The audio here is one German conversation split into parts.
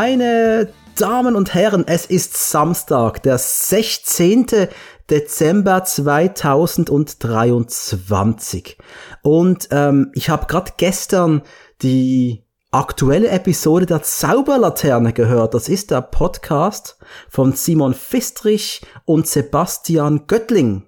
Meine Damen und Herren, es ist Samstag, der 16. Dezember 2023. Und ähm, ich habe gerade gestern die aktuelle Episode der Zauberlaterne gehört. Das ist der Podcast von Simon Fistrich und Sebastian Göttling.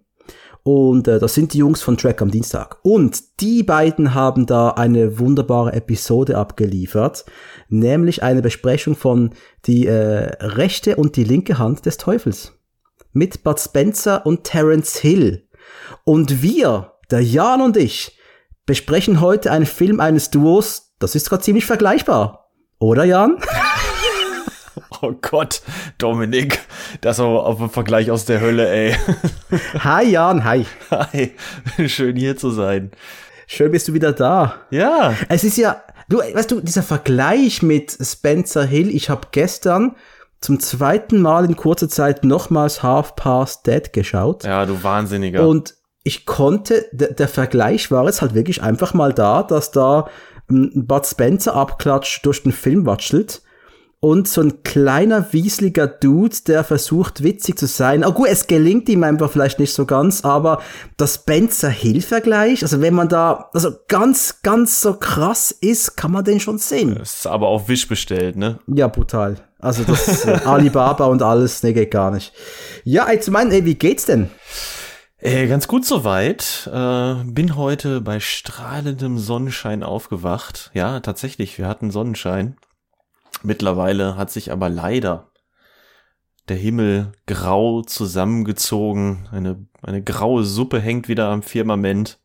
Und äh, das sind die Jungs von Track am Dienstag. Und die beiden haben da eine wunderbare Episode abgeliefert, nämlich eine Besprechung von die äh, rechte und die linke Hand des Teufels. Mit Bud Spencer und Terence Hill. Und wir, der Jan und ich, besprechen heute einen Film eines Duos, das ist gerade ziemlich vergleichbar. Oder Jan? Oh Gott, Dominik, das war auf ein Vergleich aus der Hölle, ey. Hi Jan, hi. Hi, schön hier zu sein. Schön bist du wieder da. Ja. Es ist ja, du, weißt du, dieser Vergleich mit Spencer Hill, ich habe gestern zum zweiten Mal in kurzer Zeit nochmals Half Past Dead geschaut. Ja, du Wahnsinniger. Und ich konnte, der, der Vergleich war jetzt halt wirklich einfach mal da, dass da ein Bud Spencer abklatscht durch den Film watschelt und so ein kleiner, wieseliger Dude, der versucht, witzig zu sein. Oh gut, es gelingt ihm einfach vielleicht nicht so ganz, aber das Spencer-Hill-Vergleich, also wenn man da also ganz, ganz so krass ist, kann man den schon sehen. Das ist aber auf Wisch bestellt, ne? Ja, brutal. Also das äh, Alibaba und alles, ne, geht gar nicht. Ja, jetzt mein, ey, wie geht's denn? Äh, ganz gut soweit. Äh, bin heute bei strahlendem Sonnenschein aufgewacht. Ja, tatsächlich, wir hatten Sonnenschein. Mittlerweile hat sich aber leider der Himmel grau zusammengezogen. Eine, eine graue Suppe hängt wieder am Firmament.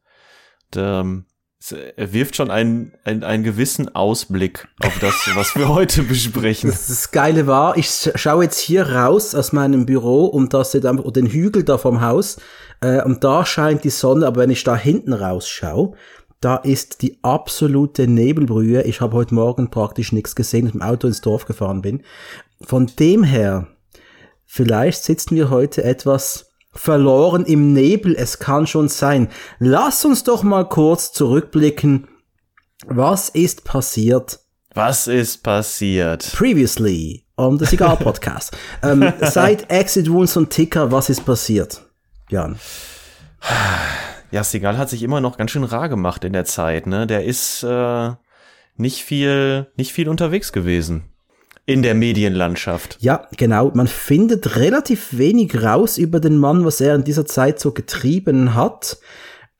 Und, ähm, er wirft schon einen, einen, einen gewissen Ausblick auf das, was wir heute besprechen. Das, das Geile war, ich schaue jetzt hier raus aus meinem Büro und da seht einfach den Hügel da vom Haus äh, und da scheint die Sonne, aber wenn ich da hinten rausschaue, da ist die absolute Nebelbrühe. Ich habe heute Morgen praktisch nichts gesehen, mit dem Auto ins Dorf gefahren bin. Von dem her, vielleicht sitzen wir heute etwas verloren im Nebel. Es kann schon sein. Lass uns doch mal kurz zurückblicken. Was ist passiert? Was ist passiert? Previously on the Cigar Podcast. ähm, seit Exit Wounds und Ticker, was ist passiert? Jan. Ja, Segal hat sich immer noch ganz schön rar gemacht in der Zeit, ne? Der ist äh, nicht viel, nicht viel unterwegs gewesen in der Medienlandschaft. Ja, genau. Man findet relativ wenig raus über den Mann, was er in dieser Zeit so getrieben hat.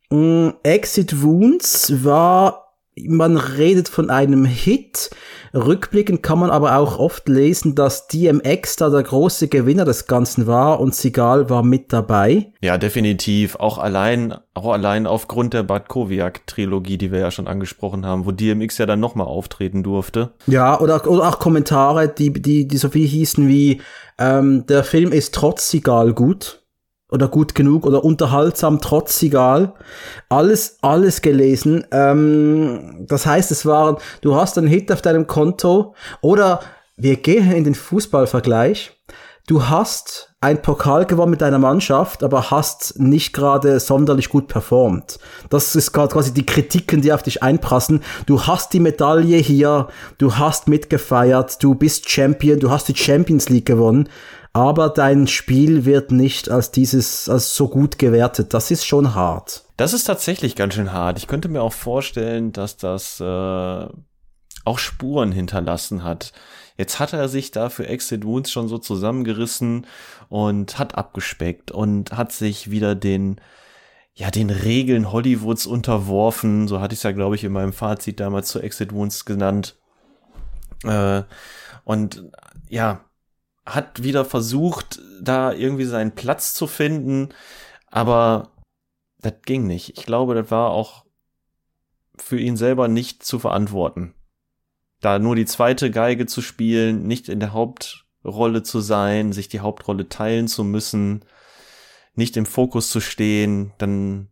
Mm, Exit Wounds war man redet von einem Hit. Rückblickend kann man aber auch oft lesen, dass DMX da der große Gewinner des Ganzen war und Sigal war mit dabei. Ja, definitiv. Auch allein, auch allein aufgrund der Bad Kowiak-Trilogie, die wir ja schon angesprochen haben, wo DMX ja dann nochmal auftreten durfte. Ja, oder, oder auch Kommentare, die, die, die so viel hießen wie, ähm, der Film ist trotz Sigal gut oder gut genug oder unterhaltsam, trotz egal. Alles, alles gelesen. Ähm, das heißt, es waren, du hast einen Hit auf deinem Konto oder wir gehen in den Fußballvergleich. Du hast ein Pokal gewonnen mit deiner Mannschaft, aber hast nicht gerade sonderlich gut performt. Das ist gerade quasi die Kritiken, die auf dich einprassen. Du hast die Medaille hier, du hast mitgefeiert, du bist Champion, du hast die Champions League gewonnen, aber dein Spiel wird nicht als dieses, als so gut gewertet. Das ist schon hart. Das ist tatsächlich ganz schön hart. Ich könnte mir auch vorstellen, dass das äh, auch Spuren hinterlassen hat. Jetzt hat er sich da für Exit Wounds schon so zusammengerissen und hat abgespeckt und hat sich wieder den ja, den Regeln Hollywoods unterworfen. So hatte ich es ja, glaube ich, in meinem Fazit damals zu Exit Wounds genannt. Äh, und ja, hat wieder versucht, da irgendwie seinen Platz zu finden, aber das ging nicht. Ich glaube, das war auch für ihn selber nicht zu verantworten. Da nur die zweite Geige zu spielen, nicht in der Hauptrolle zu sein, sich die Hauptrolle teilen zu müssen, nicht im Fokus zu stehen, dann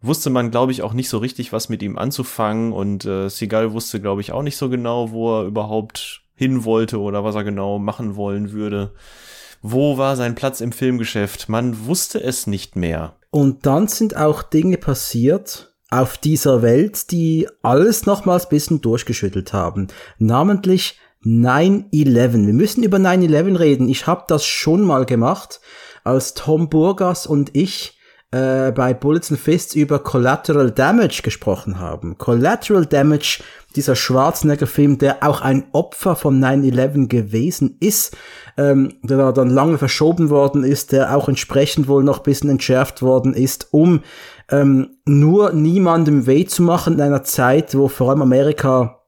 wusste man, glaube ich, auch nicht so richtig, was mit ihm anzufangen und äh, Seagal wusste, glaube ich, auch nicht so genau, wo er überhaupt hin wollte oder was er genau machen wollen würde. Wo war sein Platz im Filmgeschäft? Man wusste es nicht mehr. Und dann sind auch Dinge passiert auf dieser Welt, die alles nochmals bisschen durchgeschüttelt haben. Namentlich 9-11. Wir müssen über 9-11 reden. Ich habe das schon mal gemacht, als Tom Burgas und ich äh, bei Bullets and Fists über Collateral Damage gesprochen haben. Collateral Damage, dieser Schwarzenegger-Film, der auch ein Opfer von 9-11 gewesen ist, ähm, der dann lange verschoben worden ist, der auch entsprechend wohl noch bisschen entschärft worden ist, um ähm, nur niemandem weh zu machen in einer Zeit, wo vor allem Amerika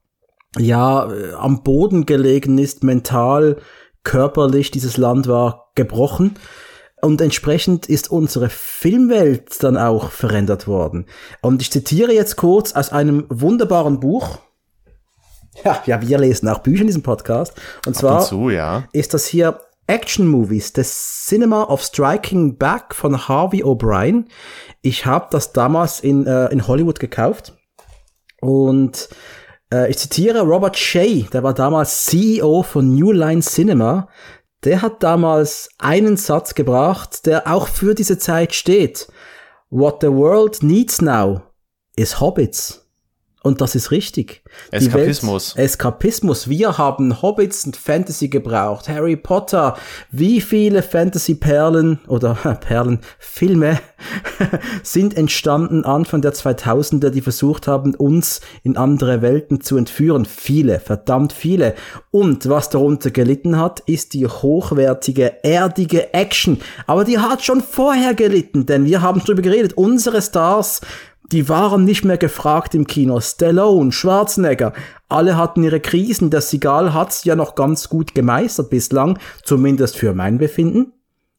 ja äh, am Boden gelegen ist, mental, körperlich, dieses Land war gebrochen. Und entsprechend ist unsere Filmwelt dann auch verändert worden. Und ich zitiere jetzt kurz aus einem wunderbaren Buch. Ja, ja, wir lesen auch Bücher in diesem Podcast. Und zwar und zu, ja. ist das hier Action Movies, The Cinema of Striking Back von Harvey O'Brien. Ich habe das damals in, äh, in Hollywood gekauft. Und äh, ich zitiere Robert Shea, der war damals CEO von New Line Cinema. Der hat damals einen Satz gebracht, der auch für diese Zeit steht. What the world needs now is Hobbits. Und das ist richtig. Eskapismus. Welt, Eskapismus. Wir haben Hobbits und Fantasy gebraucht. Harry Potter. Wie viele Fantasy-Perlen oder Perlen, Filme sind entstanden Anfang der 2000er, die versucht haben, uns in andere Welten zu entführen? Viele, verdammt viele. Und was darunter gelitten hat, ist die hochwertige, erdige Action. Aber die hat schon vorher gelitten, denn wir haben drüber geredet. Unsere Stars die waren nicht mehr gefragt im Kino. Stallone, Schwarzenegger, alle hatten ihre Krisen. Der Sigal hat's ja noch ganz gut gemeistert bislang, zumindest für mein Befinden.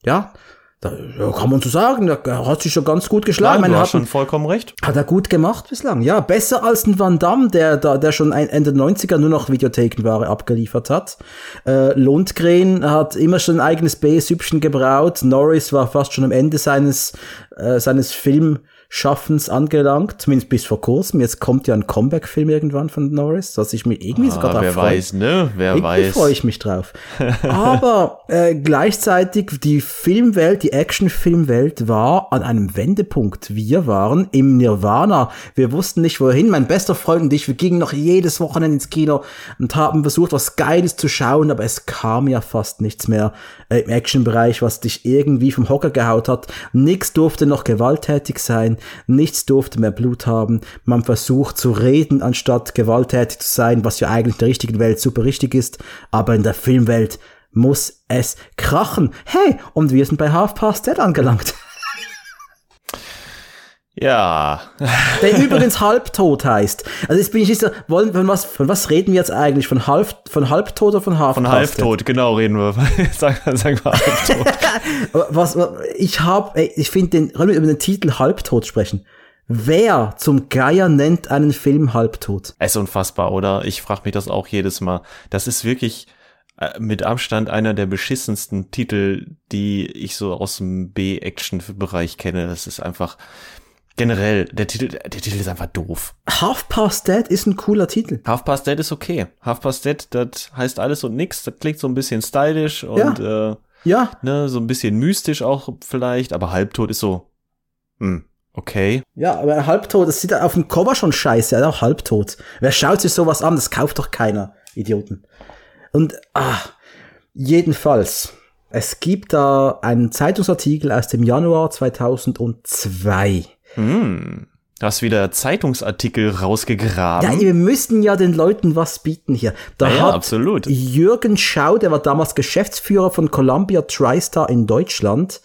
Ja, da kann man so sagen, er hat sich schon ganz gut geschlagen. Nein, du hast schon vollkommen recht. Hat er gut gemacht bislang, ja. Besser als ein Van Damme, der, der, der schon Ende 90er nur noch Videothekenware abgeliefert hat. Äh, Lundgren hat immer schon ein eigenes B-Süppchen gebraut. Norris war fast schon am Ende seines, äh, seines Film- Schaffens angelangt, zumindest bis vor kurzem. Jetzt kommt ja ein Comeback-Film irgendwann von Norris, dass ich mich irgendwie ah, sogar drauf freue. Wer weiß, ne? Wer irgendwie weiß. freue ich mich drauf. Aber äh, gleichzeitig die Filmwelt, die Action-Filmwelt war an einem Wendepunkt. Wir waren im Nirvana. Wir wussten nicht wohin. Mein bester Freund und ich, wir gingen noch jedes Wochenende ins Kino und haben versucht, was Geiles zu schauen, aber es kam ja fast nichts mehr äh, im Action-Bereich, was dich irgendwie vom Hocker gehaut hat. Nix durfte noch gewalttätig sein nichts durfte mehr Blut haben, man versucht zu reden, anstatt gewalttätig zu sein, was ja eigentlich in der richtigen Welt super richtig ist, aber in der Filmwelt muss es krachen. Hey, und wir sind bei Half Past Dead angelangt. Ja. Der übrigens halbtot heißt. Also jetzt bin ich nicht so, wollen, von was, von was reden wir jetzt eigentlich? Von halb, von halbtot oder von half Von halbtot, genau reden wir. sag, sag mal halbtot. was, ich hab, ey, ich finde den, können wir über den Titel halbtot sprechen? Wer zum Geier nennt einen Film halbtot? Es ist unfassbar, oder? Ich frage mich das auch jedes Mal. Das ist wirklich äh, mit Abstand einer der beschissensten Titel, die ich so aus dem B-Action-Bereich kenne. Das ist einfach, generell, der Titel, der Titel ist einfach doof. Half Past Dead ist ein cooler Titel. Half Past Dead ist okay. Half Past Dead, das heißt alles und nix. Das klingt so ein bisschen stylisch und ja. Äh, ja. Ne, so ein bisschen mystisch auch vielleicht, aber halbtot ist so, hm, okay. Ja, aber halbtot, das sieht auf dem Cover schon scheiße, er ist auch halbtot. Wer schaut sich sowas an? Das kauft doch keiner, Idioten. Und, ah, jedenfalls. Es gibt da einen Zeitungsartikel aus dem Januar 2002 hm. Hast wieder Zeitungsartikel rausgegraben. Ja, wir müssen ja den Leuten was bieten hier. Da ja, hat absolut. Jürgen Schau, der war damals Geschäftsführer von Columbia TriStar in Deutschland,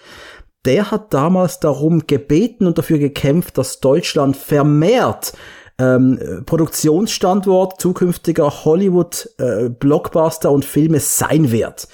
der hat damals darum gebeten und dafür gekämpft, dass Deutschland vermehrt ähm, Produktionsstandort zukünftiger Hollywood-Blockbuster äh, und Filme sein wird.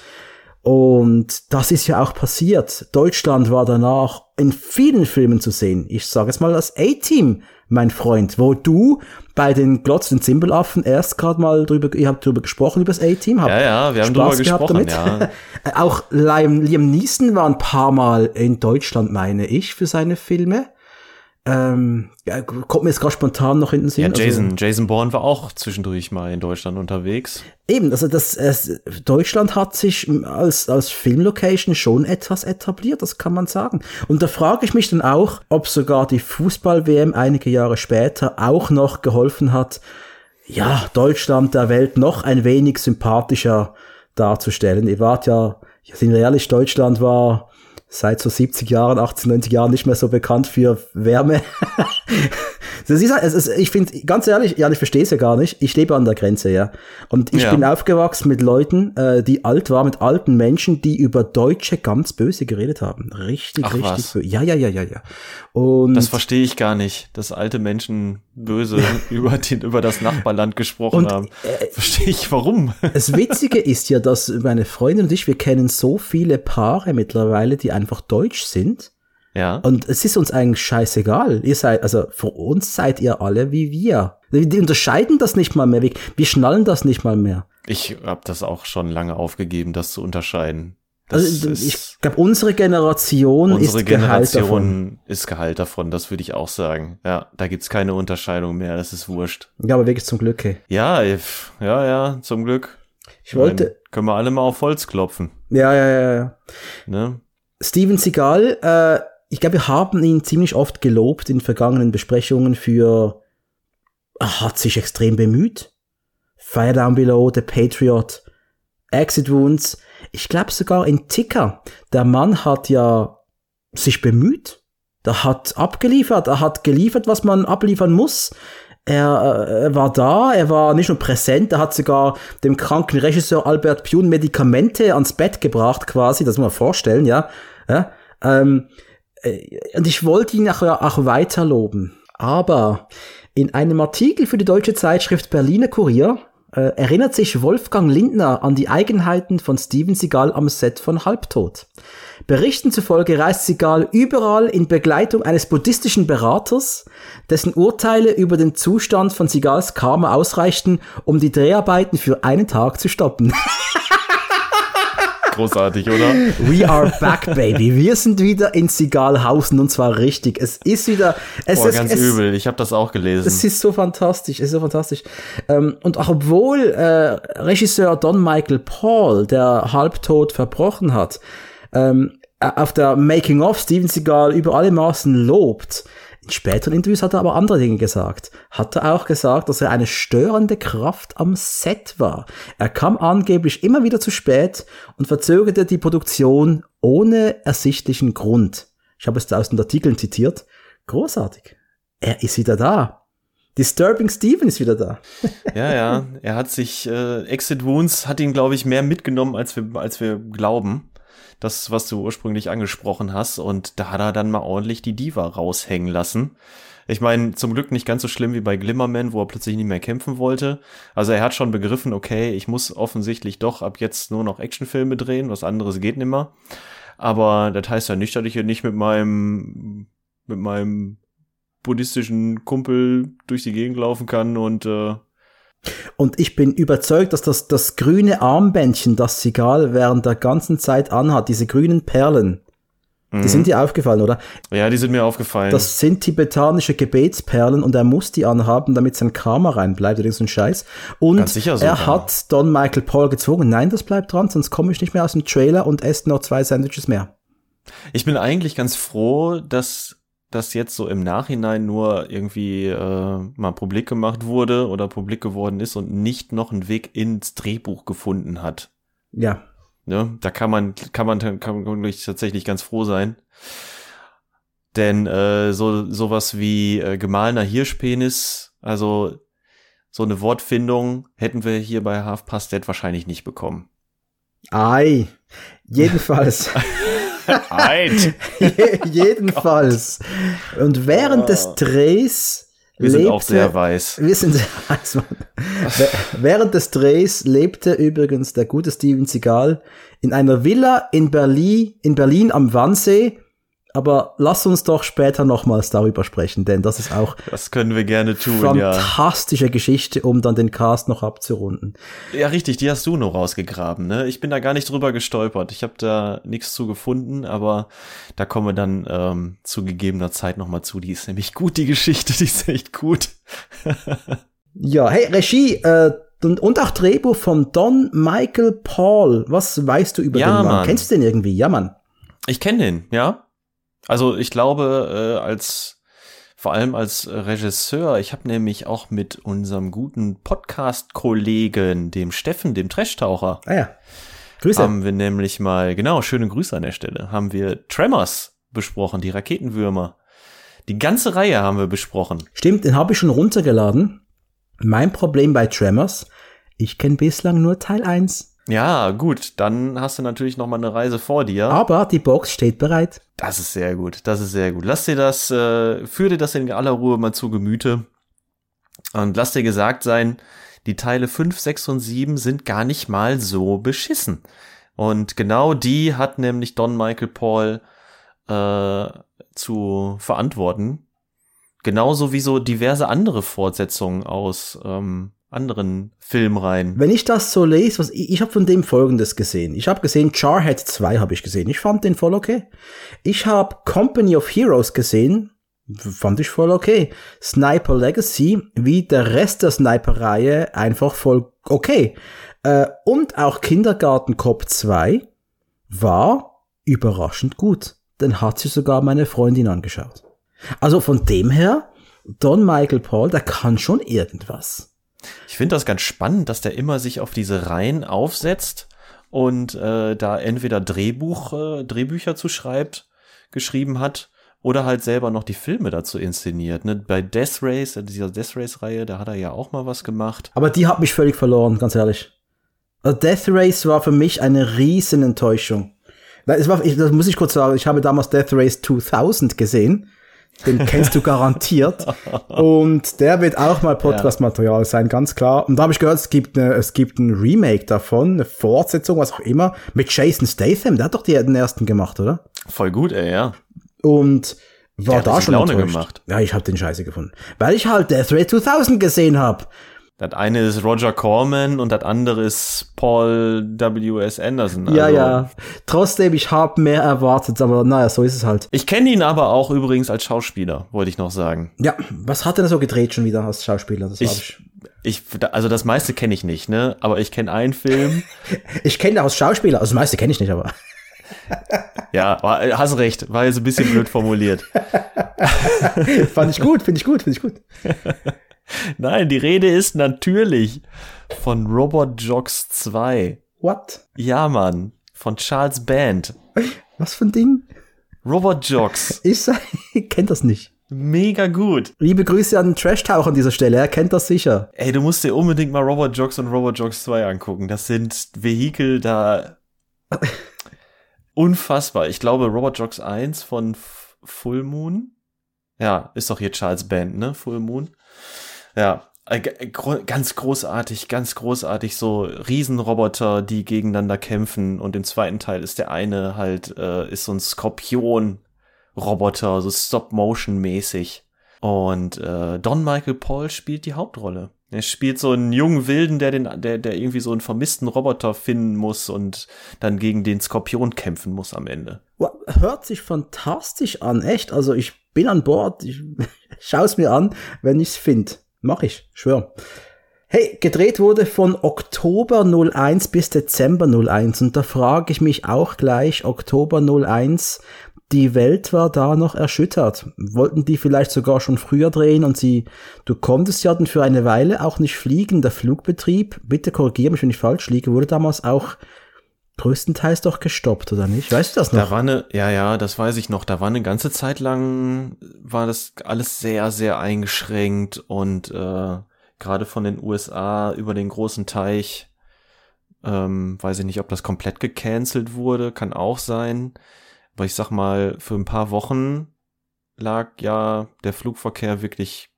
Und das ist ja auch passiert. Deutschland war danach in vielen Filmen zu sehen. Ich sage es mal das A-Team, mein Freund, wo du bei den Glotz- und Zimbelaffen erst gerade mal drüber, ihr habt drüber gesprochen, über das A-Team. Ja, ja, wir haben Spaß drüber gesprochen, damit. ja. auch Liam, Liam Neeson war ein paar Mal in Deutschland, meine ich, für seine Filme. Ähm, ja, kommt mir jetzt gerade spontan noch hinten sehen. Ja, Jason, also, Jason Bourne war auch zwischendurch mal in Deutschland unterwegs. Eben, also das, es, Deutschland hat sich als, als Filmlocation schon etwas etabliert, das kann man sagen. Und da frage ich mich dann auch, ob sogar die Fußball-WM einige Jahre später auch noch geholfen hat, ja, Deutschland der Welt noch ein wenig sympathischer darzustellen. Ihr wart ja, sind wir ehrlich, Deutschland war seit so 70 Jahren, 18, 90 Jahren nicht mehr so bekannt für Wärme. Das ist, es ist, ich finde, ganz ehrlich, ja, ich verstehe es ja gar nicht. Ich lebe an der Grenze, ja. Und ich ja. bin aufgewachsen mit Leuten, äh, die alt waren, mit alten Menschen, die über Deutsche ganz böse geredet haben. Richtig, Ach, richtig böse. Ja, ja, ja, ja, ja. Und das verstehe ich gar nicht, dass alte Menschen böse über, den, über das Nachbarland gesprochen und, haben. Äh, verstehe ich warum. Das Witzige ist ja, dass meine Freundin und ich, wir kennen so viele Paare mittlerweile, die einfach deutsch sind ja. Und es ist uns eigentlich scheißegal. Ihr seid, also für uns seid ihr alle wie wir. Die unterscheiden das nicht mal mehr. Wir schnallen das nicht mal mehr. Ich habe das auch schon lange aufgegeben, das zu unterscheiden. Das also ich glaube, unsere Generation unsere ist Generation Gehalt davon. ist Gehalt davon, das würde ich auch sagen. Ja, da gibt's keine Unterscheidung mehr, das ist wurscht. Ja, aber wirklich zum Glück. Hey. Ja, ja, ja, zum Glück. Ich wollte. Meine, können wir alle mal auf Holz klopfen. Ja, ja, ja, ja. Ne? Steven Seagal, äh, ich glaube, wir haben ihn ziemlich oft gelobt in vergangenen Besprechungen für, er hat sich extrem bemüht. Fire Down Below, The Patriot, Exit Wounds. Ich glaube sogar in Ticker. Der Mann hat ja sich bemüht. Der hat abgeliefert. Er hat geliefert, was man abliefern muss. Er, äh, er war da, er war nicht nur präsent, er hat sogar dem kranken Regisseur Albert Pune Medikamente ans Bett gebracht, quasi, das muss man vorstellen, ja. ja ähm, äh, und ich wollte ihn auch, auch weiter loben. Aber in einem Artikel für die deutsche Zeitschrift Berliner Kurier äh, erinnert sich Wolfgang Lindner an die Eigenheiten von Steven Seagal am Set von Halbtot. Berichten zufolge reist Seagal überall in Begleitung eines buddhistischen Beraters, dessen Urteile über den Zustand von Seagals Karma ausreichten, um die Dreharbeiten für einen Tag zu stoppen. großartig, oder? We are back, baby. Wir sind wieder in Sigalhausen und zwar richtig. Es ist wieder. Es Boah, ist ganz es, übel. Ich habe das auch gelesen. Es ist so fantastisch. Es ist so fantastisch. Ähm, und auch obwohl äh, Regisseur Don Michael Paul, der halbtot verbrochen hat, ähm, auf der Making of Steven Seagal über alle Maßen lobt, späteren Interviews hat er aber andere Dinge gesagt. Hat er auch gesagt, dass er eine störende Kraft am Set war. Er kam angeblich immer wieder zu spät und verzögerte die Produktion ohne ersichtlichen Grund. Ich habe es da aus den Artikeln zitiert. Großartig. Er ist wieder da. Disturbing Steven ist wieder da. ja, ja. Er hat sich, äh, Exit Wounds hat ihn, glaube ich, mehr mitgenommen, als wir, als wir glauben das, was du ursprünglich angesprochen hast. Und da hat er dann mal ordentlich die Diva raushängen lassen. Ich meine, zum Glück nicht ganz so schlimm wie bei Glimmerman, wo er plötzlich nicht mehr kämpfen wollte. Also er hat schon begriffen, okay, ich muss offensichtlich doch ab jetzt nur noch Actionfilme drehen, was anderes geht nimmer. Aber das heißt ja nicht, dass ich hier nicht mit meinem, mit meinem buddhistischen Kumpel durch die Gegend laufen kann und äh, und ich bin überzeugt, dass das, das grüne Armbändchen, das Sigal während der ganzen Zeit anhat, diese grünen Perlen, mhm. die sind dir aufgefallen, oder? Ja, die sind mir aufgefallen. Das sind tibetanische Gebetsperlen und er muss die anhaben, damit sein Karma reinbleibt oder so ein Scheiß. Und so, er ja. hat Don Michael Paul gezwungen, nein, das bleibt dran, sonst komme ich nicht mehr aus dem Trailer und esse noch zwei Sandwiches mehr. Ich bin eigentlich ganz froh, dass das jetzt so im Nachhinein nur irgendwie äh, mal publik gemacht wurde oder publik geworden ist und nicht noch einen Weg ins Drehbuch gefunden hat. Ja. Ne? Da kann man, kann man, kann man tatsächlich ganz froh sein. Denn äh, so sowas wie äh, gemahlener Hirschpenis, also so eine Wortfindung hätten wir hier bei Half Past Dead wahrscheinlich nicht bekommen. Ei, jedenfalls. Eid. Jedenfalls. Und während oh. des Drehs wir lebte, sind auch sehr weiß. Wir sind sehr weiß, Mann. Während des Drehs lebte übrigens der gute Steven Seagal in einer Villa in Berlin, in Berlin am Wannsee aber lass uns doch später nochmals darüber sprechen, denn das ist auch. Das können wir gerne tun, fantastische ja. Geschichte, um dann den Cast noch abzurunden. Ja, richtig, die hast du noch rausgegraben, ne? Ich bin da gar nicht drüber gestolpert. Ich habe da nichts zu gefunden, aber da kommen wir dann ähm, zu gegebener Zeit nochmal zu. Die ist nämlich gut, die Geschichte, die ist echt gut. ja, hey, Regie, äh, und, und auch Drehbuch von Don Michael Paul. Was weißt du über ja, den Mann? Mann? Kennst du den irgendwie? Ja, Mann. Ich kenne den, ja. Also ich glaube, äh, als Vor allem als Regisseur. Ich habe nämlich auch mit unserem guten Podcast-Kollegen, dem Steffen, dem Trashtaucher, Ah ja. Grüße. haben wir nämlich mal, genau, schöne Grüße an der Stelle, haben wir Tremors besprochen, die Raketenwürmer. Die ganze Reihe haben wir besprochen. Stimmt, den habe ich schon runtergeladen. Mein Problem bei Tremors, ich kenne bislang nur Teil 1. Ja, gut, dann hast du natürlich noch mal eine Reise vor dir. Aber die Box steht bereit. Das ist sehr gut, das ist sehr gut. Lass dir das, äh, führ dir das in aller Ruhe mal zu Gemüte. Und lass dir gesagt sein, die Teile 5, 6 und 7 sind gar nicht mal so beschissen. Und genau die hat nämlich Don Michael Paul äh, zu verantworten. Genauso wie so diverse andere Fortsetzungen aus ähm, anderen Filmreihen. Wenn ich das so lese, was ich, ich habe von dem folgendes gesehen. Ich habe gesehen, Jarhead 2 habe ich gesehen. Ich fand den voll okay. Ich habe Company of Heroes gesehen. Fand ich voll okay. Sniper Legacy, wie der Rest der Sniper-Reihe, einfach voll okay. Äh, und auch Kindergarten Cop 2 war überraschend gut. Den hat sich sogar meine Freundin angeschaut. Also von dem her, Don Michael Paul, der kann schon irgendwas. Ich finde das ganz spannend, dass der immer sich auf diese Reihen aufsetzt und äh, da entweder Drehbuch, äh, Drehbücher zu schreibt, geschrieben hat oder halt selber noch die Filme dazu inszeniert. Ne? Bei Death Race, äh, dieser Death Race-Reihe, da hat er ja auch mal was gemacht. Aber die hat mich völlig verloren, ganz ehrlich. Also Death Race war für mich eine riesen Enttäuschung. Es war, ich, das muss ich kurz sagen, ich habe damals Death Race 2000 gesehen. Den kennst du garantiert. Und der wird auch mal Podcast-Material sein, ganz klar. Und da habe ich gehört, es gibt, eine, es gibt ein Remake davon, eine Fortsetzung, was auch immer, mit Jason Statham. Der hat doch die, den ersten gemacht, oder? Voll gut, ey, ja. Und war da schon Laune enttäuscht. gemacht. Ja, ich habe den Scheiße gefunden. Weil ich halt Death Race 2000 gesehen habe. Das eine ist Roger Corman und das andere ist Paul W.S. Anderson. Ja, Also, ja. Trotzdem, ich habe mehr erwartet, aber naja, so ist es halt. Ich kenne ihn aber auch übrigens als Schauspieler, wollte ich noch sagen. Ja, was hat er so gedreht schon wieder als Schauspieler? Das hab Ich, ich, also das meiste kenne ich nicht, ne? Aber ich kenne einen Film. ich, ich kenne ihn als Schauspieler, also das meiste kenne ich nicht, aber. Ja, war- hast recht, war jetzt ein bisschen blöd formuliert. Fand ich gut, finde ich gut, finde ich gut. Nein, die Rede ist natürlich von Robot Jocks 2. What? Ja, Mann, von Charles Band. Was für ein Ding? Robot Jocks, Ich, kennt das nicht. mega gut. Liebe Grüße an den Trash-Taucher an dieser Stelle, er kennt das sicher. Ey, du musst dir unbedingt mal Robot Jocks und Robot Jocks 2 angucken. Das sind Vehikel da unfassbar. Ich glaube, Robot Jocks 1 von F Full Moon. Ja, ist doch hier Charles Band, ne? Full Moon. Ja, äh, gro ganz großartig, ganz großartig. So Riesenroboter, die gegeneinander kämpfen. Und im zweiten Teil ist der eine halt, äh, ist so ein Skorpion-Roboter, so Stop-Motion-mäßig. Und äh, Don Michael Paul spielt die Hauptrolle. Er spielt so einen jungen Wilden, der den, der, der irgendwie so einen vermissten Roboter finden muss und dann gegen den Skorpion kämpfen muss am Ende. Hört sich fantastisch an, echt. Also ich bin an Bord, ich schaue es mir an, wenn ich's find. Mach ich, schwör. Hey, gedreht wurde von Oktober 01 bis Dezember 01 und da frage ich mich auch gleich, Oktober 01, die Welt war da noch erschüttert. Wollten die vielleicht sogar schon früher drehen und sie, du konntest ja dann für eine Weile auch nicht fliegen. Der Flugbetrieb, bitte korrigiere mich, wenn ich falsch liege, wurde damals auch größtenteils doch gestoppt, oder nicht? Weißt du das noch? Da war eine, ja, ja, das weiß ich noch, da war eine ganze Zeit lang, war das alles sehr, sehr eingeschränkt und äh, gerade von den USA über den großen Teich, ähm, weiß ich nicht, ob das komplett gecancelt wurde, kann auch sein. Aber ich sag mal, für ein paar Wochen lag ja der Flugverkehr wirklich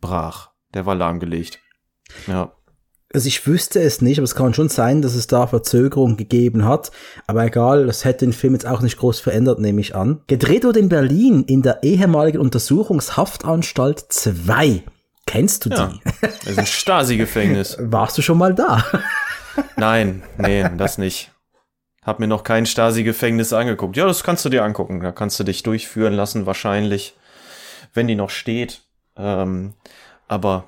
brach. Der war lahmgelegt. Ja. Also ich wüsste es nicht, aber es kann schon sein, dass es da Verzögerungen gegeben hat. Aber egal, das hätte den Film jetzt auch nicht groß verändert, nehme ich an. Gedreht wurde in Berlin in der ehemaligen Untersuchungshaftanstalt 2. Kennst du Ja. die? Das ist ein Stasi-Gefängnis. Warst du schon mal da? Nein, nee, das nicht. Hab mir noch kein Stasi-Gefängnis angeguckt. Ja, das kannst du dir angucken. Da kannst du dich durchführen lassen, wahrscheinlich, wenn die noch steht. Ähm, aber,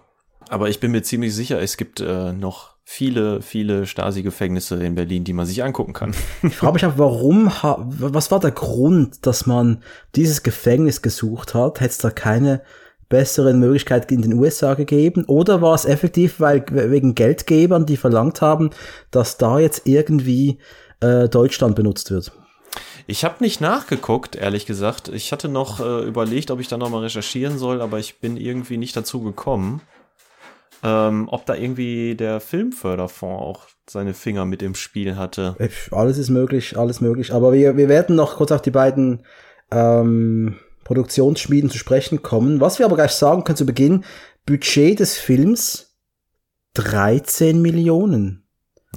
aber ich bin mir ziemlich sicher, es gibt äh, noch viele, viele Stasi-Gefängnisse in Berlin, die man sich angucken kann. Ich frage mich auch, warum, was war der Grund, dass man dieses Gefängnis gesucht hat? Hätte es da keine besseren Möglichkeit in den USA gegeben? Oder war es effektiv, weil wegen Geldgebern, die verlangt haben, dass da jetzt irgendwie äh, Deutschland benutzt wird? Ich habe nicht nachgeguckt, ehrlich gesagt. Ich hatte noch äh, überlegt, ob ich da nochmal recherchieren soll, aber ich bin irgendwie nicht dazu gekommen. Ähm, ob da irgendwie der Filmförderfonds auch seine Finger mit im Spiel hatte. Alles ist möglich, alles möglich. Aber wir, wir werden noch kurz auf die beiden ähm, Produktionsschmieden zu sprechen kommen. Was wir aber gleich sagen können zu Beginn, Budget des Films 13 Millionen.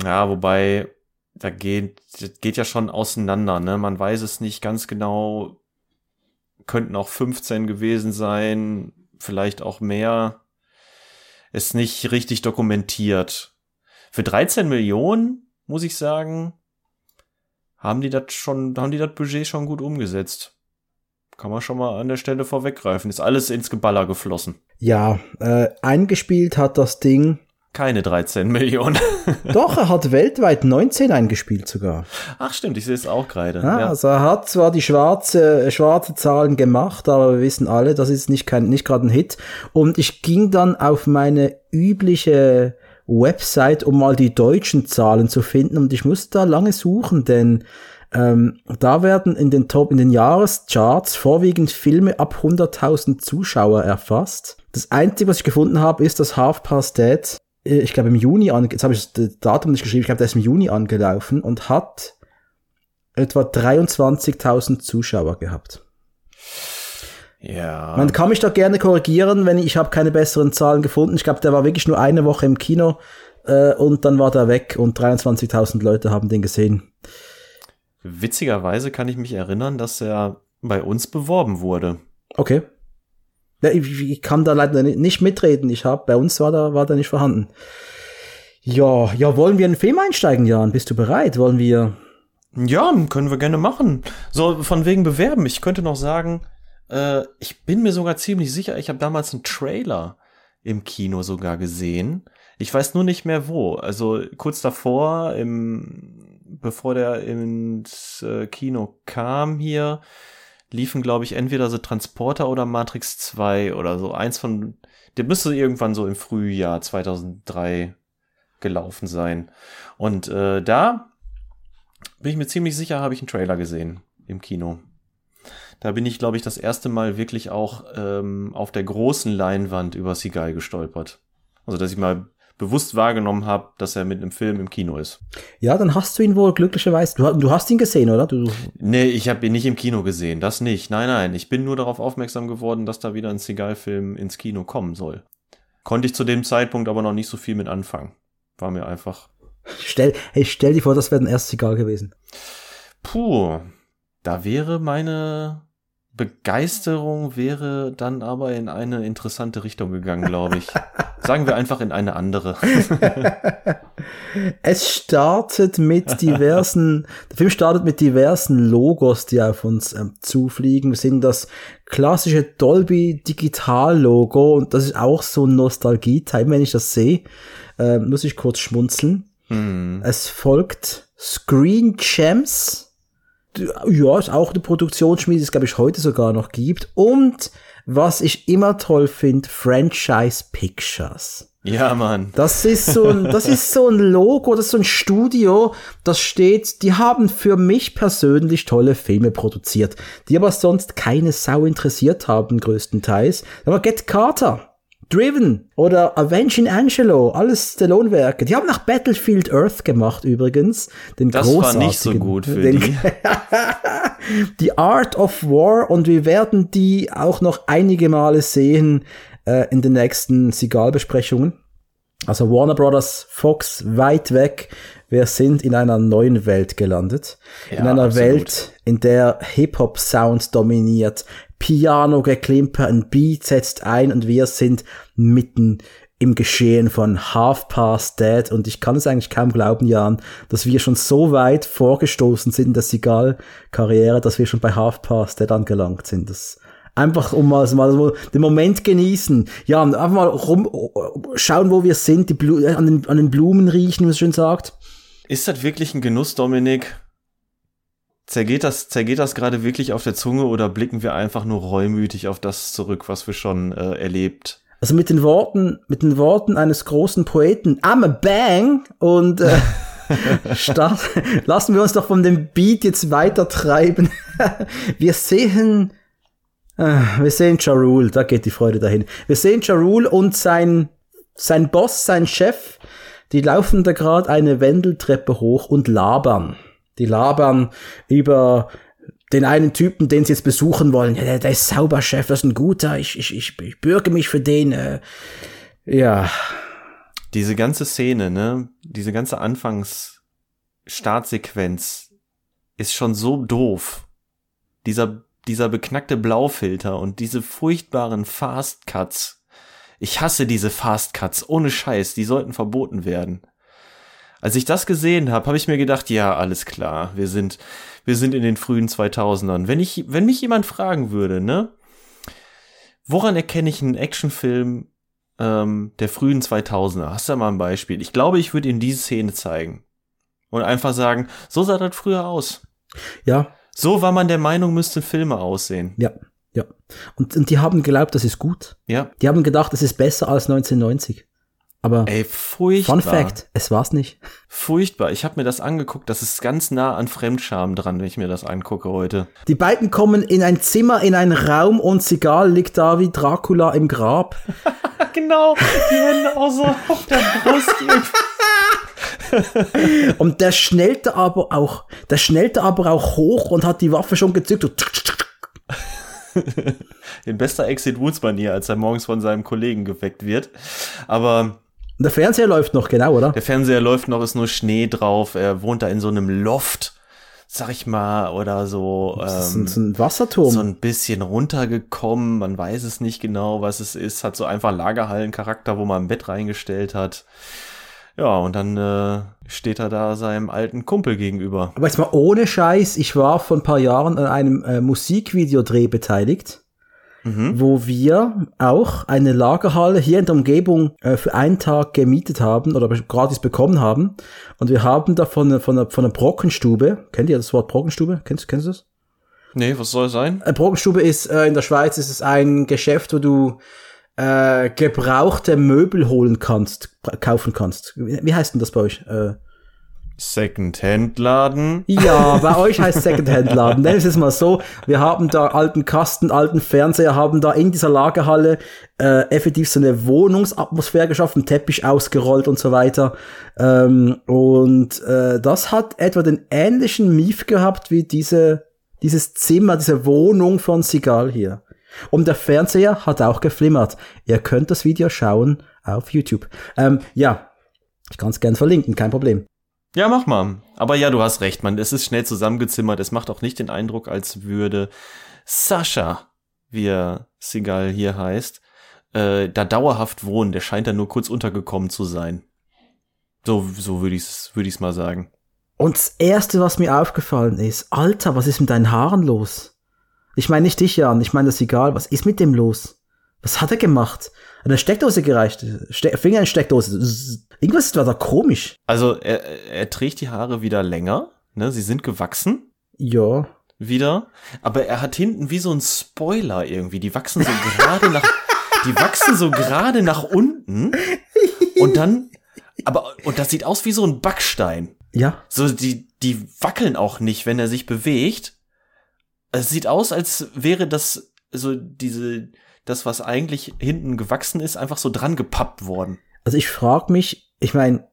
Ja, wobei, da geht, geht ja schon auseinander, ne? Man weiß es nicht ganz genau. Könnten auch 15 gewesen sein, vielleicht auch mehr. Ist nicht richtig dokumentiert. Für 13 Millionen, muss ich sagen, haben die das schon, haben die das Budget schon gut umgesetzt. Kann man schon mal an der Stelle vorweggreifen. Ist alles ins Geballer geflossen. Ja, äh, eingespielt hat das Ding. Keine 13 Millionen. Doch, er hat weltweit 19 eingespielt sogar. Ach stimmt, ich sehe es auch gerade. Ja, ja. Also er hat zwar die schwarze, schwarze Zahlen gemacht, aber wir wissen alle, das ist nicht, kein, nicht gerade ein Hit. Und ich ging dann auf meine übliche Website, um mal die deutschen Zahlen zu finden. Und ich musste da lange suchen, denn ähm, da werden in den Top, in den Jahrescharts vorwiegend Filme ab 100.000 Zuschauer erfasst. Das Einzige, was ich gefunden habe, ist, dass Half Past Dead, äh, ich glaube im Juni, an, jetzt habe ich das Datum nicht geschrieben, ich glaube, der ist im Juni angelaufen und hat etwa 23.000 Zuschauer gehabt. Ja. Man kann mich da gerne korrigieren, wenn ich, ich habe keine besseren Zahlen gefunden. Ich glaube, der war wirklich nur eine Woche im Kino äh, und dann war der weg und 23.000 Leute haben den gesehen. Witzigerweise kann ich mich erinnern, dass er bei uns beworben wurde. Okay. Ich, ich kann da leider nicht mitreden. Ich habe bei uns war da war da nicht vorhanden. Ja, ja, wollen wir in den Film einsteigen, Jan? Bist du bereit? Wollen wir? Ja, können wir gerne machen. So von wegen bewerben. Ich könnte noch sagen, äh, ich bin mir sogar ziemlich sicher, ich habe damals einen Trailer im Kino sogar gesehen. Ich weiß nur nicht mehr wo. Also kurz davor im bevor der ins äh, Kino kam hier, liefen, glaube ich, entweder so Transporter oder Matrix 2 oder so. Eins von, der müsste irgendwann so im Frühjahr 2003 gelaufen sein. Und äh, da bin ich mir ziemlich sicher, habe ich einen Trailer gesehen im Kino. Da bin ich, glaube ich, das erste Mal wirklich auch ähm, auf der großen Leinwand über Seagull gestolpert. Also, dass ich mal bewusst wahrgenommen habe, dass er mit einem Film im Kino ist. Ja, dann hast du ihn wohl glücklicherweise. Du, du hast ihn gesehen, oder? Du, nee, ich habe ihn nicht im Kino gesehen. Das nicht. Nein, nein. Ich bin nur darauf aufmerksam geworden, dass da wieder ein Seagal-Film ins Kino kommen soll. Konnte ich zu dem Zeitpunkt aber noch nicht so viel mit anfangen. War mir einfach. Stell, hey, stell dir vor, das wäre ein erstes Seagal gewesen. Puh. Da wäre meine Begeisterung wäre dann aber in eine interessante Richtung gegangen, glaube ich. Sagen wir einfach in eine andere. es startet mit diversen, der Film startet mit diversen Logos, die auf uns ähm, zufliegen. Wir sehen das klassische Dolby Digital Logo und das ist auch so ein Nostalgie-Time, wenn ich das sehe, äh, muss ich kurz schmunzeln. Hm. Es folgt Screen Gems ja, ist auch eine Produktionsschmiede, die es, glaube ich, heute sogar noch gibt. Und was ich immer toll finde, Franchise Pictures. Ja, Mann. Das ist so ein, das ist so ein Logo, das ist so ein Studio, das steht, die haben für mich persönlich tolle Filme produziert, die aber sonst keine Sau interessiert haben, größtenteils. Aber Get Carter Driven oder Avenging Angelo, alles Stallone-Werke. Die haben nach Battlefield Earth gemacht übrigens. Den das war nicht so gut für den, die. die Art of War und wir werden die auch noch einige Male sehen äh, in den nächsten Sigal-Besprechungen. Also Warner Brothers, Fox, weit weg. Wir sind in einer neuen Welt gelandet. Ja, in einer absolut. Welt, in der Hip-Hop-Sound dominiert, Piano-Geklimper, ein Beat setzt ein und wir sind mitten im Geschehen von Half Past Dead und ich kann es eigentlich kaum glauben, Jan, dass wir schon so weit vorgestoßen sind in der Sigal-Karriere, dass wir schon bei Half Past Dead angelangt sind. Das einfach um mal, mal den Moment genießen. Ja, einfach mal rum, schauen, wo wir sind, die Blu an, den, an den Blumen riechen, wie es schön sagt. Ist das wirklich ein Genuss, Dominik? Zergeht das, zergeht das gerade wirklich auf der Zunge oder blicken wir einfach nur reumütig auf das zurück, was wir schon äh, erlebt? Also mit den Worten, mit den Worten eines großen Poeten, I'm a bang und äh, start, lassen wir uns doch von dem Beat jetzt weiter treiben. wir sehen, wir sehen Jarul, da geht die Freude dahin. Wir sehen Jarul und sein, sein Boss, sein Chef, die laufen da gerade eine Wendeltreppe hoch und labern. Die labern über den einen Typen, den sie jetzt besuchen wollen. Ja, der, der ist sauber, Chef, das ist ein guter. Ich, ich, ich, ich bürge mich für den. Äh, ja. Diese ganze Szene, ne, diese ganze Anfangsstartsequenz ist schon so doof. Dieser, dieser beknackte Blaufilter und diese furchtbaren Fast Cuts. Ich hasse diese Fast Cuts, ohne Scheiß, die sollten verboten werden. Als ich das gesehen habe, habe ich mir gedacht, ja, alles klar, wir sind, wir sind in den frühen 2000ern. Wenn ich, wenn mich jemand fragen würde, ne, woran erkenne ich einen Actionfilm ähm, der frühen 2000er? Hast du mal ein Beispiel? Ich glaube, ich würde ihm diese Szene zeigen und einfach sagen, so sah das früher aus. Ja. So war man der Meinung, müssten Filme aussehen. Ja. Ja. Und, und die haben geglaubt, das ist gut. Ja. Die haben gedacht, das ist besser als 1990. Aber Ey, furchtbar. Fun Fact, es war's nicht. Furchtbar. Ich habe mir das angeguckt. Das ist ganz nah an Fremdscham dran, wenn ich mir das angucke heute. Die beiden kommen in ein Zimmer, in einen Raum und Sigal liegt da wie Dracula im Grab. genau, die Hände auch so auf der Brust. und der schnellte aber auch, der schnellte aber auch hoch und hat die Waffe schon gezückt. In bester Exit Woods Manier, als er morgens von seinem Kollegen geweckt wird. Aber der Fernseher läuft noch, genau, oder? Der Fernseher läuft noch, ist nur Schnee drauf. Er wohnt da in so einem Loft, sag ich mal, oder so. Das ähm, ist ein Wasserturm. So ein bisschen runtergekommen. Man weiß es nicht genau, was es ist. Hat so einfach Lagerhallencharakter, wo man ein Bett reingestellt hat. Ja, und dann äh, steht er da seinem alten Kumpel gegenüber. Aber jetzt mal ohne Scheiß, ich war vor ein paar Jahren an einem äh, Musikvideodreh beteiligt, mhm. wo wir auch eine Lagerhalle hier in der Umgebung äh, für einen Tag gemietet haben oder gratis bekommen haben. Und wir haben da von, von, einer, von einer Brockenstube, kennt ihr das Wort Brockenstube? Kennst, kennst du das? Nee, was soll es sein? Eine Brockenstube ist, äh, in der Schweiz ist es ein Geschäft, wo du äh, gebrauchte Möbel holen kannst, kaufen kannst. Wie heißt denn das bei euch? Äh, Secondhand-Laden? Ja, bei euch heißt Secondhand-Laden. Nennen wir es mal so. Wir haben da alten Kasten, alten Fernseher, haben da in dieser Lagerhalle äh, effektiv so eine Wohnungsatmosphäre geschaffen, Teppich ausgerollt und so weiter. Ähm, und äh, das hat etwa den ähnlichen Mief gehabt wie diese, dieses Zimmer, diese Wohnung von Sigal hier. Und der Fernseher hat auch geflimmert. Ihr könnt das Video schauen auf YouTube. Ähm, ja, ich kann es gern verlinken, kein Problem. Ja, mach mal. Aber ja, du hast recht, man. Es ist schnell zusammengezimmert. Es macht auch nicht den Eindruck, als würde Sascha, wie er Sigal hier heißt, äh, da dauerhaft wohnen. Der scheint da nur kurz untergekommen zu sein. So, so würde ich es würd ich's mal sagen. Und das Erste, was mir aufgefallen ist, Alter, was ist mit deinen Haaren los? Ich meine nicht dich, Jan. Ich meine das ist egal. Was ist mit dem los? Was hat er gemacht? Hat eine Steckdose gereicht? Ste Finger in Steckdose. Irgendwas war da komisch. Also er, er trägt die Haare wieder länger. Ne? Sie sind gewachsen. Ja. Wieder. Aber er hat hinten wie so ein Spoiler irgendwie. Die wachsen so gerade nach. Die wachsen so gerade nach unten. Und dann. Aber, und das sieht aus wie so ein Backstein. Ja. So, die, die wackeln auch nicht, wenn er sich bewegt. Es sieht aus, als wäre das so diese, das, was eigentlich hinten gewachsen ist, einfach so dran gepappt worden. Also ich frage mich, ich meine,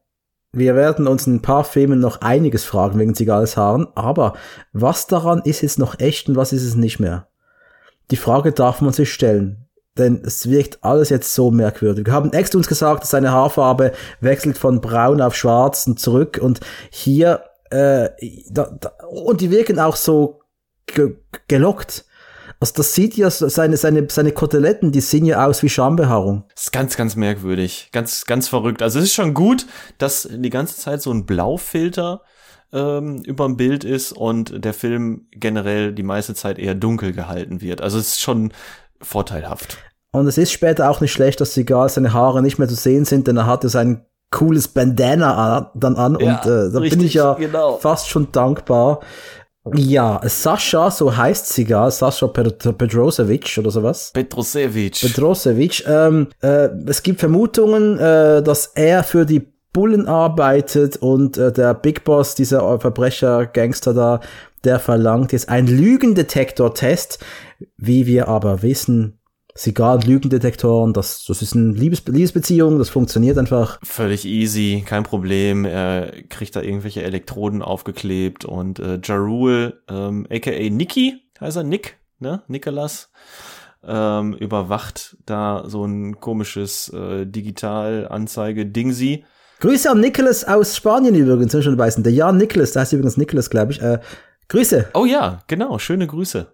wir werden uns in ein paar Filmen noch einiges fragen wegen Zigals Haaren, aber was daran ist jetzt noch echt und was ist es nicht mehr? Die Frage darf man sich stellen. Denn es wirkt alles jetzt so merkwürdig. Wir haben extra uns gesagt, dass seine Haarfarbe wechselt von braun auf schwarz und zurück und hier äh, da, da, und die wirken auch so gelockt. Also das sieht ja seine, seine, seine Koteletten, die sehen ja aus wie Schambehaarung. Das ist ganz, ganz merkwürdig. Ganz, ganz verrückt. Also es ist schon gut, dass die ganze Zeit so ein Blaufilter ähm, über dem Bild ist und der Film generell die meiste Zeit eher dunkel gehalten wird. Also es ist schon vorteilhaft. Und es ist später auch nicht schlecht, dass egal seine Haare nicht mehr zu sehen sind, denn er hatte sein cooles Bandana dann an ja, und äh, da bin ich ja genau. fast schon dankbar. Ja, Sascha, so heißt sie gar, Sascha Pedrosevic oder sowas. Petrosevic. Pedrosevic. Ähm, äh, es gibt Vermutungen, äh, dass er für die Bullen arbeitet und äh, der Big Boss, dieser Verbrecher-Gangster da, der verlangt jetzt einen Lügendetektor-Test. Wie wir aber wissen, Sigar- und Lügendetektoren, das, das ist eine Liebes Liebesbeziehung, das funktioniert einfach. Völlig easy, kein Problem. Er kriegt da irgendwelche Elektroden aufgeklebt und äh, Jarul, ähm, aka Nicky, heißt er Nick, ne? Nicholas, ähm, überwacht da so ein komisches äh, Digitalanzeige-Dingsi. Grüße an Nicholas aus Spanien übrigens, soll ich schon weißen. Der Jan Nicholas, der heißt übrigens Nicholas, glaube ich. Äh, Grüße. Oh ja, genau, schöne Grüße.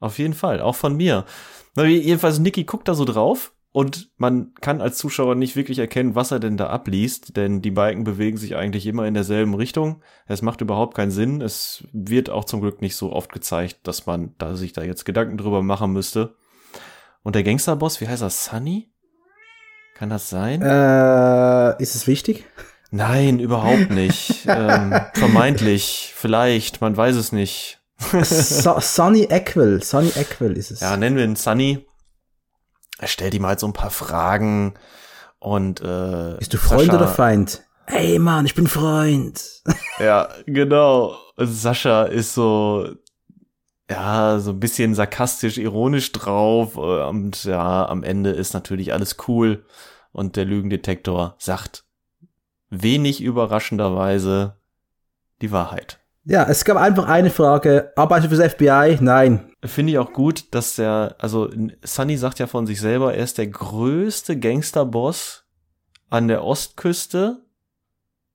Auf jeden Fall, auch von mir. Na, jedenfalls, Niki guckt da so drauf und man kann als Zuschauer nicht wirklich erkennen, was er denn da abliest, denn die Balken bewegen sich eigentlich immer in derselben Richtung. Es macht überhaupt keinen Sinn. Es wird auch zum Glück nicht so oft gezeigt, dass man da sich da jetzt Gedanken drüber machen müsste. Und der Gangsterboss, wie heißt er? Sunny? Kann das sein? Äh, ist es wichtig? Nein, überhaupt nicht. ähm, vermeintlich, vielleicht, man weiß es nicht. So, Sunny Equil, Sunny Equil ist es. Ja, nennen wir ihn Sunny. Er stellt ihm halt so ein paar Fragen und äh, Bist du Freund Sascha, oder Feind? Ey Mann, ich bin Freund. ja, genau. Sascha ist so ja, so ein bisschen sarkastisch, ironisch drauf und ja, am Ende ist natürlich alles cool und der Lügendetektor sagt wenig überraschenderweise die Wahrheit. Ja, es gab einfach eine Frage. Arbeite fürs FBI? Nein. Finde ich auch gut, dass der, also Sunny sagt ja von sich selber, er ist der größte Gangsterboss an der Ostküste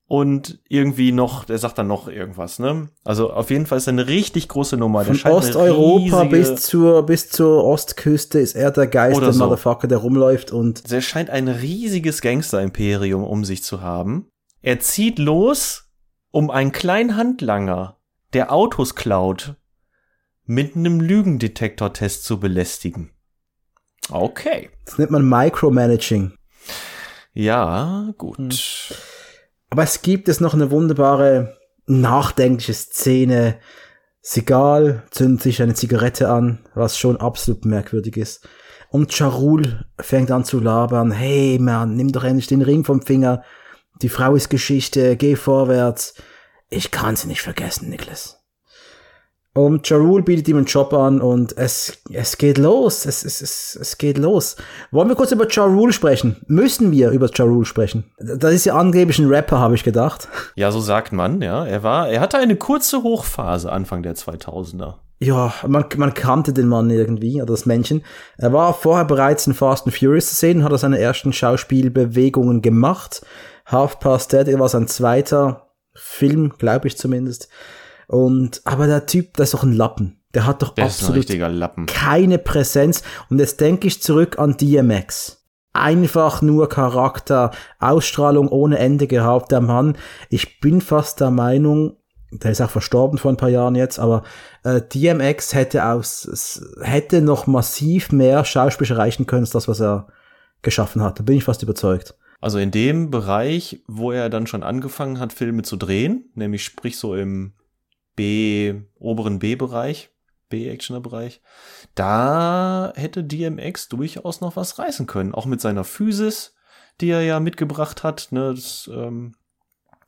und irgendwie noch, der sagt dann noch irgendwas, ne? Also auf jeden Fall ist er eine richtig große Nummer. Von Osteuropa bis zur, bis zur Ostküste ist er der geilste so. Motherfucker, der rumläuft und. Der scheint ein riesiges Gangster-Imperium um sich zu haben. Er zieht los, um einen kleinen Handlanger, der Autos klaut, mit einem Lügendetektor-Test zu belästigen. Okay. Das nennt man Micromanaging. Ja, gut. Hm. Aber es gibt es noch eine wunderbare, nachdenkliche Szene. Sigal zündet sich eine Zigarette an, was schon absolut merkwürdig ist. Und Charul fängt an zu labern. Hey, man, nimm doch endlich den Ring vom Finger. Die Frau ist Geschichte, geh vorwärts. Ich kann sie nicht vergessen, Niklas. Und Jarul bietet ihm einen Job an und es, es geht los. Es, es, es, es geht los. Wollen wir kurz über Jarul sprechen? Müssen wir über Jarul sprechen? Das ist ja angeblich ein Rapper, habe ich gedacht. Ja, so sagt man, ja. Er war, er hatte eine kurze Hochphase Anfang der 2000er. Ja, man, man kannte den Mann irgendwie, oder das Männchen. Er war vorher bereits in Fast and Furious zu sehen, hat er seine ersten Schauspielbewegungen gemacht. Half Past Dead war sein zweiter Film, glaube ich zumindest. Und, aber der Typ, der ist doch ein Lappen. Der hat doch der absolut ein keine Präsenz. Und jetzt denke ich zurück an DMX. Einfach nur Charakter, Ausstrahlung ohne Ende gehabt, der Mann. Ich bin fast der Meinung, der ist auch verstorben vor ein paar Jahren jetzt, aber äh, DMX hätte aus, hätte noch massiv mehr Schauspiel erreichen können, als das, was er geschaffen hat. Da bin ich fast überzeugt. Also in dem Bereich, wo er dann schon angefangen hat, Filme zu drehen, nämlich sprich so im B, oberen B-Bereich, B-Actioner-Bereich, da hätte DMX durchaus noch was reißen können. Auch mit seiner Physis, die er ja mitgebracht hat. Ne, das ähm,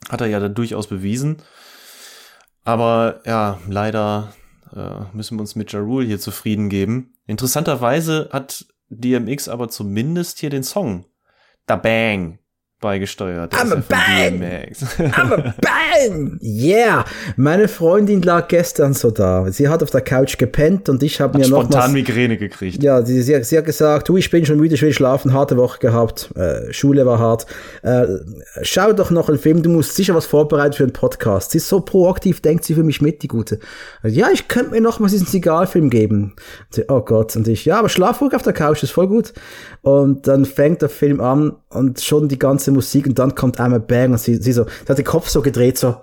hat er ja dann durchaus bewiesen. Aber ja, leider äh, müssen wir uns mit Ja Rule hier zufrieden geben. Interessanterweise hat DMX aber zumindest hier den Song Da Bang beigesteuert. I'm a bang! I'm a bang! Yeah! Meine Freundin lag gestern so da. Sie hat auf der Couch gepennt und ich habe mir noch spontan Migräne gekriegt. Ja, sie, sie, sie, hat gesagt, du, ich bin schon müde, ich will schlafen, harte Woche gehabt, äh, Schule war hart. Äh, schau doch noch einen Film, du musst sicher was vorbereiten für einen Podcast. Sie ist so proaktiv, denkt sie für mich mit, die Gute. Ja, ich könnte mir noch mal diesen Sigalfilm geben. Sie, oh Gott, und ich, ja, aber schlaf ruhig auf der Couch, ist voll gut. Und dann fängt der Film an und schon die ganze Musik und dann kommt einmal Bang und sie, sie so, sie hat den Kopf so gedreht, so,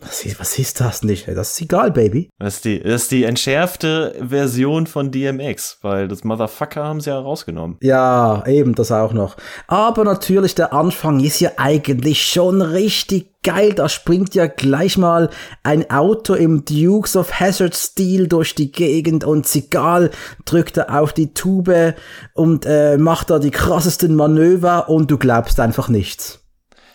Was ist, was ist das nicht? Das ist egal, Baby. Das ist, die, das ist die entschärfte Version von DMX, weil das Motherfucker haben sie ja rausgenommen. Ja, eben, das auch noch. Aber natürlich, der Anfang ist ja eigentlich schon richtig geil. Da springt ja gleich mal ein Auto im Dukes of Hazard Stil durch die Gegend und Zigal drückt er auf die Tube und äh, macht da die krassesten Manöver und du glaubst einfach nichts.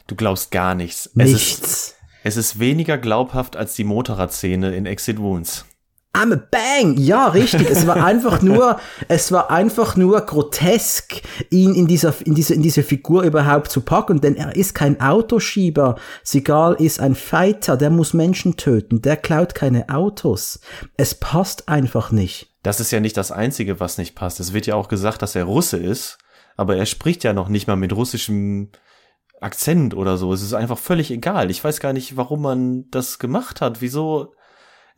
Du glaubst gar nichts. Nichts. Es ist, weniger glaubhaft als die Motorradszene in Exit Wounds. I'm a bang! Ja, richtig. Es war einfach nur, es war einfach nur grotesk, ihn in dieser, in diese, in diese Figur überhaupt zu packen, denn er ist kein Autoschieber. Sigal ist ein Fighter, der muss Menschen töten, der klaut keine Autos. Es passt einfach nicht. Das ist ja nicht das Einzige, was nicht passt. Es wird ja auch gesagt, dass er Russe ist, aber er spricht ja noch nicht mal mit russischem Akzent oder so. Es ist einfach völlig egal. Ich weiß gar nicht, warum man das gemacht hat. Wieso?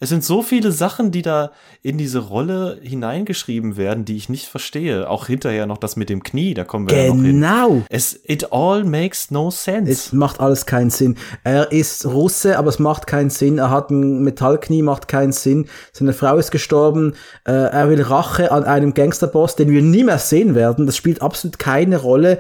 Es sind so viele Sachen, die da in diese Rolle hineingeschrieben werden, die ich nicht verstehe. Auch hinterher noch das mit dem Knie, da kommen wir ja noch hin. Genau. Es, it all makes no sense. Es macht alles keinen Sinn. Er ist Russe, aber es macht keinen Sinn. Er hat ein Metallknie, macht keinen Sinn. Seine Frau ist gestorben. Äh, er will Rache an einem Gangsterboss, den wir nie mehr sehen werden. Das spielt absolut keine Rolle.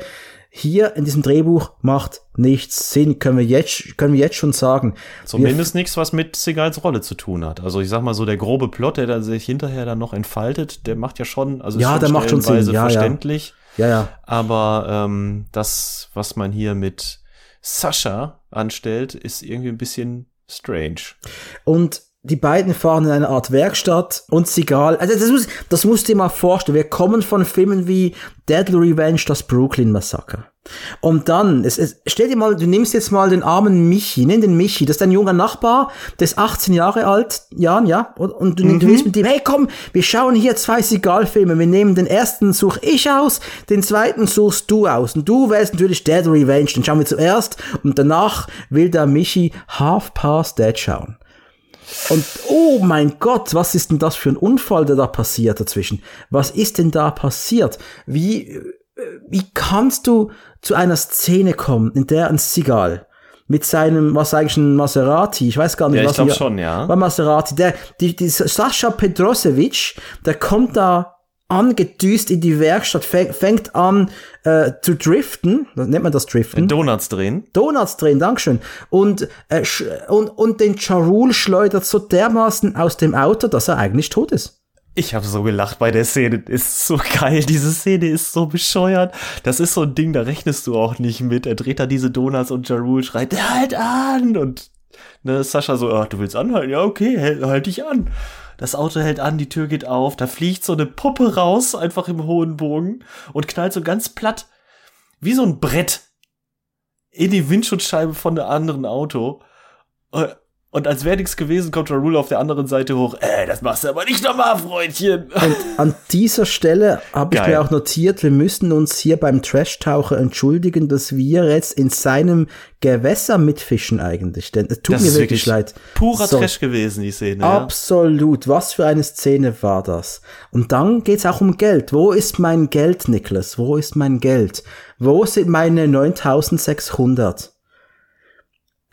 Hier in diesem Drehbuch macht nichts Sinn, können wir jetzt, können wir jetzt schon sagen. Zumindest nichts, was mit Segals Rolle zu tun hat. Also ich sag mal so, der grobe Plot, der da sich hinterher dann noch entfaltet, der macht ja schon, also Ja, ist der macht schon Sinn, ja, ja. verständlich. Ja, ja. Aber ähm, das, was man hier mit Sascha anstellt, ist irgendwie ein bisschen strange. Und die beiden fahren in eine Art Werkstatt und Sigal, also das muss, das musst du dir mal vorstellen. Wir kommen von Filmen wie Deadly Revenge, das Brooklyn Massaker. Und dann, es, es, stell dir mal, du nimmst jetzt mal den armen Michi, nimm den Michi, das ist dein junger Nachbar, der ist 18 Jahre alt, Jan, ja, und, und du, du willst mit ihm, hey komm, wir schauen hier zwei Sigal-Filme, wir nehmen den ersten such ich aus, den zweiten suchst du aus, und du wählst natürlich Dead Revenge, den schauen wir zuerst, und danach will der Michi Half Past Dead schauen. Und oh mein Gott, was ist denn das für ein Unfall, der da passiert dazwischen? Was ist denn da passiert? Wie, äh, wie kannst du zu einer Szene kommen, in der ein Sigal mit seinem, was eigentlich ein Maserati, ich weiß gar nicht, Ja, ich was glaube hier- schon, ja. war Maserati, der, die, die Sascha Pedrosevic, der kommt da angedüst in die Werkstatt, fäng- fängt an äh, zu driften, nennt man das Driften? Donuts drehen. Donuts drehen, Dankeschön. Und, äh, und, und den Charul schleudert so dermaßen aus dem Auto, dass er eigentlich tot ist. Ich habe so gelacht bei der Szene. Ist so geil. Diese Szene ist so bescheuert. Das ist so ein Ding, da rechnest du auch nicht mit. Er dreht da diese Donuts und Jarul schreit, halt an! Und ne, Sascha so, ach, du willst anhalten? Ja, okay, halt, halt dich an. Das Auto hält an, die Tür geht auf, da fliegt so eine Puppe raus, einfach im hohen Bogen und knallt so ganz platt, wie so ein Brett, in die Windschutzscheibe von der anderen Auto. Und als wäre nichts gewesen, kommt Jarul auf der anderen Seite hoch. Äh, das machst du aber nicht nochmal, Freundchen. Und an dieser Stelle habe ich mir auch notiert, wir müssen uns hier beim Trash-Taucher entschuldigen, dass wir jetzt in seinem Gewässer mitfischen eigentlich. Denn es tut Das mir ist wirklich leid. Purer So. Trash gewesen, die Szene. Ja. Absolut. Was für eine Szene war das? Und dann geht's auch um Geld. Wo ist mein Geld, Niklas? Wo ist mein Geld? Wo sind meine 9600?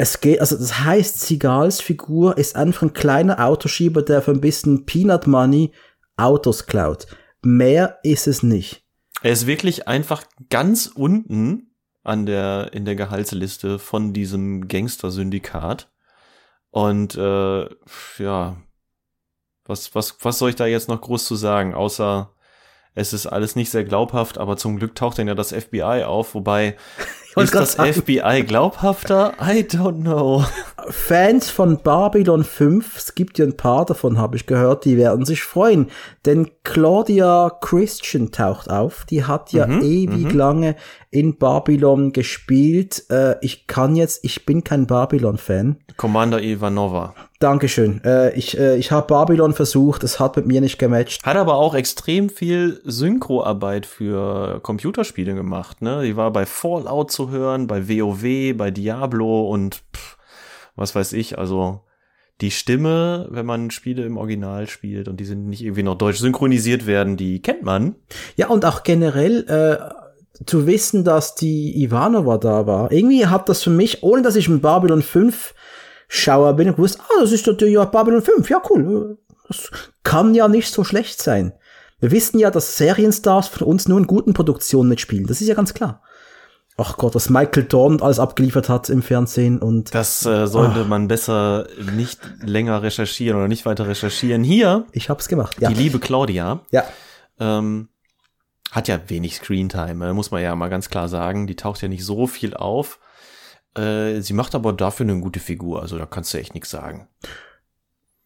Es geht, also das heißt, Sigals Figur ist einfach ein kleiner Autoschieber, der für ein bisschen Peanut Money Autos klaut. Mehr ist es nicht. Er ist wirklich einfach ganz unten an der, in der Gehaltsliste von diesem Gangster-Syndikat. Und äh, ja, was, was, was soll ich da jetzt noch groß zu sagen, außer es ist alles nicht sehr glaubhaft, aber zum Glück taucht dann ja das FBI auf, wobei ist das sagen. FBI glaubhafter? I don't know. Fans von Babylon 5, es gibt ja ein paar davon, habe ich gehört, die werden sich freuen. Denn Claudia Christian taucht auf. Die hat ja Mhm, ewig lange in Babylon gespielt. Äh, ich kann jetzt, ich bin kein Babylon-Fan. Commander Ivanova. Dankeschön. Äh, ich äh, ich habe Babylon versucht, es hat mit mir nicht gematcht. Hat aber auch extrem viel Synchroarbeit für Computerspiele gemacht, ne? Die war bei Fallout zu hören, bei WoW, bei Diablo und pff, was weiß ich, also die Stimme, wenn man Spiele im Original spielt und die sind nicht irgendwie noch deutsch synchronisiert werden, die kennt man. Ja, und auch generell äh, zu wissen, dass die Ivanova da war. Irgendwie hat das für mich, ohne dass ich mit Babylon 5 Schauer bin gewusst, ah, das ist natürlich ja Babylon 5, ja cool. Das kann ja nicht so schlecht sein. Wir wissen ja, dass Serienstars von uns nur in guten Produktionen mitspielen. Das ist ja ganz klar. Ach Gott, was Michael Dorn alles abgeliefert hat im Fernsehen und. Das äh, sollte oh. man besser nicht länger recherchieren oder nicht weiter recherchieren. Hier. Ich hab's gemacht. Ja. Die liebe Claudia. Ja. Ähm, hat ja wenig Screentime, muss man ja mal ganz klar sagen. Die taucht ja nicht so viel auf. Äh, sie macht aber dafür eine gute Figur, also da kannst du echt nichts sagen.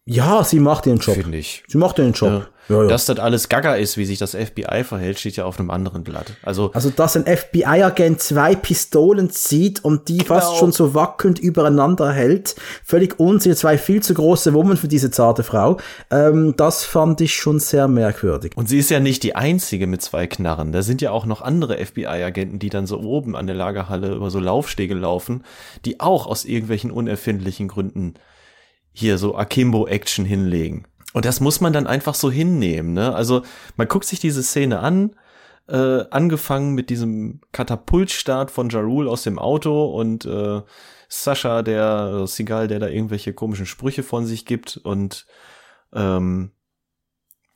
Ja, sie macht ihren Job. Finde ich. Sie macht ihren Job. Ja. Ja, ja. Dass das alles gaga ist, wie sich das FBI verhält, steht ja auf einem anderen Blatt. Also, also dass ein FBI-Agent zwei Pistolen zieht und die genau. fast schon so wackelnd übereinander hält, völlig unsinnig, zwei viel zu große Wummern für diese zarte Frau, ähm, das fand ich schon sehr merkwürdig. Und sie ist ja nicht die einzige mit zwei Knarren. Da sind ja auch noch andere FBI-Agenten, die dann so oben an der Lagerhalle über so Laufstege laufen, die auch aus irgendwelchen unerfindlichen Gründen hier so Akimbo-Action hinlegen. Und das muss man dann einfach so hinnehmen. Ne? Also man guckt sich diese Szene an, äh, angefangen mit diesem Katapultstart von Jarul aus dem Auto und äh, Sascha, der äh, Sigal, der da irgendwelche komischen Sprüche von sich gibt und ähm,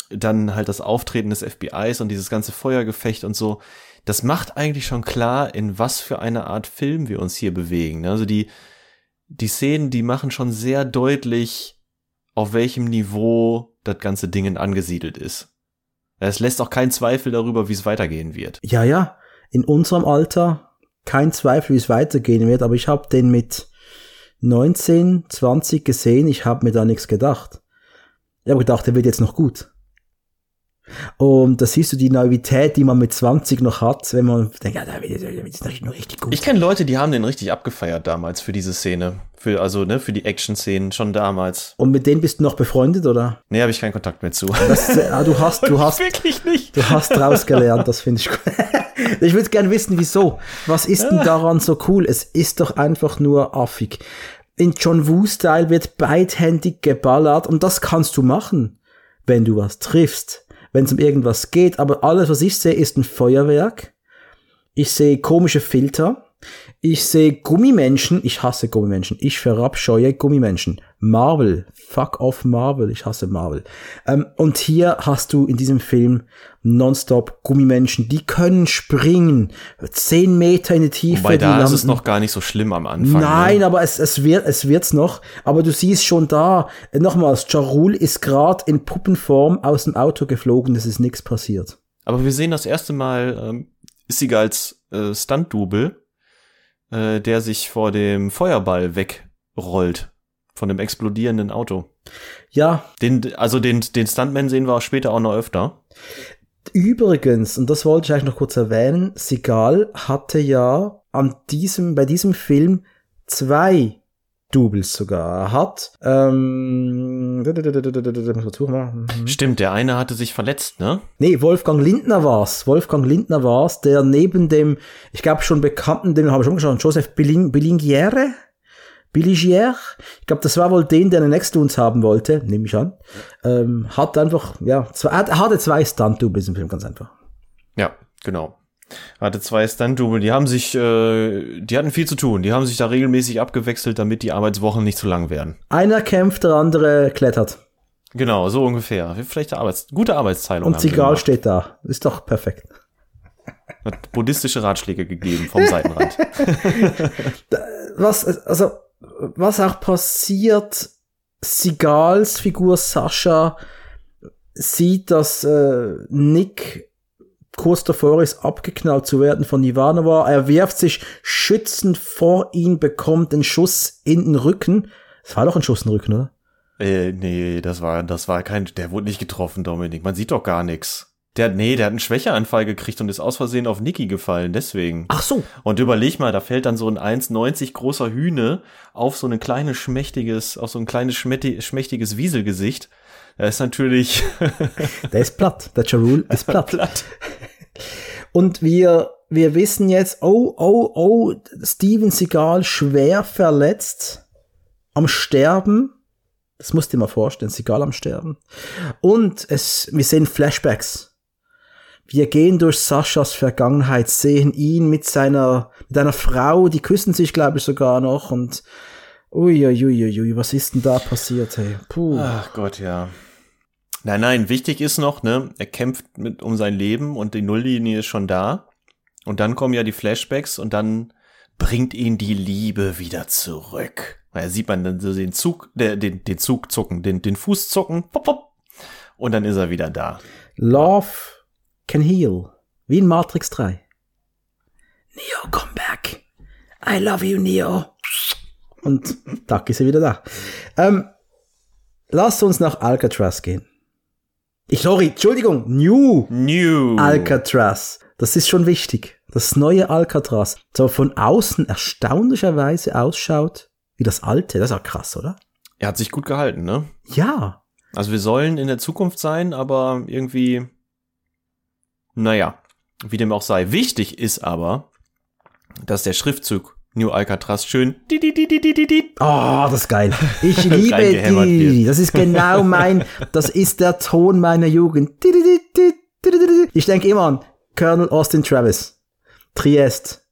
dann halt das Auftreten des FBIs und dieses ganze Feuergefecht und so. Das macht eigentlich schon klar, in was für eine Art Film wir uns hier bewegen. Ne? Also die die Szenen, die machen schon sehr deutlich, auf welchem Niveau das ganze Ding angesiedelt ist. Es lässt auch keinen Zweifel darüber, wie es weitergehen wird. Ja, ja, in unserem Alter kein Zweifel, wie es weitergehen wird, aber ich habe den mit 19, 20 gesehen, ich habe mir da nichts gedacht. Ich habe gedacht, der wird jetzt noch gut. Und da siehst du die Naivität, die man mit 20 noch hat, wenn man denkt, ja, da wird es noch richtig gut. Ich kenne Leute, die haben den richtig abgefeiert damals für diese Szene. Für, also, ne, für die Action-Szenen schon damals. Und mit denen bist du noch befreundet, oder? Nee, habe ich keinen Kontakt mehr zu. Das, ah, du hast, du hast. Wirklich nicht. Du hast rausgelernt, das finde ich gut. ich würde gerne wissen, wieso. Was ist denn daran so cool? Es ist doch einfach nur affig. In John Woo-Style wird beidhändig geballert und das kannst du machen, wenn du was triffst wenn es um irgendwas geht, aber alles, was ich sehe, ist ein Feuerwerk. Ich sehe komische Filter. Ich sehe Gummimenschen. Ich hasse Gummimenschen. Ich verabscheue Gummimenschen. Marvel. Fuck off Marvel. Ich hasse Marvel. Ähm, und hier hast du in diesem Film nonstop Gummimenschen. Die können springen. Zehn Meter in die Tiefe. Wobei da ist es noch gar nicht so schlimm am Anfang. Nein, ne? aber es, es wird es wird's noch. Aber du siehst schon da. Nochmals, Jarul ist gerade in Puppenform aus dem Auto geflogen. Es ist nichts passiert. Aber wir sehen das erste Mal ähm, Sigals äh, Stunt-Double äh, der sich vor dem Feuerball wegrollt. Von dem explodierenden Auto. Ja. Den, also den, den Stuntman sehen wir später auch noch öfter. Übrigens, und das wollte ich eigentlich noch kurz erwähnen, Sigal hatte ja an diesem, bei diesem Film zwei Doubles sogar hat. Ähm, Stimmt, der eine hatte sich verletzt, ne? Nee, Wolfgang Lindner war's. Wolfgang Lindner war's, der neben dem, ich glaube schon bekannten, den habe ich schon geschaut, Joseph Billing, Billingiere? Billigier, ich glaube, das war wohl den, der einen Next haben wollte, nehme ich an. Ähm, hat einfach, ja, zwei, hatte zwei Stunt-Doubles im Film, ganz einfach. Ja, genau hatte zwei Stunt-Double, die haben sich, äh, die hatten viel zu tun. Die haben sich da regelmäßig abgewechselt, damit die Arbeitswochen nicht zu lang werden. Einer kämpft, der andere klettert. Genau, so ungefähr. Vielleicht Arbeits gute Arbeitsteilung. Und Zigal steht da. Ist doch perfekt. Hat buddhistische Ratschläge gegeben vom Seitenrand. was, also, was auch passiert, Sigals Figur Sascha sieht, dass äh, Nick kurz davor ist, abgeknallt zu werden von Ivanova. Er wirft sich schützend vor ihn, bekommt einen Schuss in den Rücken. Das war doch ein Schuss in den Rücken, oder? Äh, nee, das war, das war kein, der wurde nicht getroffen, Dominik. Man sieht doch gar nichts. Der, nee, der hat einen Schwächeanfall gekriegt und ist aus Versehen auf Niki gefallen, deswegen. Ach so. Und überleg mal, da fällt dann so ein 1,90 großer Hühne auf so ein kleines schmächtiges, auf so ein kleines schmächtiges Wieselgesicht. Er ist natürlich. der ist platt. Der Jarul ist platt. platt. Und wir, wir wissen jetzt, oh, oh, oh, Steven Seagal schwer verletzt, am Sterben. Das musst du dir mal vorstellen, Seagal am Sterben. Und es, wir sehen Flashbacks. Wir gehen durch Saschas Vergangenheit, sehen ihn mit seiner, mit einer Frau, die küssen sich, glaube ich, sogar noch und Uiuiuiui, ui, was ist denn da passiert, hey? Puh. Ach Gott, ja. Nein, nein, wichtig ist noch, ne, er kämpft mit um sein Leben und die Nulllinie ist schon da. Und dann kommen ja die Flashbacks und dann bringt ihn die Liebe wieder zurück. Da sieht man dann so den Zug, den, den Zug zucken, den, den Fuß zucken, pop, pop, und dann ist er wieder da. Love can heal. Wie in Matrix 3. Neo, come back. I love you, Neo. Und Duck ist er wieder da. Ähm, lasst uns nach Alcatraz gehen. Ich, sorry, Entschuldigung, New New. Alcatraz. Das ist schon wichtig. Das neue Alcatraz. So von außen erstaunlicherweise ausschaut wie das alte. Das ist auch krass, oder? Er hat sich gut gehalten, ne? Ja. Also wir sollen in der Zukunft sein, aber irgendwie, naja, wie dem auch sei. Wichtig ist aber, dass der Schriftzug New Alcatraz schön di, di, di, di, di, di, di, Oh, das ist geil. Ich liebe die. Das ist genau mein, das ist der Ton meiner Jugend. Ich denke immer an Colonel Austin Travis. Triest.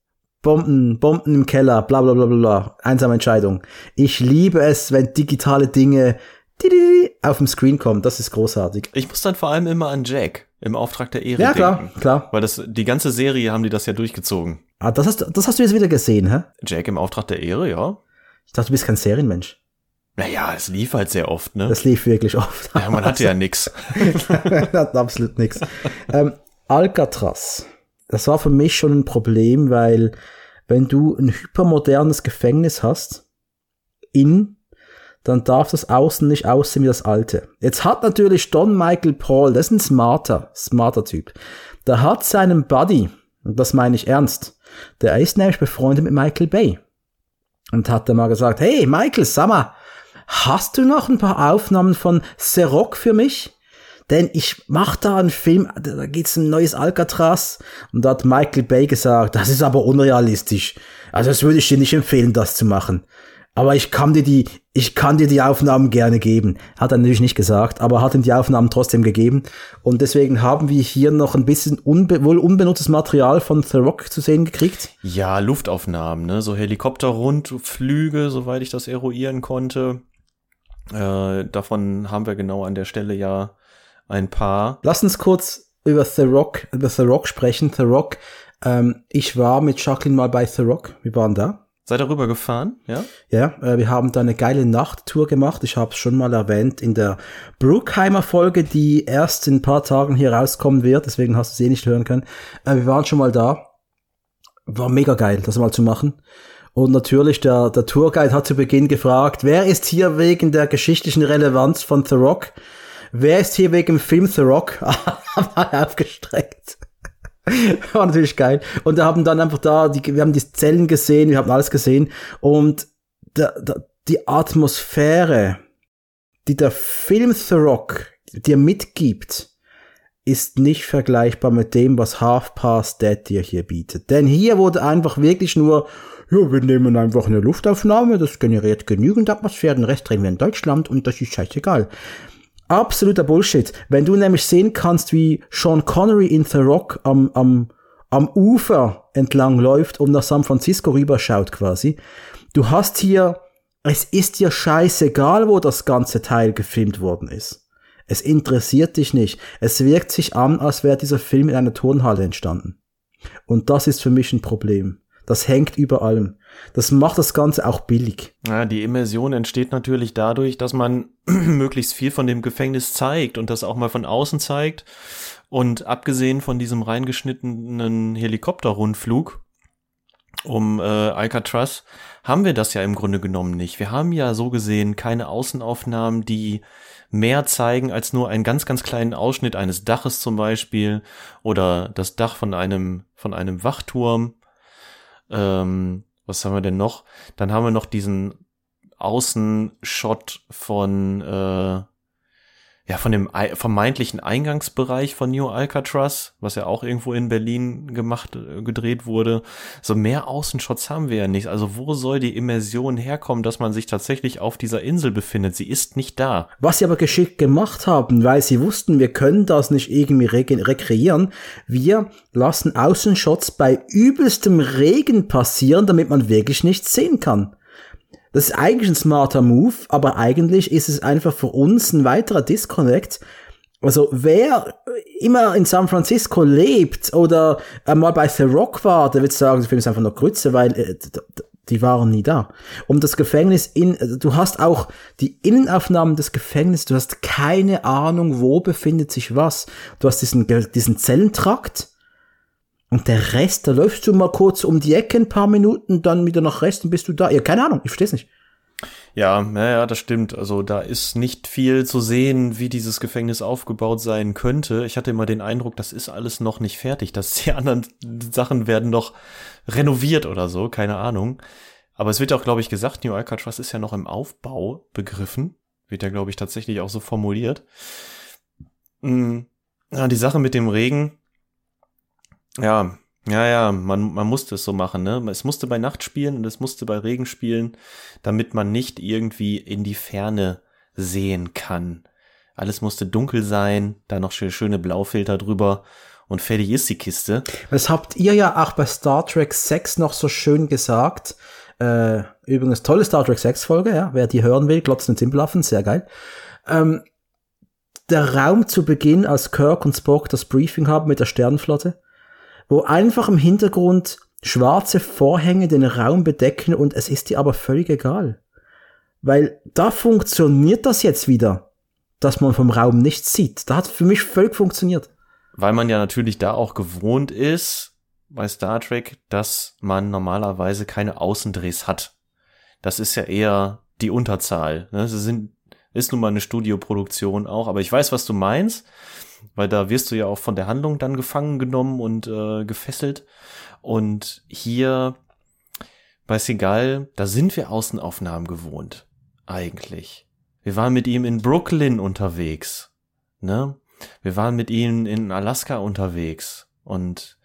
Bomben, Bomben im Keller, bla bla bla bla. Einsame Entscheidung. Ich liebe es, wenn digitale Dinge di, di, di, auf dem Screen kommen. Das ist großartig. Ich muss dann vor allem immer an Jack im Auftrag der Ehre Ja, denken. klar, klar. Weil das, die ganze Serie haben die das ja durchgezogen. Ah, das hast, du- das hast du jetzt wieder gesehen, hä? Jack im Auftrag der Ehre, ja. Ich dachte, du bist kein Serienmensch. Naja, es lief halt sehr oft, ne? Das lief wirklich oft. ja, man hatte ja nix. hat absolut nichts. Ähm, Alcatraz. Das war für mich schon ein Problem, weil wenn du ein hypermodernes Gefängnis hast, in, dann darf das außen nicht aussehen wie das alte. Jetzt hat natürlich Don Michael Paul, das ist ein smarter, smarter Typ. Der hat seinen Buddy, und das meine ich ernst, der ist nämlich befreundet mit Michael Bay. Und hat dann mal gesagt, hey Michael, sag mal, hast du noch ein paar Aufnahmen von Seroc für mich? Denn ich mach da einen Film, da geht's um ein neues Alcatraz. Und da hat Michael Bay gesagt, das ist aber unrealistisch. Also das würde ich dir nicht empfehlen, das zu machen. Aber ich kann dir die, ich kann dir die Aufnahmen gerne geben. Hat er natürlich nicht gesagt, aber hat ihm die Aufnahmen trotzdem gegeben. Und deswegen haben wir hier noch ein bisschen unbe wohl unbenutztes Material von The Rock zu sehen gekriegt. Ja, Luftaufnahmen, ne? So Helikopterrundflüge, soweit ich das eruieren konnte. Äh, davon haben wir genau an der Stelle ja ein paar. Lass uns kurz über The Rock, über The Rock sprechen. The Rock, ähm, ich war mit Jacqueline mal bei The Rock. Wir waren da. Seid ihr rüber gefahren, ja? Ja, äh, wir haben da eine geile Nachttour gemacht. Ich habe es schon mal erwähnt in der Brookheimer Folge, die erst in ein paar Tagen hier rauskommen wird. Deswegen hast du sie eh nicht hören können. Äh, wir waren schon mal da. War mega geil, das mal zu machen. Und natürlich, der, der Tourguide hat zu Beginn gefragt, wer ist hier wegen der geschichtlichen Relevanz von The Rock? Wer ist hier wegen dem Film The Rock? Aufgestreckt. War natürlich geil. Und wir haben dann einfach da, die, wir haben die Zellen gesehen, wir haben alles gesehen. Und der, der, die Atmosphäre, die der Film The Rock dir mitgibt, ist nicht vergleichbar mit dem, was Half Past Dead dir hier bietet. Denn hier wurde einfach wirklich nur, ja, wir nehmen einfach eine Luftaufnahme, das generiert genügend Atmosphäre, den Rest drehen wir in Deutschland und das ist scheißegal. Absoluter Bullshit. Wenn du nämlich sehen kannst, wie Sean Connery in The Rock am, am, am Ufer entlang läuft und nach San Francisco rüberschaut quasi. Du hast hier, es ist dir scheißegal, wo das ganze Teil gefilmt worden ist. Es interessiert dich nicht. Es wirkt sich an, als wäre dieser Film in einer Turnhalle entstanden. Und das ist für mich ein Problem. Das hängt über allem. Das macht das Ganze auch billig. Ja, die Immersion entsteht natürlich dadurch, dass man möglichst viel von dem Gefängnis zeigt und das auch mal von außen zeigt. Und abgesehen von diesem reingeschnittenen Helikopterrundflug um äh, Alcatraz haben wir das ja im Grunde genommen nicht. Wir haben ja so gesehen keine Außenaufnahmen, die mehr zeigen als nur einen ganz, ganz kleinen Ausschnitt eines Daches zum Beispiel oder das Dach von einem, von einem Wachturm. Ähm, was haben wir denn noch? Dann haben wir noch diesen Außenshot von, äh, ja, von dem ei- vermeintlichen Eingangsbereich von New Alcatraz, was ja auch irgendwo in Berlin gemacht, äh, gedreht wurde. So mehr Außenshots haben wir ja nicht. Also wo soll die Immersion herkommen, dass man sich tatsächlich auf dieser Insel befindet? Sie ist nicht da. Was sie aber geschickt gemacht haben, weil sie wussten, wir können das nicht irgendwie re rekreieren. Wir lassen Außenshots bei übelstem Regen passieren, damit man wirklich nichts sehen kann. Das ist eigentlich ein smarter Move, aber eigentlich ist es einfach für uns ein weiterer Disconnect. Also wer immer in San Francisco lebt oder einmal bei The Rock war, der wird sagen, der Film ist einfach nur Grütze, weil äh, die waren nie da. Um das Gefängnis in, also du hast auch die Innenaufnahmen des Gefängnisses, du hast keine Ahnung, wo befindet sich was. Du hast diesen, diesen Zellentrakt, und der Rest, da läufst du mal kurz um die Ecke ein paar Minuten, dann wieder nach Rest und bist du da. Ja, keine Ahnung, ich versteh's nicht. Ja, ja, das stimmt. Also da ist nicht viel zu sehen, wie dieses Gefängnis aufgebaut sein könnte. Ich hatte immer den Eindruck, das ist alles noch nicht fertig. Dass die anderen Sachen werden noch renoviert oder so, keine Ahnung. Aber es wird auch, glaube ich, gesagt, New Alcatraz ist ja noch im Aufbau begriffen. Wird ja, glaube ich, tatsächlich auch so formuliert. Hm, ja, die Sache mit dem Regen, ja, ja, ja, man, man musste es so machen, ne? Es musste bei Nacht spielen und es musste bei Regen spielen, damit man nicht irgendwie in die Ferne sehen kann. Alles musste dunkel sein, da noch schöne, schöne Blaufilter drüber und fertig ist die Kiste. Das habt ihr ja auch bei Star Trek 6 noch so schön gesagt. Äh, übrigens tolle Star Trek 6 Folge, ja. Wer die hören will, glotzen und Simpelaffen, sehr geil. Ähm, der Raum zu Beginn, als Kirk und Spock das Briefing haben mit der Sternenflotte wo einfach im Hintergrund schwarze Vorhänge den Raum bedecken und es ist dir aber völlig egal. Weil da funktioniert das jetzt wieder, dass man vom Raum nichts sieht. Da hat für mich völlig funktioniert. Weil man ja natürlich da auch gewohnt ist bei Star Trek, dass man normalerweise keine Außendrehs hat. Das ist ja eher die Unterzahl. Ne? Sie sind, ist nun mal eine Studioproduktion auch, aber ich weiß, was du meinst weil da wirst du ja auch von der Handlung dann gefangen genommen und äh, gefesselt. Und hier bei Segal, da sind wir Außenaufnahmen gewohnt, eigentlich. Wir waren mit ihm in Brooklyn unterwegs, ne? Wir waren mit ihm in Alaska unterwegs und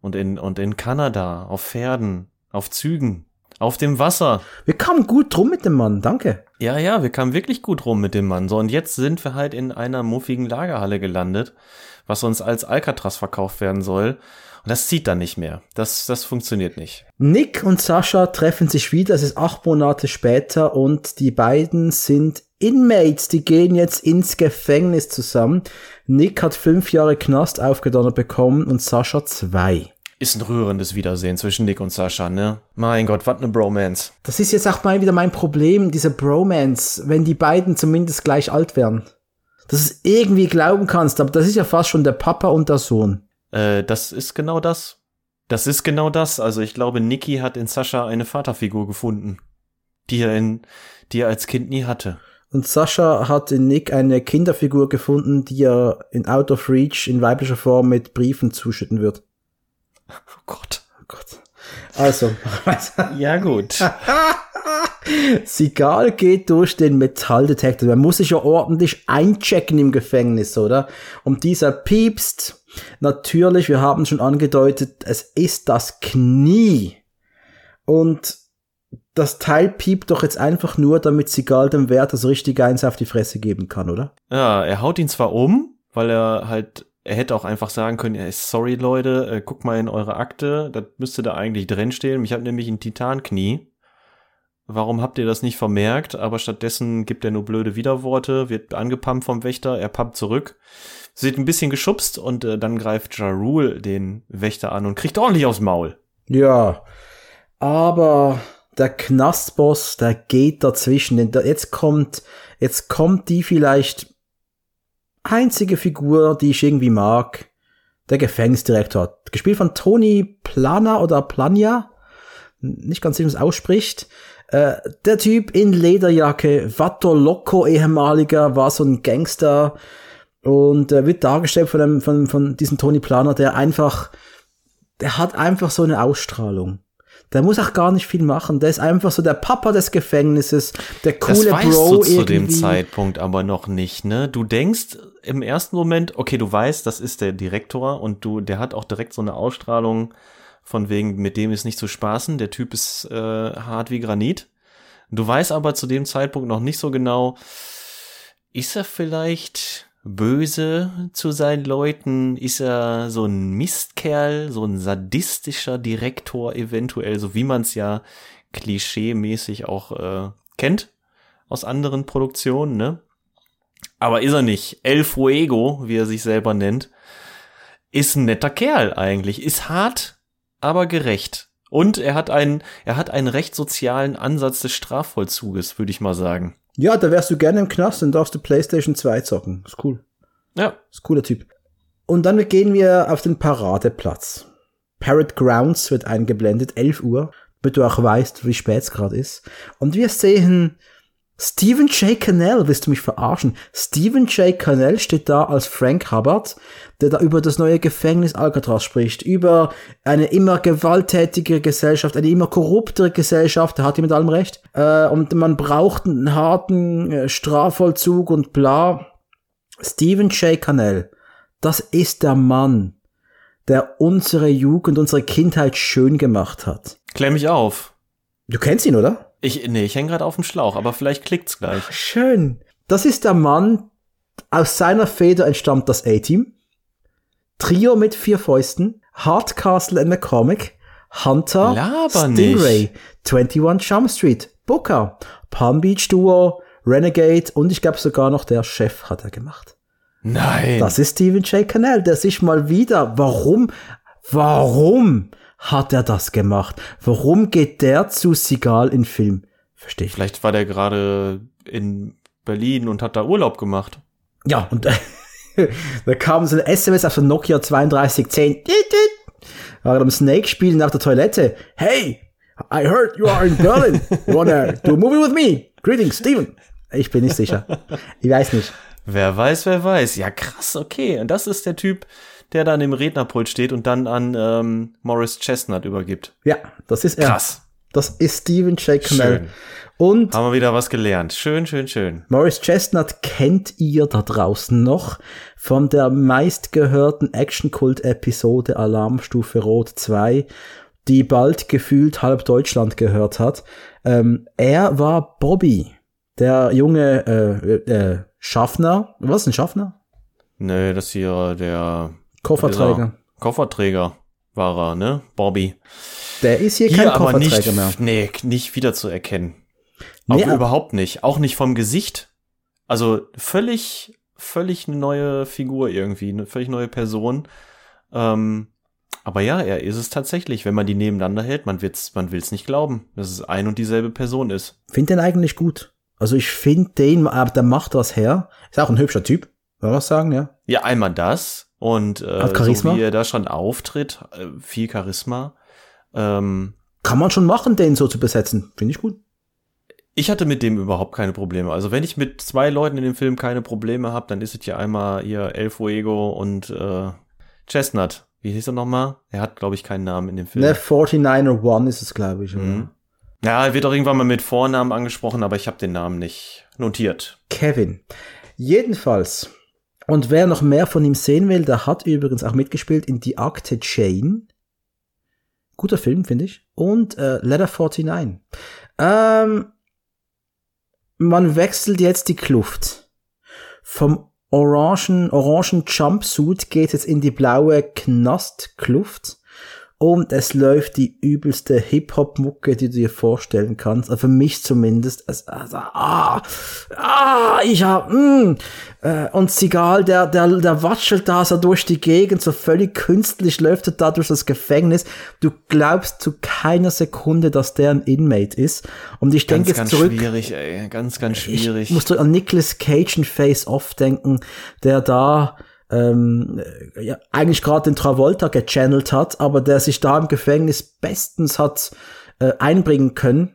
und in und in Kanada auf Pferden, auf Zügen, auf dem Wasser. Wir kamen gut drum mit dem Mann, danke. Ja, ja, wir kamen wirklich gut rum mit dem Mann. So, und jetzt sind wir halt in einer muffigen Lagerhalle gelandet, was uns als Alcatraz verkauft werden soll. Und das zieht dann nicht mehr. Das, das funktioniert nicht. Nick und Sascha treffen sich wieder. Es ist acht Monate später und die beiden sind Inmates. Die gehen jetzt ins Gefängnis zusammen. Nick hat fünf Jahre Knast aufgedonnert bekommen und Sascha zwei ist ein rührendes Wiedersehen zwischen Nick und Sascha, ne? Mein Gott, was ne Bromance. Das ist jetzt auch mal wieder mein Problem, diese Bromance, wenn die beiden zumindest gleich alt wären. Dass du es irgendwie glauben kannst, aber das ist ja fast schon der Papa und der Sohn. Äh, das ist genau das. Das ist genau das. Also ich glaube, Nicky hat in Sascha eine Vaterfigur gefunden, die er in, die er als Kind nie hatte. Und Sascha hat in Nick eine Kinderfigur gefunden, die er in Out of Reach in weiblicher Form mit Briefen zuschütten wird. Oh Gott. Oh Gott. Also. ja, gut. Sigal geht durch den Metalldetektor. Man muss sich ja ordentlich einchecken im Gefängnis, oder? Und dieser piepst. Natürlich, wir haben schon angedeutet, es ist das Knie. Und das Teil piept doch jetzt einfach nur, damit Sigal dem Wert das richtige eins auf die Fresse geben kann, oder? Ja, er haut ihn zwar um, weil er halt er hätte auch einfach sagen können, ja, sorry Leute, äh, guck mal in eure Akte, das müsste da eigentlich drin stehen. Ich habe nämlich ein Titanknie. Warum habt ihr das nicht vermerkt? Aber stattdessen gibt er nur blöde Widerworte, wird angepumpt vom Wächter, er pumpt zurück, wird ein bisschen geschubst und äh, dann greift Ja Rule den Wächter an und kriegt ordentlich aufs Maul. Ja, aber der Knastboss, der geht dazwischen. Denn jetzt kommt, jetzt kommt die vielleicht einzige Figur, die ich irgendwie mag, der Gefängnisdirektor. Gespielt von Tony Plana oder Plania. Nicht ganz sicher, wie es ausspricht. Äh, der Typ in Lederjacke, Vato Loco ehemaliger, war so ein Gangster und äh, wird dargestellt von, einem, von, von diesem Tony Plana, der einfach, der hat einfach so eine Ausstrahlung. Der muss auch gar nicht viel machen. Der ist einfach so der Papa des Gefängnisses, der coole das weißt Bro du zu irgendwie. dem Zeitpunkt aber noch nicht, ne? Du denkst im ersten Moment, okay, du weißt, das ist der Direktor und du, der hat auch direkt so eine Ausstrahlung von wegen, mit dem ist nicht zu spaßen. Der Typ ist äh, hart wie Granit. Du weißt aber zu dem Zeitpunkt noch nicht so genau, ist er vielleicht böse zu seinen Leuten? Ist er so ein Mistkerl, so ein sadistischer Direktor eventuell, so wie man es ja klischee-mäßig auch äh, kennt aus anderen Produktionen, ne? Aber ist er nicht. El Fuego, wie er sich selber nennt, ist ein netter Kerl eigentlich. Ist hart, aber gerecht. Und er hat einen, er hat einen recht sozialen Ansatz des Strafvollzuges, würde ich mal sagen. Ja, da wärst du gerne im Knast und darfst du PlayStation 2 zocken. Ist cool. Ja. Ist cooler Typ. Und dann gehen wir auf den Paradeplatz. Parrot Grounds wird eingeblendet, 11 Uhr, damit du auch weißt, wie spät es gerade ist. Und wir sehen Stephen J. Cannell, willst du mich verarschen? Stephen J. Cannell steht da als Frank Hubbard, der da über das neue Gefängnis Alcatraz spricht, über eine immer gewalttätigere Gesellschaft, eine immer korruptere Gesellschaft, da hat er mit allem recht. Äh, und man braucht einen harten äh, Strafvollzug und bla. Stephen J. Cannell, das ist der Mann, der unsere Jugend, unsere Kindheit schön gemacht hat. Klär mich auf. Du kennst ihn, oder? Ich, nee, ich hänge gerade auf dem Schlauch, aber vielleicht klickt's gleich. Schön. Das ist der Mann, aus seiner Feder entstammt das A-Team. Trio mit vier Fäusten, Hardcastle and the Comic, Hunter, Laber Stingray, 21 Jump Street, Booker, Palm Beach Duo, Renegade und ich glaube sogar noch der Chef hat er gemacht. Nein. Das ist Stephen J. Cannell, der sich mal wieder, warum, warum hat er das gemacht? Warum geht der zu Sigal in Film? Verstehe ich. Vielleicht war der gerade in Berlin und hat da Urlaub gemacht. Ja, und da kam so ein SMS auf der Nokia 3210. War am Snake spielen nach der Toilette. Hey, I heard you are in Berlin. You wanna do a movie with me? Greetings, Steven. Ich bin nicht sicher. Ich weiß nicht. Wer weiß, wer weiß. Ja, krass, okay. Und das ist der Typ, der da an dem Rednerpult steht und dann an ähm, Morris Chestnut übergibt. Ja, das ist er. Krass. Das ist Steven J. Cannell. Schön. Und Haben wir wieder was gelernt. Schön, schön, schön. Morris Chestnut kennt ihr da draußen noch von der meistgehörten Action-Kult-Episode Alarmstufe Rot 2, die bald gefühlt halb Deutschland gehört hat. Ähm, er war Bobby, der junge äh, äh, Schaffner. Was ist ein Schaffner? Nö, das hier der Kofferträger. dieser Kofferträger war er, ne? Bobby. Der ist hier, kein Hier aber Kofferträger nicht, mehr. nee, nicht wiederzuerkennen. Nee, Auch aber- überhaupt nicht. Auch nicht vom Gesicht. Also völlig, völlig eine neue Figur irgendwie, eine völlig neue Person. Ähm, aber ja, er ist es tatsächlich. Wenn man die nebeneinander hält, man wird's, man will's nicht glauben, dass es ein und dieselbe Person ist. Find den eigentlich gut. Also ich finde den, aber der macht was her. Ist auch ein hübscher Typ. Man das sagen, ja? Ja, einmal das und äh, so wie er da schon auftritt, äh, viel Charisma. Ähm, Kann man schon machen, den so zu besetzen. Finde ich gut. ich hatte mit dem überhaupt keine Probleme. Also wenn ich mit zwei Leuten in dem Film keine Probleme habe, dann ist es ja einmal ihr El Fuego und äh, Chestnut. Wie hieß er nochmal? Er hat, glaube ich, keinen Namen in dem Film. Ne, 49er One ist es, glaube ich. Mhm. Ja, er wird auch irgendwann mal mit Vornamen angesprochen, aber ich habe den Namen nicht notiert. Kevin. Jedenfalls. Und wer noch mehr von ihm sehen will, der hat übrigens auch mitgespielt in Die Akte Jane. Guter Film, finde ich. Und äh, Letter 49. Ähm, man wechselt jetzt die Kluft. Vom orangen, orangen Jumpsuit geht jetzt in die blaue Knastkluft. Und es läuft die übelste Hip-Hop-Mucke, die du dir vorstellen kannst. Also für mich zumindest. Es, also, ah, ah, ich hab, mm. äh, Und Sigal, der, der, der watschelt da so durch die Gegend, so völlig künstlich läuft er da durch das Gefängnis. Du glaubst zu keiner Sekunde, dass der ein Inmate ist. Und ich Ganz, denke jetzt ganz zurück. schwierig, ey. Ganz, ganz schwierig. Ich musste an Nicolas Cage in Face Off denken, der da ähm, äh, ja, eigentlich gerade den Travolta gechannelt hat, aber der sich da im Gefängnis bestens hat äh, einbringen können.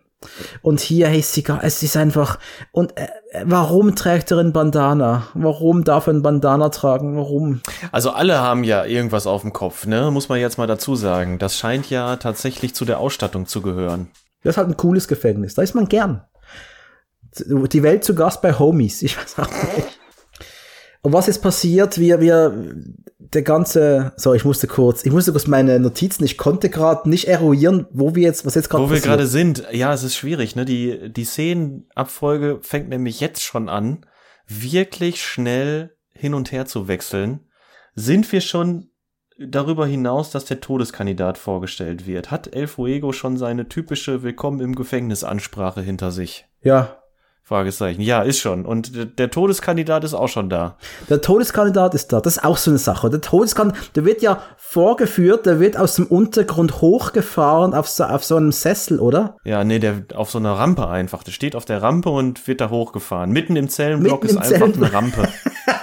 Und hier, hey, Siga, es ist einfach. Und äh, warum trägt er ein Bandana? Warum darf er ein Bandana tragen? Warum? Also alle haben ja irgendwas auf dem Kopf, ne? Muss man jetzt mal dazu sagen. Das scheint ja tatsächlich zu der Ausstattung zu gehören. Das ist halt ein cooles Gefängnis. Da ist man gern. Die Welt zu Gast bei Homies. Ich weiß auch nicht. Und was ist passiert? Wir, wir, der ganze, so, ich musste kurz, ich musste kurz meine Notizen, ich konnte gerade nicht eruieren, wo wir jetzt, was jetzt gerade Wo wir passiert. gerade sind, ja, es ist schwierig, ne? Die, die Szenenabfolge fängt nämlich jetzt schon an, wirklich schnell hin und her zu wechseln. Sind wir schon darüber hinaus, dass der Todeskandidat vorgestellt wird, hat El Fuego schon seine typische Willkommen im Gefängnis Ansprache hinter sich? Ja, Fragezeichen. Ja, ist schon. Und der, Todeskandidat ist auch schon da. Der Todeskandidat ist da. Das ist auch so eine Sache. Der Todeskandidat, der wird ja vorgeführt, der wird aus dem Untergrund hochgefahren auf so, auf so einem Sessel, oder? Ja, nee, der auf so einer Rampe einfach. Der steht auf der Rampe und wird da hochgefahren. Mitten im Zellenblock Mitten ist im einfach Zellenblock. eine Rampe.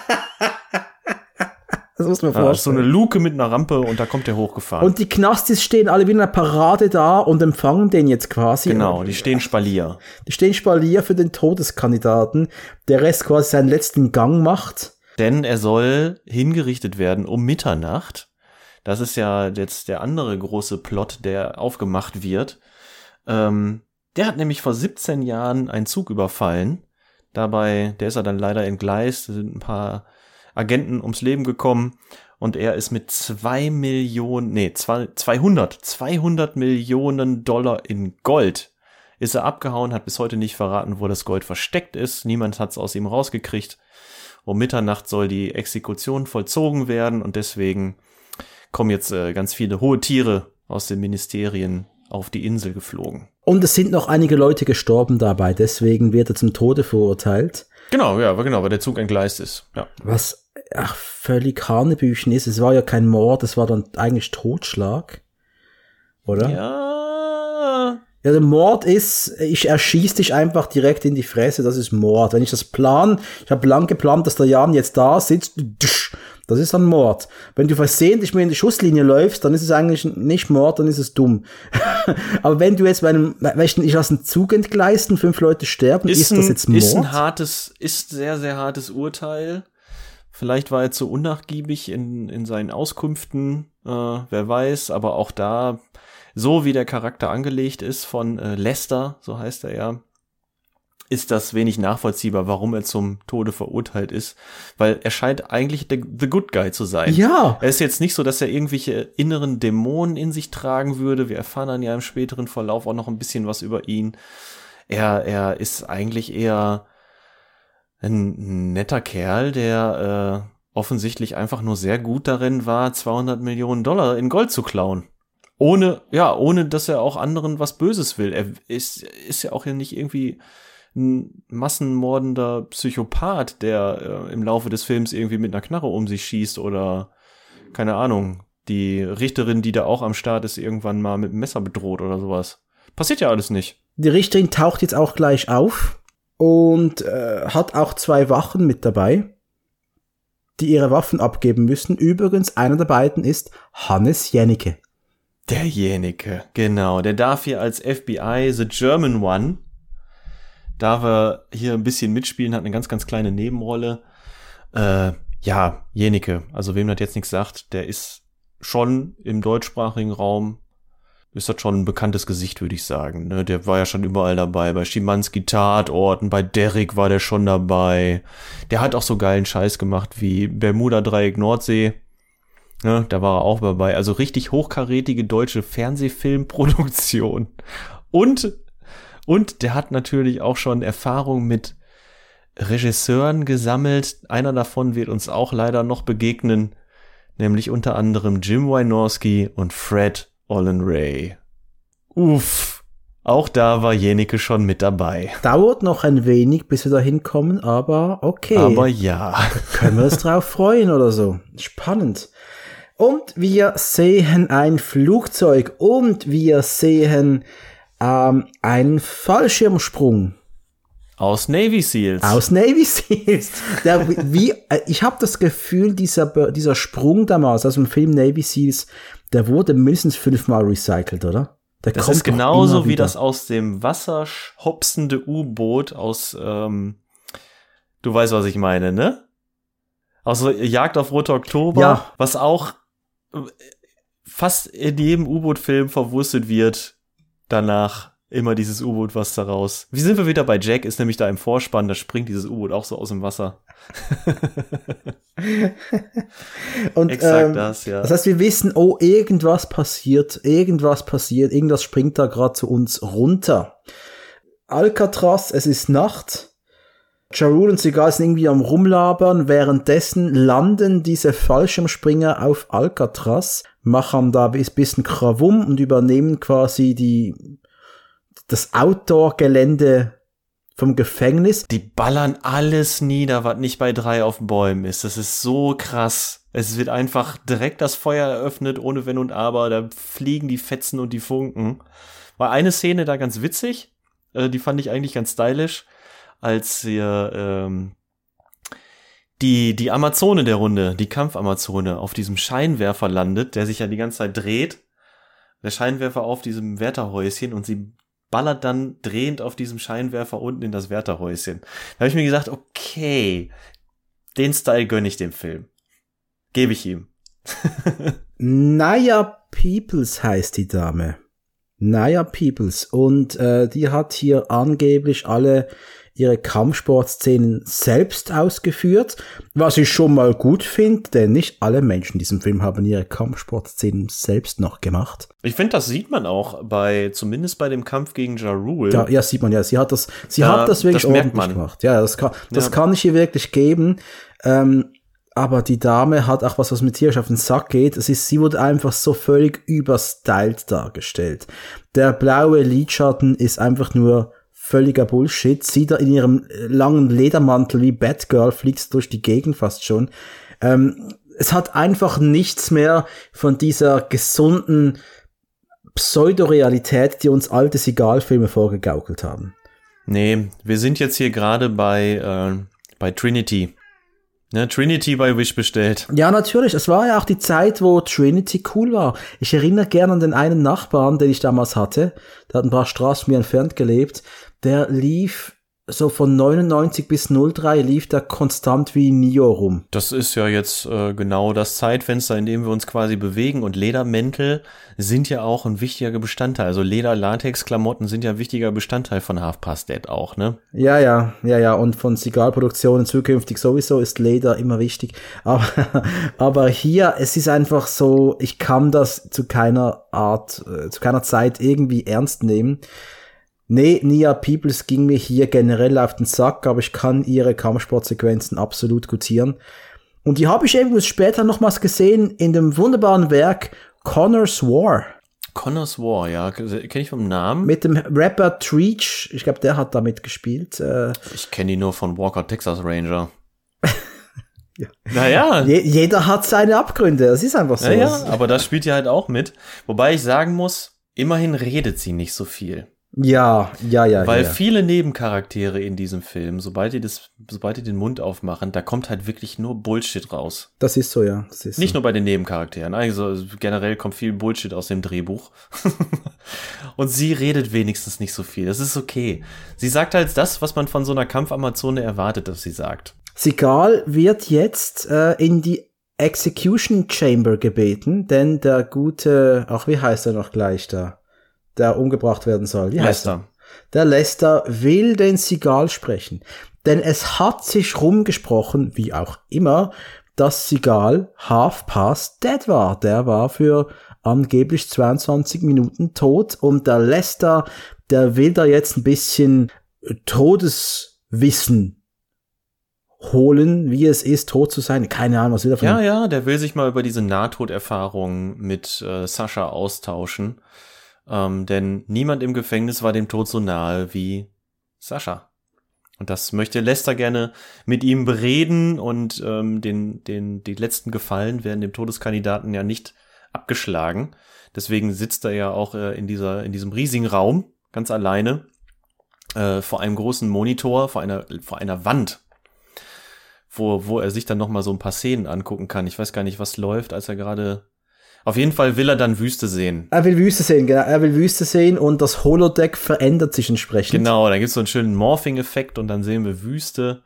Das muss man Ja, ist so vorstellen. eine Luke mit einer Rampe und da kommt der hochgefahren. und die Knastis stehen alle wie in einer Parade da und empfangen den jetzt quasi. genau, die stehen Spalier. Die stehen Spalier für den Todeskandidaten, der Rest quasi seinen letzten Gang macht. Denn er soll hingerichtet werden um Mitternacht. Das ist ja jetzt der andere große Plot, der aufgemacht wird. Ähm, der hat nämlich vor 17 Jahren einen Zug überfallen. Dabei, der ist er dann leider entgleist, sind ein paar Agenten ums Leben gekommen und er ist mit zwei Millionen, nee, zwei- 200, 200 Millionen Dollar in Gold ist er abgehauen, hat bis heute nicht verraten, wo das Gold versteckt ist. Niemand hat es aus ihm rausgekriegt. Um Mitternacht soll die Exekution vollzogen werden und deswegen kommen jetzt äh, ganz viele hohe Tiere aus den Ministerien auf die Insel geflogen. Und es sind noch einige Leute gestorben dabei, deswegen wird er zum Tode verurteilt. Genau, ja, genau, weil der Zug entgleist ist. Ja. Was ach, völlig Hanebüchen ist. Es war ja kein Mord, es war dann eigentlich Totschlag. Oder? Ja. Ja, der Mord ist, ich erschieß dich einfach direkt in die Fresse, das ist Mord. Wenn ich das plan, ich habe lang geplant, dass der Jan jetzt da sitzt, das ist ein Mord. Wenn du versehentlich mir in die Schusslinie läufst, dann ist es eigentlich nicht Mord, dann ist es dumm. Aber wenn du jetzt bei einem, welchen ich lasse einen Zug entgleisten, fünf Leute sterben, ist, Ist, ein, das jetzt Mord? ist ein hartes, ist sehr, sehr hartes Urteil. Vielleicht war er zu unnachgiebig in, in seinen Auskünften, äh, wer weiß, aber auch da, so wie der Charakter angelegt ist von äh, Lester, so heißt er ja, ist das wenig nachvollziehbar, warum er zum Tode verurteilt ist, weil er scheint eigentlich der, the good guy zu sein. ja, Er ist jetzt nicht so, dass er irgendwelche inneren Dämonen in sich tragen würde. Wir erfahren dann ja im späteren Verlauf auch noch ein bisschen was über ihn. Er, er ist eigentlich eher ein netter Kerl, der äh, offensichtlich einfach nur sehr gut darin war, 200 Millionen Dollar in Gold zu klauen. Ohne, ja, ohne dass er auch anderen was Böses will. Er ist, ist ja auch ja nicht irgendwie ein massenmordender Psychopath, der äh, im Laufe des Films irgendwie mit einer Knarre um sich schießt oder keine Ahnung, die Richterin, die da auch am Start ist, irgendwann mal mit dem Messer bedroht oder sowas. Passiert ja alles nicht. die Richterin taucht jetzt auch gleich auf und äh, hat auch zwei Wachen mit dabei, die ihre Waffen abgeben müssen. Übrigens, einer der beiden ist Hannes Jennecke. Derjenige, genau. Der darf hier als FBI The German One, darf er hier ein bisschen mitspielen, hat eine ganz, ganz kleine Nebenrolle. Äh, ja, Jenike, also wem das jetzt nichts sagt, der ist schon im deutschsprachigen Raum, ist das schon ein bekanntes Gesicht, würde ich sagen. Ne? Der war ja schon überall dabei, bei Schimanski Tatorten, bei Derrick war der schon dabei. Der hat auch so geilen Scheiß gemacht wie Bermuda Dreieck Nordsee. Ne, da war er auch dabei. Also richtig hochkarätige deutsche Fernsehfilmproduktion. Und, und der hat natürlich auch schon Erfahrung mit Regisseuren gesammelt. Einer davon wird uns auch leider noch begegnen. Nämlich unter anderem Jim Wynorski und Fred Olin Ray. Uff. Auch da war Jenike schon mit dabei. Dauert noch ein wenig, bis wir da hinkommen, aber okay. Aber ja. können wir uns drauf freuen oder so. Spannend. Und wir sehen ein Flugzeug und wir sehen ähm, einen Fallschirmsprung Aus Navy Seals. aus Navy Seals. Der, wie, äh, ich habe das Gefühl, dieser, dieser Sprung damals aus dem Film Navy Seals, der wurde mindestens fünfmal recycelt, oder? Der Das kommt ist genauso wie das aus dem Wasser hopsende U-Boot aus, ähm, du weißt, was ich meine, ne? Aus Jagd auf Rote Oktober, Ja. was auch äh, fast in jedem U-Boot-Film verwurstet wird, danach immer dieses U-Boot, was da raus. Wie sind wir wieder bei Jack? Ist nämlich da im Vorspann, da springt dieses U-Boot auch so aus dem Wasser. Und, Exakt ähm, das, ja. Das heißt, wir wissen, oh, irgendwas passiert, irgendwas passiert, irgendwas springt da gerade zu uns runter. Alcatraz, es ist Nacht. Jarul und Seagal sind irgendwie am Rumlabern, währenddessen landen diese Fallschirmspringer auf Alcatraz, machen da ein bisschen Krawum und übernehmen quasi die, das Outdoor-Gelände vom Gefängnis. Die ballern alles nieder, was nicht bei drei auf Bäumen ist. Das ist so krass. Es wird einfach direkt das Feuer eröffnet, ohne Wenn und Aber. Da fliegen die Fetzen und die Funken. War eine Szene da ganz witzig. Äh, die fand ich eigentlich ganz stylisch als ihr ähm, die, die Amazone der Runde, die Kampfamazone, auf diesem Scheinwerfer landet, der sich ja die ganze Zeit dreht. Der Scheinwerfer auf diesem Wärterhäuschen und sie ballert dann drehend auf diesem Scheinwerfer unten in das Wärterhäuschen. Da habe ich mir gesagt, okay, den Style gönne ich dem Film. Gebe ich ihm. Naya Peoples heißt die Dame. Naya Peoples. Und äh, die hat hier angeblich alle ihre Kampfsportszenen selbst ausgeführt, was ich schon mal gut finde, denn nicht alle Menschen in diesem Film haben ihre Kampfsportszenen selbst noch gemacht. Ich finde, das sieht man auch bei, zumindest bei dem Kampf gegen Ja Rule. Ja, ja, sieht man ja. Sie hat das, sie da, hat das wirklich das ordentlich gemacht. Ja, das kann, das ja. kann ich ihr wirklich geben. Ähm, aber die Dame hat auch was, was mit Tierisch auf den Sack geht. Es ist, sie wurde einfach so völlig überstylt dargestellt. Der blaue Lidschatten ist einfach nur völliger Bullshit. Sie da in ihrem langen Ledermantel wie Batgirl fliegt durch die Gegend fast schon. Ähm, es hat einfach nichts mehr von dieser gesunden Pseudorealität, die uns alte Sigal-Filme vorgegaukelt haben. Nee, wir sind jetzt hier gerade bei, äh, bei Trinity. Ne, Trinity bei Wish bestellt. Ja, natürlich. Es war ja auch die Zeit, wo Trinity cool war. Ich erinnere gerne an den einen Nachbarn, den ich damals hatte. Der hat ein paar Straßen mir entfernt gelebt der lief so von 99 bis 03 lief der konstant wie Nio rum. Das ist ja jetzt äh, genau das Zeitfenster, in dem wir uns quasi bewegen und Ledermäntel sind ja auch ein wichtiger Bestandteil. Also Leder-Latex-Klamotten sind ja ein wichtiger Bestandteil von Half Past Dead auch, ne? Ja, ja, ja, ja. Und von Sigalproduktionen zukünftig sowieso ist Leder immer wichtig. Aber, aber hier, es ist einfach so, ich kann das zu keiner Art, äh, zu keiner Zeit irgendwie ernst nehmen. Nee, Nia Peoples ging mir hier generell auf den Sack, aber ich kann ihre Kampfsportsequenzen absolut gutieren. Und die habe ich eben später nochmals gesehen in dem wunderbaren Werk Connor's War. Connor's War, ja, kenne ich vom Namen. Mit dem Rapper Treach, ich glaube, der hat da mitgespielt. Äh, ich kenne ihn nur von Walker Texas Ranger. ja. Naja. Je jeder hat seine Abgründe, das ist einfach so. Ja, aber das spielt ja halt auch mit. Wobei ich sagen muss, immerhin redet sie nicht so viel. Ja, ja, ja. Weil ja. viele Nebencharaktere in diesem Film, sobald die das, sobald die den Mund aufmachen, da kommt halt wirklich nur Bullshit raus. Das ist so, ja. Das ist Nicht so. nur bei den Nebencharakteren. Also generell kommt viel Bullshit aus dem Drehbuch. Und sie redet wenigstens nicht so viel. Das ist okay. Sie sagt halt das, was man von so einer Kampfamazone erwartet, dass sie sagt. Sigal wird jetzt äh, in die Execution Chamber gebeten, denn der gute, ach, wie heißt er noch gleich da? Der umgebracht werden soll. Wie heißt er? Der Lester will den Sigal sprechen. Denn es hat sich rumgesprochen, wie auch immer, dass Sigal half past dead war. Der war für angeblich 22 Minuten tot und der Lester, der will da jetzt ein bisschen Todeswissen holen, wie es ist, tot zu sein. Keine Ahnung, was will er von Ja, ja, der will sich mal über diese Nahtoderfahrung mit äh, Sascha austauschen. Ähm, denn niemand im Gefängnis war dem Tod so nahe wie Sascha. Und das möchte Lester gerne mit ihm bereden und ähm, den, den, die letzten Gefallen werden dem Todeskandidaten ja nicht abgeschlagen. Deswegen sitzt er ja auch äh, in, dieser, in diesem riesigen Raum, ganz alleine, äh, vor einem großen Monitor, vor einer, vor einer Wand, wo, wo er sich dann noch mal so ein paar Szenen angucken kann. Ich weiß gar nicht, was läuft, als er gerade auf jeden Fall will er dann Wüste sehen. Er will Wüste sehen, genau. Er will Wüste sehen und das Holodeck verändert sich entsprechend. Genau, dann gibt es so einen schönen Morphing-Effekt und dann sehen wir Wüste.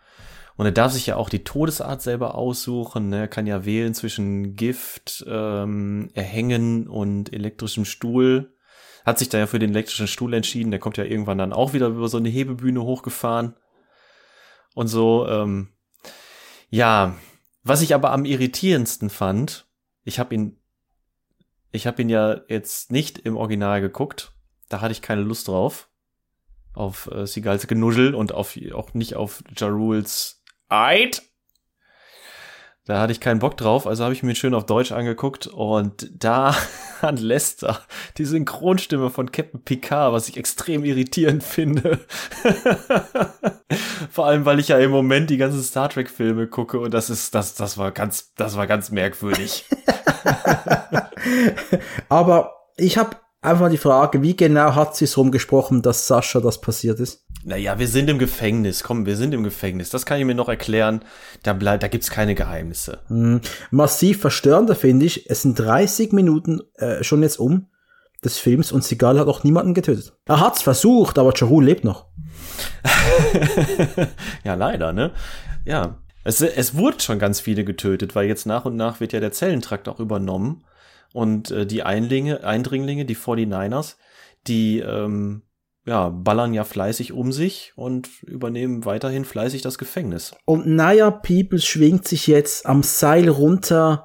Und er darf sich ja auch die Todesart selber aussuchen. Ne? Er kann ja wählen zwischen Gift, ähm, Erhängen und elektrischem Stuhl. Hat sich da ja für den elektrischen Stuhl entschieden. Der kommt ja irgendwann dann auch wieder über so eine Hebebühne hochgefahren. Und so, ähm, ja, was ich aber am irritierendsten fand, ich habe ihn ich habe ihn ja jetzt nicht im Original geguckt. Da hatte ich keine Lust drauf. auf äh, Seagulls Genuschel und auf, auch nicht auf Jaruls Eid. Da hatte ich keinen Bock drauf, also habe ich mir schön auf Deutsch angeguckt und da hat Lester die Synchronstimme von Captain Picard, was ich extrem irritierend finde. Vor allem, weil ich ja im Moment die ganzen Star Trek Filme gucke und das ist, das, das war ganz, das war ganz merkwürdig. Aber ich habe einfach die Frage, wie genau hat sie es rumgesprochen, dass Sascha das passiert ist? Naja, wir sind im Gefängnis. Komm, wir sind im Gefängnis. Das kann ich mir noch erklären. Da, bleib, da gibt's keine Geheimnisse. Mhm. Massiv verstörender finde ich, es sind 30 Minuten äh, schon jetzt um des Films und Seagal hat auch niemanden getötet. Er hat's versucht, aber Chahu lebt noch. ja, leider, ne? Ja. Es, es wurde schon ganz viele getötet, weil jetzt nach und nach wird ja der Zellentrakt auch übernommen. Und äh, die Einlinge, Eindringlinge, die 49ers, die ähm, ja, ballern ja fleißig um sich und übernehmen weiterhin fleißig das Gefängnis. Und Naya Peoples schwingt sich jetzt am Seil runter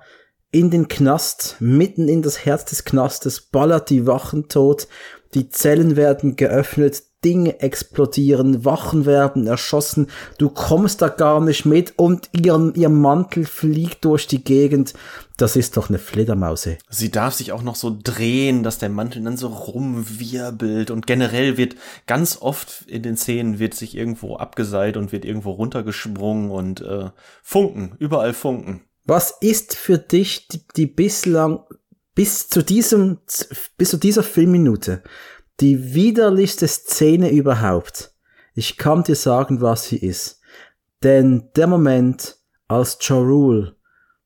in den Knast, mitten in das Herz des Knastes, ballert die Wachen tot, die Zellen werden geöffnet, Dinge explodieren, Wachen werden erschossen, du kommst da gar nicht mit und ihr, ihr Mantel fliegt durch die Gegend. Das ist doch eine Fledermause. Sie darf sich auch noch so drehen, dass der Mantel dann so rumwirbelt und generell wird ganz oft in den Szenen wird sich irgendwo abgeseilt und wird irgendwo runtergesprungen und äh, Funken, überall Funken. Was ist für dich die, die bislang bis zu diesem bis zu dieser Filmminute die widerlichste Szene überhaupt. Ich kann dir sagen, was sie ist. Denn der Moment, als Jorul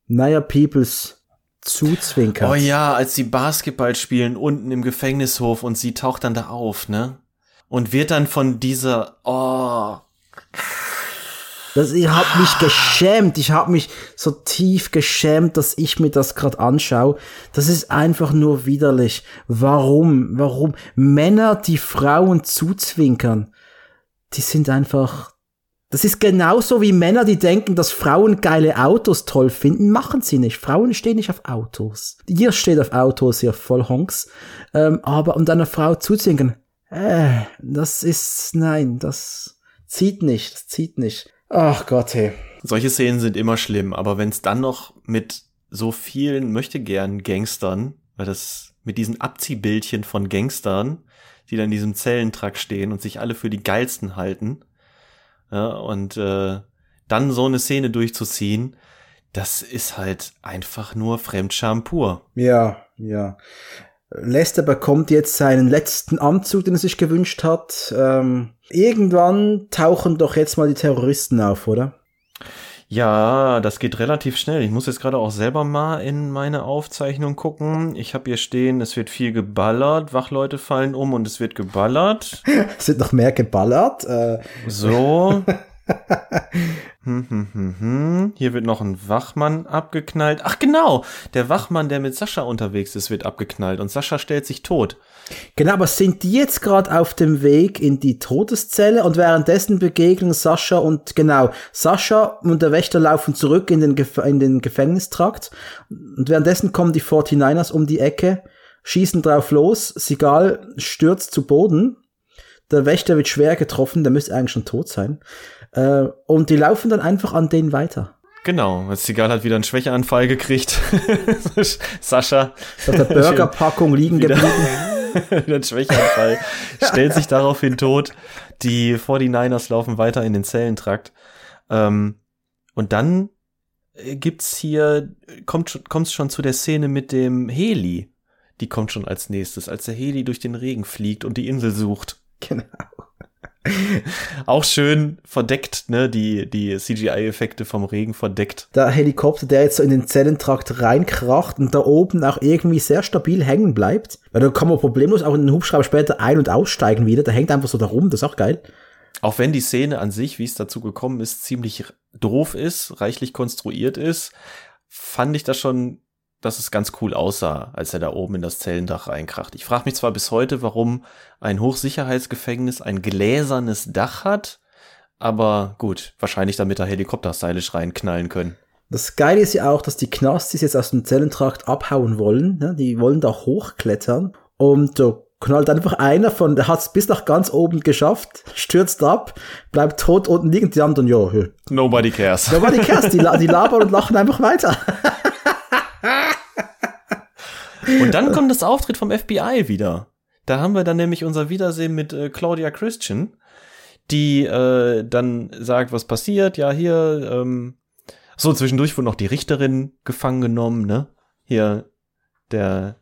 Naya Peoples zuzwinkert. Oh ja, als sie Basketball spielen unten im Gefängnishof und sie taucht dann da auf, ne? Und wird dann von dieser, oh, das, ich habe mich geschämt. Ich habe mich so tief geschämt, dass ich mir das gerade anschaue. Das ist einfach nur widerlich. Warum? Warum? Männer, die Frauen zuzwinkern, die sind einfach. Das ist genauso wie Männer, die denken, dass Frauen geile Autos toll finden, machen sie nicht. Frauen stehen nicht auf Autos. Ihr steht auf Autos, ihr Vollhonks. Ähm, aber um deiner Frau zuzwinkern, äh, das ist, nein, das zieht nicht, das zieht nicht. Ach Gott, hey. Solche Szenen sind immer schlimm, aber wenn es dann noch mit so vielen möchte gern Gangstern, weil das mit diesen Abziehbildchen von Gangstern, die dann in diesem Zellentrakt stehen und sich alle für die geilsten halten, ja, und äh, dann so eine Szene durchzuziehen, das ist halt einfach nur Fremdscham pur. Ja, ja. Lester bekommt jetzt seinen letzten Anzug, den er sich gewünscht hat. Ähm, irgendwann tauchen doch jetzt mal die Terroristen auf, oder? Ja, das geht relativ schnell. Ich muss jetzt gerade auch selber mal in meine Aufzeichnung gucken. Ich habe hier stehen, es wird viel geballert, Wachleute fallen um und es wird geballert. es wird noch mehr geballert. Äh. So. Hm, hm, hm, hm. Hier wird noch ein Wachmann abgeknallt. Ach genau, der Wachmann, der mit Sascha unterwegs ist, wird abgeknallt und Sascha stellt sich tot. Genau, aber sind die jetzt gerade auf dem Weg in die Todeszelle und währenddessen begegnen Sascha und genau, Sascha und der Wächter laufen zurück in den, Gef in den Gefängnistrakt und währenddessen kommen die 49ers um die Ecke, schießen drauf los, Sigal stürzt zu Boden, der Wächter wird schwer getroffen, der müsste eigentlich schon tot sein. Äh, und die laufen dann einfach an denen weiter. Genau, jetzt Zigal hat wieder einen Schwächeanfall gekriegt. Sascha. Auf der Burgerpackung liegen geblieben. wieder ein Schwächeanfall. Stellt sich daraufhin tot. Die 49ers laufen weiter in den Zellentrakt. Ähm, und dann gibt's hier, kommt kommt's schon zu der Szene mit dem Heli. Die kommt schon als nächstes, als der Heli durch den Regen fliegt und die Insel sucht. Genau. Auch schön verdeckt, ne, die, die CGI-Effekte vom Regen verdeckt. Der Helikopter, der jetzt so in den Zellentrakt reinkراcht und da oben auch irgendwie sehr stabil hängen bleibt. Weil da kann man problemlos auch in den Hubschrauber später ein- und aussteigen wieder. Der hängt einfach so da rum, das ist auch geil. Auch wenn die Szene an sich, wie es dazu gekommen ist, ziemlich doof ist, reichlich konstruiert ist, fand ich das schon dass es ganz cool aussah, als er da oben in das Zellendach reinkracht. Ich frage mich zwar bis heute, warum ein Hochsicherheitsgefängnis ein gläsernes Dach hat, aber gut, wahrscheinlich damit da Helikopter stylisch reinknallen können. Das Geile ist ja auch, dass die Knastis jetzt aus dem Zellentrakt abhauen wollen. Ne? Die wollen da hochklettern und da knallt einfach einer von, der hat's bis nach ganz oben geschafft, stürzt ab, bleibt tot unten liegen, die anderen, ja, ja. Nobody cares. Nobody cares, die, die labern und lachen einfach weiter. und dann kommt das Auftritt vom FBI wieder. Da haben wir dann nämlich unser Wiedersehen mit äh, Claudia Christian, die äh, dann sagt, was passiert. Ja, hier, ähm, so zwischendurch wurde noch die Richterin gefangen genommen, ne? Hier, der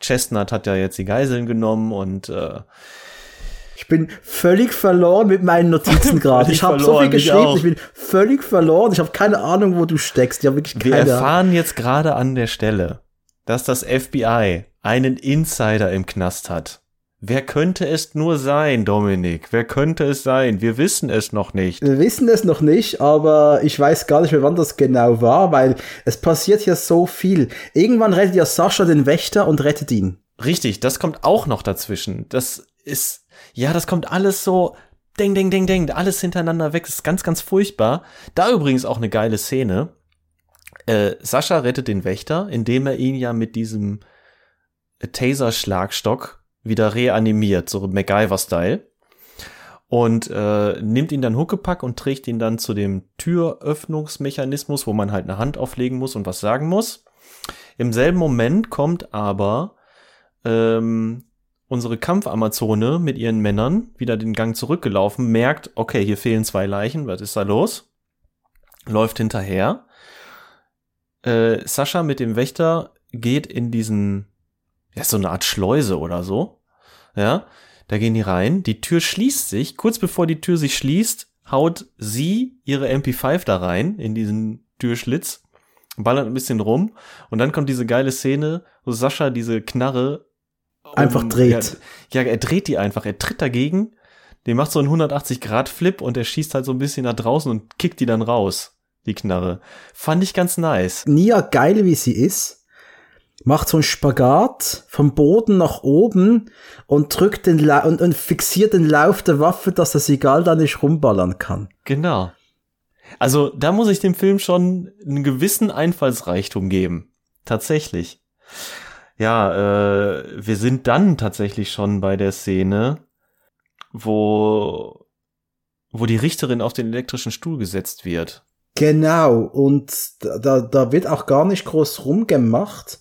Chestnut hat ja jetzt die Geiseln genommen und äh, ich bin völlig verloren mit meinen Notizen gerade. Ich habe so viel geschrieben, ich, ich, bin völlig verloren. Ich habe keine Ahnung, wo du steckst. Ich wirklich keine Wir erfahren jetzt gerade an der Stelle, dass das FBI einen Insider im Knast hat. Wer könnte es nur sein, Dominik? Wer könnte es sein? Wir wissen es noch nicht. Wir wissen es noch nicht, aber ich weiß gar nicht mehr, wann das genau war, weil es passiert ja so viel. Irgendwann rettet ja Sascha den Wächter und rettet ihn. Richtig, das kommt auch noch dazwischen. Das ist, ja, das kommt alles so, ding, ding, ding, ding, alles hintereinander weg. Das ist ganz, ganz furchtbar. Da übrigens auch eine geile Szene. Äh, Sascha rettet den Wächter, indem er ihn ja mit diesem Taser-Schlagstock wieder reanimiert, so MacGyver-Style. Und äh, nimmt ihn dann Huckepack und trägt ihn dann zu dem Türöffnungsmechanismus, wo man halt eine Hand auflegen muss und was sagen muss. Im selben Moment kommt aber ähm, unsere Kampfamazone mit ihren Männern wieder den Gang zurückgelaufen, merkt, okay, hier fehlen zwei Leichen, was ist da los? Läuft hinterher. Äh, Sascha mit dem Wächter geht in diesen ja, so eine Art Schleuse oder so. Ja, da gehen die rein, die Tür schließt sich, kurz bevor die Tür sich schließt, haut sie ihre MP5 da rein, in diesen Türschlitz, ballert ein bisschen rum und dann kommt diese geile Szene, wo Sascha diese Knarre einfach um, dreht. Ja, ja, er dreht die einfach, er tritt dagegen, der macht so einen 180-Grad-Flip und er schießt halt so ein bisschen nach draußen und kickt die dann raus, die Knarre. Fand ich ganz nice. Nia, geil wie sie ist, macht so einen Spagat vom Boden nach oben und drückt den La und, und fixiert den Lauf der Waffe, dass das egal da nicht rumballern kann. Genau. Also da muss ich dem Film schon einen gewissen Einfallsreichtum geben. Tatsächlich. Ja, äh, wir sind dann tatsächlich schon bei der Szene, wo, wo die Richterin auf den elektrischen Stuhl gesetzt wird. Genau, und da, da wird auch gar nicht groß rumgemacht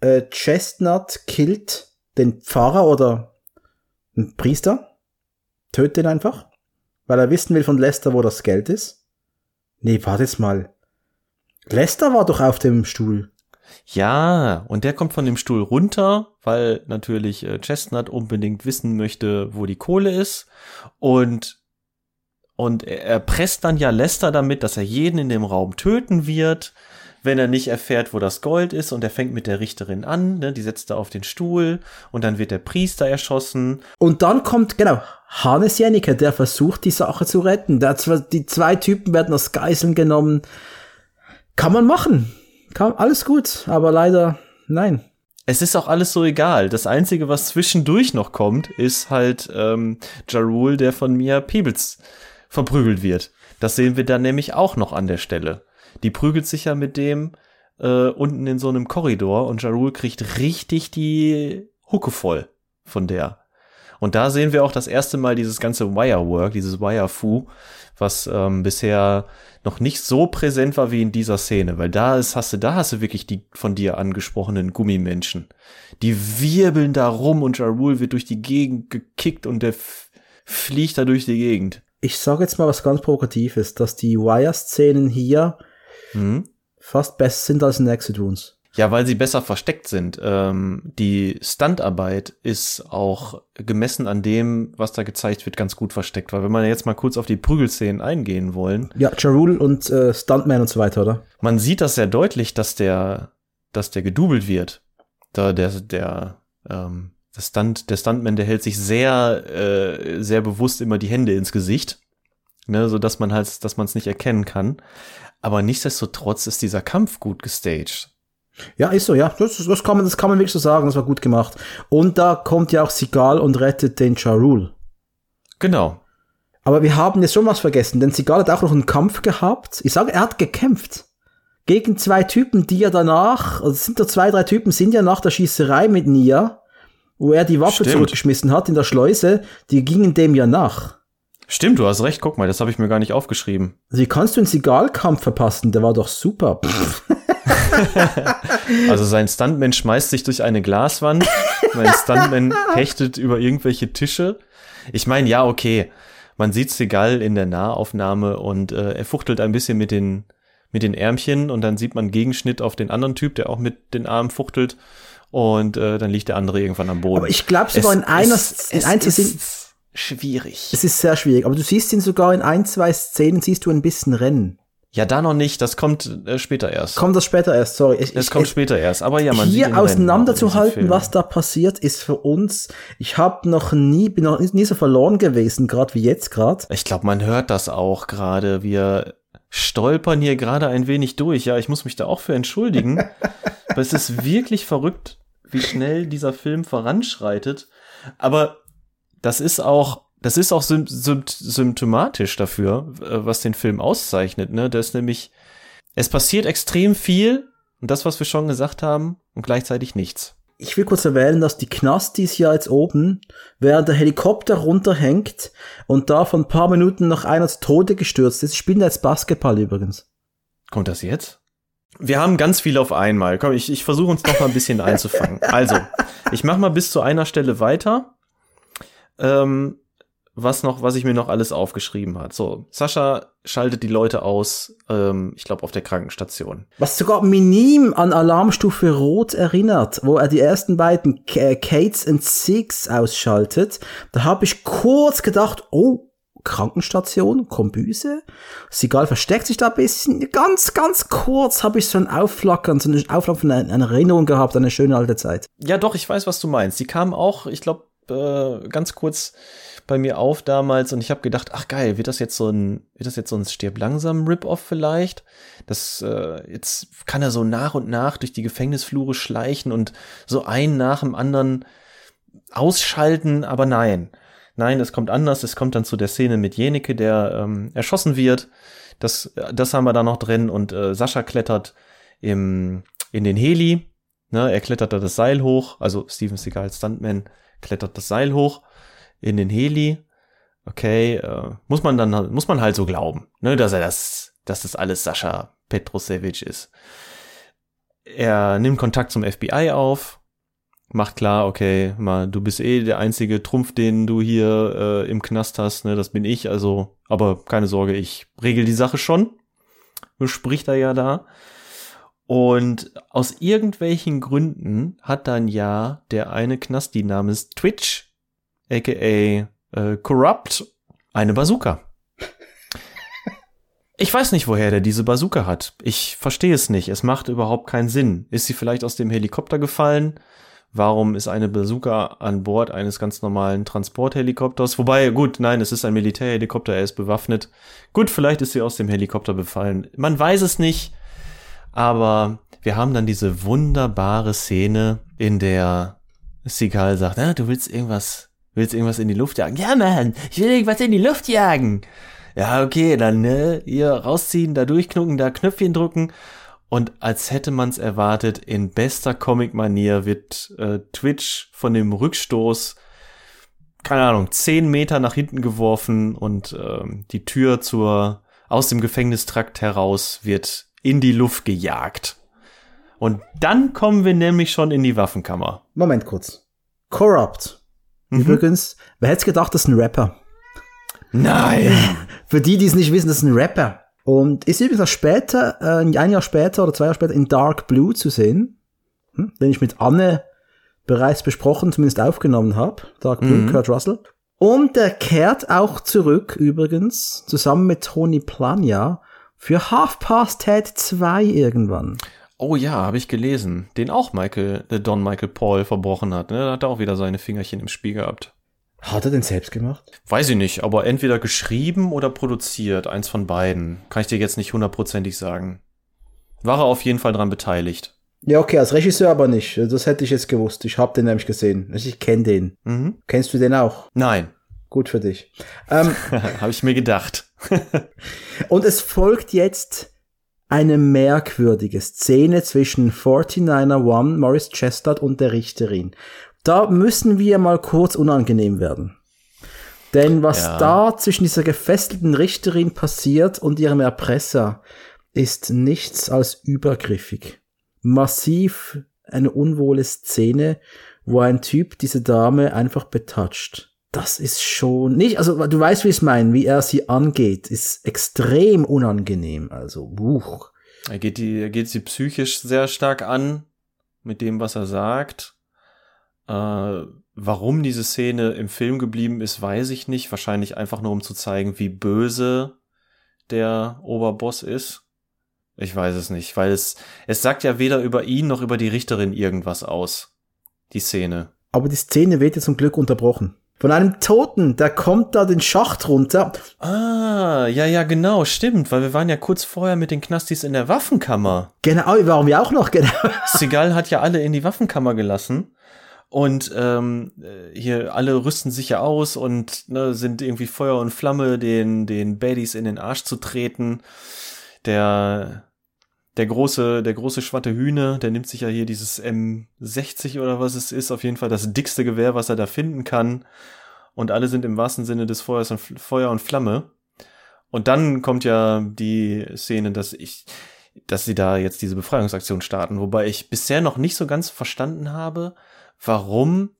äh, Chestnut killt den Pfarrer oder einen Priester, tötet ihn einfach, weil er wissen will von Lester, wo das Geld ist. Nee, warte mal. Lester war doch auf dem Stuhl. Ja, und der kommt von dem Stuhl runter, weil natürlich äh, Chestnut unbedingt wissen möchte, wo die Kohle ist. Und, und er, presst dann ja Lester damit, dass er jeden in dem Raum töten wird wenn er nicht erfährt, wo das Gold ist und er fängt mit der Richterin an, ne, die setzt er auf den Stuhl und dann wird der Priester erschossen. Und dann kommt, genau, Hannes Jennecke, der versucht, die Sache zu retten. Der, die zwei Typen werden als Geiseln genommen. Kann man machen. Alles gut, aber leider, nein. Es ist auch alles so egal. Das Einzige, was zwischendurch noch kommt, ist halt ähm, Jarul, der von Mia Peebles verprügelt wird. Das sehen wir dann nämlich auch noch an der Stelle. Die prügelt sich ja mit dem äh, unten in so einem Korridor und Jarul kriegt richtig die Hucke voll von der. Und da sehen wir auch das erste Mal dieses ganze Wirework, dieses Wire-Fu, was ähm, bisher noch nicht so präsent war wie in dieser Szene, weil da ist, hast du, da hast du wirklich die von dir angesprochenen Gummimenschen. Die wirbeln da rum und Jarul wird durch die Gegend gekickt und der fliegt da durch die Gegend. Ich sage jetzt mal was ganz Provokatives, dass die Wire-Szenen hier mhm. fast besser sind als in Exit Wounds. Ja, weil sie besser versteckt sind. Ähm, die Standarbeit ist auch gemessen an dem, was da gezeigt wird, ganz gut versteckt. Weil wenn man jetzt mal kurz auf die Prügelszenen eingehen wollen. Ja, Jarul und äh, Stuntman und so weiter, oder? Man sieht das sehr deutlich, dass der, dass der gedoubelt wird. Da der, der, ähm, der Stunt, der Stuntman, der hält sich sehr, äh, sehr bewusst immer die Hände ins Gesicht. Ne, so dass man halt, dass man es nicht erkennen kann. Aber nichtsdestotrotz ist dieser Kampf gut gestaged. Ja, ist so, ja. Das, das, kann man, das kann man wirklich so sagen, das war gut gemacht. Und da kommt ja auch Sigal und rettet den Charul. Genau. Aber wir haben jetzt schon was vergessen, denn Sigal hat auch noch einen Kampf gehabt. Ich sage, er hat gekämpft. Gegen zwei Typen, die ja danach, also sind da zwei, drei Typen, sind ja nach der Schießerei mit Nia, wo er die Waffe Stimmt. zurückgeschmissen hat in der Schleuse, die gingen dem ja nach. Stimmt, du hast recht, guck mal, das habe ich mir gar nicht aufgeschrieben. Also wie kannst du einen Sigalkampf verpassen? Der war doch super. Also sein Stuntman schmeißt sich durch eine Glaswand, mein Stuntman hechtet über irgendwelche Tische. Ich meine, ja, okay, man sieht Segal in der Nahaufnahme und äh, er fuchtelt ein bisschen mit den mit den Ärmchen und dann sieht man Gegenschnitt auf den anderen Typ, der auch mit den Armen fuchtelt und äh, dann liegt der andere irgendwann am Boden. Aber ich glaube sogar in einer, es, in es ein, ist schwierig. es ist sehr schwierig, aber du siehst ihn sogar in ein, zwei Szenen, siehst du ein bisschen rennen. Ja, da noch nicht, das kommt äh, später erst. Kommt das später erst, sorry. Ich, das ich, kommt ich, später erst, aber ja, man hier auseinanderzuhalten, was da passiert, ist für uns, ich habe noch nie, bin noch nie so verloren gewesen, gerade wie jetzt gerade. Ich glaube, man hört das auch gerade. Wir stolpern hier gerade ein wenig durch. Ja, ich muss mich da auch für entschuldigen. Aber es ist wirklich verrückt, wie schnell dieser Film voranschreitet. Aber das ist auch, das ist auch sym sym symptomatisch dafür, äh, was den Film auszeichnet. Ne? Das ist nämlich, es passiert extrem viel und das, was wir schon gesagt haben, und gleichzeitig nichts. Ich will kurz erwähnen, dass die Knastis ja jetzt oben, während der Helikopter runterhängt und da von ein paar Minuten noch einer zu Tode gestürzt ist, spielen jetzt Basketball übrigens. Kommt das jetzt? Wir haben ganz viel auf einmal. Komm, ich, ich versuche uns noch mal ein bisschen einzufangen. Also, ich mache mal bis zu einer Stelle weiter. Ähm, was noch, was ich mir noch alles aufgeschrieben hat. So, Sascha schaltet die Leute aus, ähm, ich glaube auf der Krankenstation. Was sogar minim an Alarmstufe Rot erinnert, wo er die ersten beiden K Kates and Six ausschaltet. Da habe ich kurz gedacht, oh, Krankenstation, Kombüse. Sigal versteckt sich da ein bisschen. Ganz, ganz kurz habe ich so ein Aufflackern, so eine Aufflackern, eine, eine Erinnerung gehabt an eine schöne alte Zeit. Ja, doch, ich weiß, was du meinst. Die kamen auch, ich glaube, äh, ganz kurz bei mir auf damals und ich habe gedacht, ach geil, wird das jetzt so ein, wird das jetzt so ein stirb langsam Rip-Off vielleicht? Das äh, jetzt kann er so nach und nach durch die Gefängnisflure schleichen und so einen nach dem anderen ausschalten, aber nein. Nein, es kommt anders. Es kommt dann zu der Szene mit Jenike, der ähm, erschossen wird. Das, das haben wir da noch drin und äh, Sascha klettert im, in den Heli. Ne, er klettert da das Seil hoch, also Steven Seagal Stuntman klettert das Seil hoch in den Heli. Okay, äh, muss man dann muss man halt so glauben, ne, dass er das, dass das alles Sascha Petrosevic ist. Er nimmt Kontakt zum FBI auf, macht klar, okay, mal, du bist eh der einzige Trumpf, den du hier äh, im Knast hast, ne, das bin ich, also, aber keine Sorge, ich regel die Sache schon. Bespricht er ja da. Und aus irgendwelchen Gründen hat dann ja der eine Knasti namens Twitch, aka äh, Corrupt, eine Bazooka. Ich weiß nicht, woher der diese Bazooka hat. Ich verstehe es nicht. Es macht überhaupt keinen Sinn. Ist sie vielleicht aus dem Helikopter gefallen? Warum ist eine Bazooka an Bord eines ganz normalen Transporthelikopters? Wobei, gut, nein, es ist ein Militärhelikopter, er ist bewaffnet. Gut, vielleicht ist sie aus dem Helikopter befallen. Man weiß es nicht. Aber wir haben dann diese wunderbare Szene, in der Seagal sagt, na, du willst irgendwas, willst irgendwas in die Luft jagen? Ja, Mann, ich will irgendwas in die Luft jagen. Ja, okay, dann ne, hier rausziehen, da durchknucken, da Knöpfchen drücken. Und als hätte man's erwartet, in bester Comic-Manier wird äh, Twitch von dem Rückstoß, keine Ahnung, zehn Meter nach hinten geworfen und ähm, die Tür zur aus dem Gefängnistrakt heraus wird in die Luft gejagt. Und dann kommen wir nämlich schon in die Waffenkammer. Moment kurz. Corrupt. Mhm. Übrigens, wer hätte gedacht, das ist ein Rapper? Nein! Für die, die es nicht wissen, das ist ein Rapper. Und ist übrigens auch später, äh, ein Jahr später oder zwei Jahre später in Dark Blue zu sehen, hm, den ich mit Anne bereits besprochen, zumindest aufgenommen habe. Dark Blue, Mhm. Kurt Russell. Und der kehrt auch zurück, übrigens, zusammen mit Tony Plania, für Half Past Ted 2 irgendwann. Oh ja, habe ich gelesen. Den auch Michael, der Don Michael Paul verbrochen hat. Ne? Da hat er auch wieder seine Fingerchen im Spiel gehabt. Hat er den selbst gemacht? Weiß ich nicht, aber entweder geschrieben oder produziert. Eins von beiden. Kann ich dir jetzt nicht hundertprozentig sagen. War er auf jeden Fall dran beteiligt. Ja, okay, als Regisseur aber nicht. Das hätte ich jetzt gewusst. Ich habe den nämlich gesehen. Also Ich kenne den. Mhm. Kennst du den auch? Nein, Gut für dich. Ähm, habe ich mir gedacht. und es folgt jetzt eine merkwürdige Szene zwischen 49er One, Morris Chestnut und der Richterin. da müssen wir mal kurz unangenehm werden. Denn was Ja. da zwischen dieser gefesselten Richterin passiert und ihrem Erpresser, ist nichts als übergriffig. Massiv eine unwohle Szene, wo ein Typ diese Dame einfach betatscht. Das ist schon nicht, also du weißt, wie ich es meine, wie er sie angeht, ist extrem unangenehm. Also, buch. Er geht, die, er geht sie psychisch sehr stark an mit dem, was er sagt. Äh, warum diese Szene im Film geblieben ist, weiß ich nicht. Wahrscheinlich einfach nur, um zu zeigen, wie böse der Oberboss ist. Ich weiß es nicht, weil es, es sagt ja weder über ihn noch über die Richterin irgendwas aus. Die Szene. Aber die Szene wird ja zum Glück unterbrochen. Von einem Toten, der kommt da den Schacht runter. Ah, ja, ja, genau, stimmt, weil wir waren ja kurz vorher mit den Knastis in der Waffenkammer. Genau, waren wir auch noch, genau. Seagal hat ja alle in die Waffenkammer gelassen. Und ähm, äh, hier alle rüsten sich ja aus und ne, sind irgendwie Feuer und Flamme, den, den Baddies in den Arsch zu treten. Der, der große, der große schwatte Hühne, der nimmt sich ja hier dieses M60 oder was es ist, auf jeden Fall das dickste Gewehr, was er da finden kann. Und alle sind im wahrsten Sinne des Feuers und Feuer und Flamme. Und dann kommt ja die Szene, dass ich, dass sie da jetzt diese Befreiungsaktion starten, wobei ich bisher noch nicht so ganz verstanden habe, warum,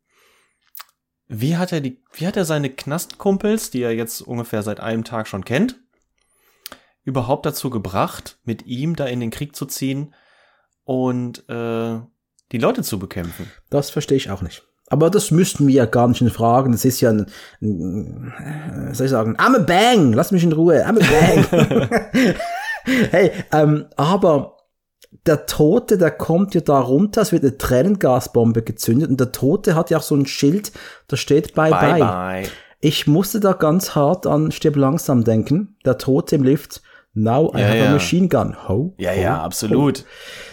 wie hat er die, wie hat er seine Knastkumpels, die er jetzt ungefähr seit einem Tag schon kennt, überhaupt dazu gebracht, mit ihm da in den Krieg zu ziehen und äh, die Leute zu bekämpfen. Das verstehe ich auch nicht. Aber das müssten wir ja gar nicht fragen. Das ist ja ein, ein äh, soll ich sagen, I'm a bang, lass mich in Ruhe, I'm a bang. hey, ähm, aber der Tote, der kommt ja da runter, es wird eine Tränengasbombe gezündet und der Tote hat ja auch so ein Schild, da steht bye bye. bye. Ich musste da ganz hart an Stirb langsam denken. Der Tote im Lift. Now I Ja, have ja. a machine gun. Ho, Ja, ho, ja, ho. absolut.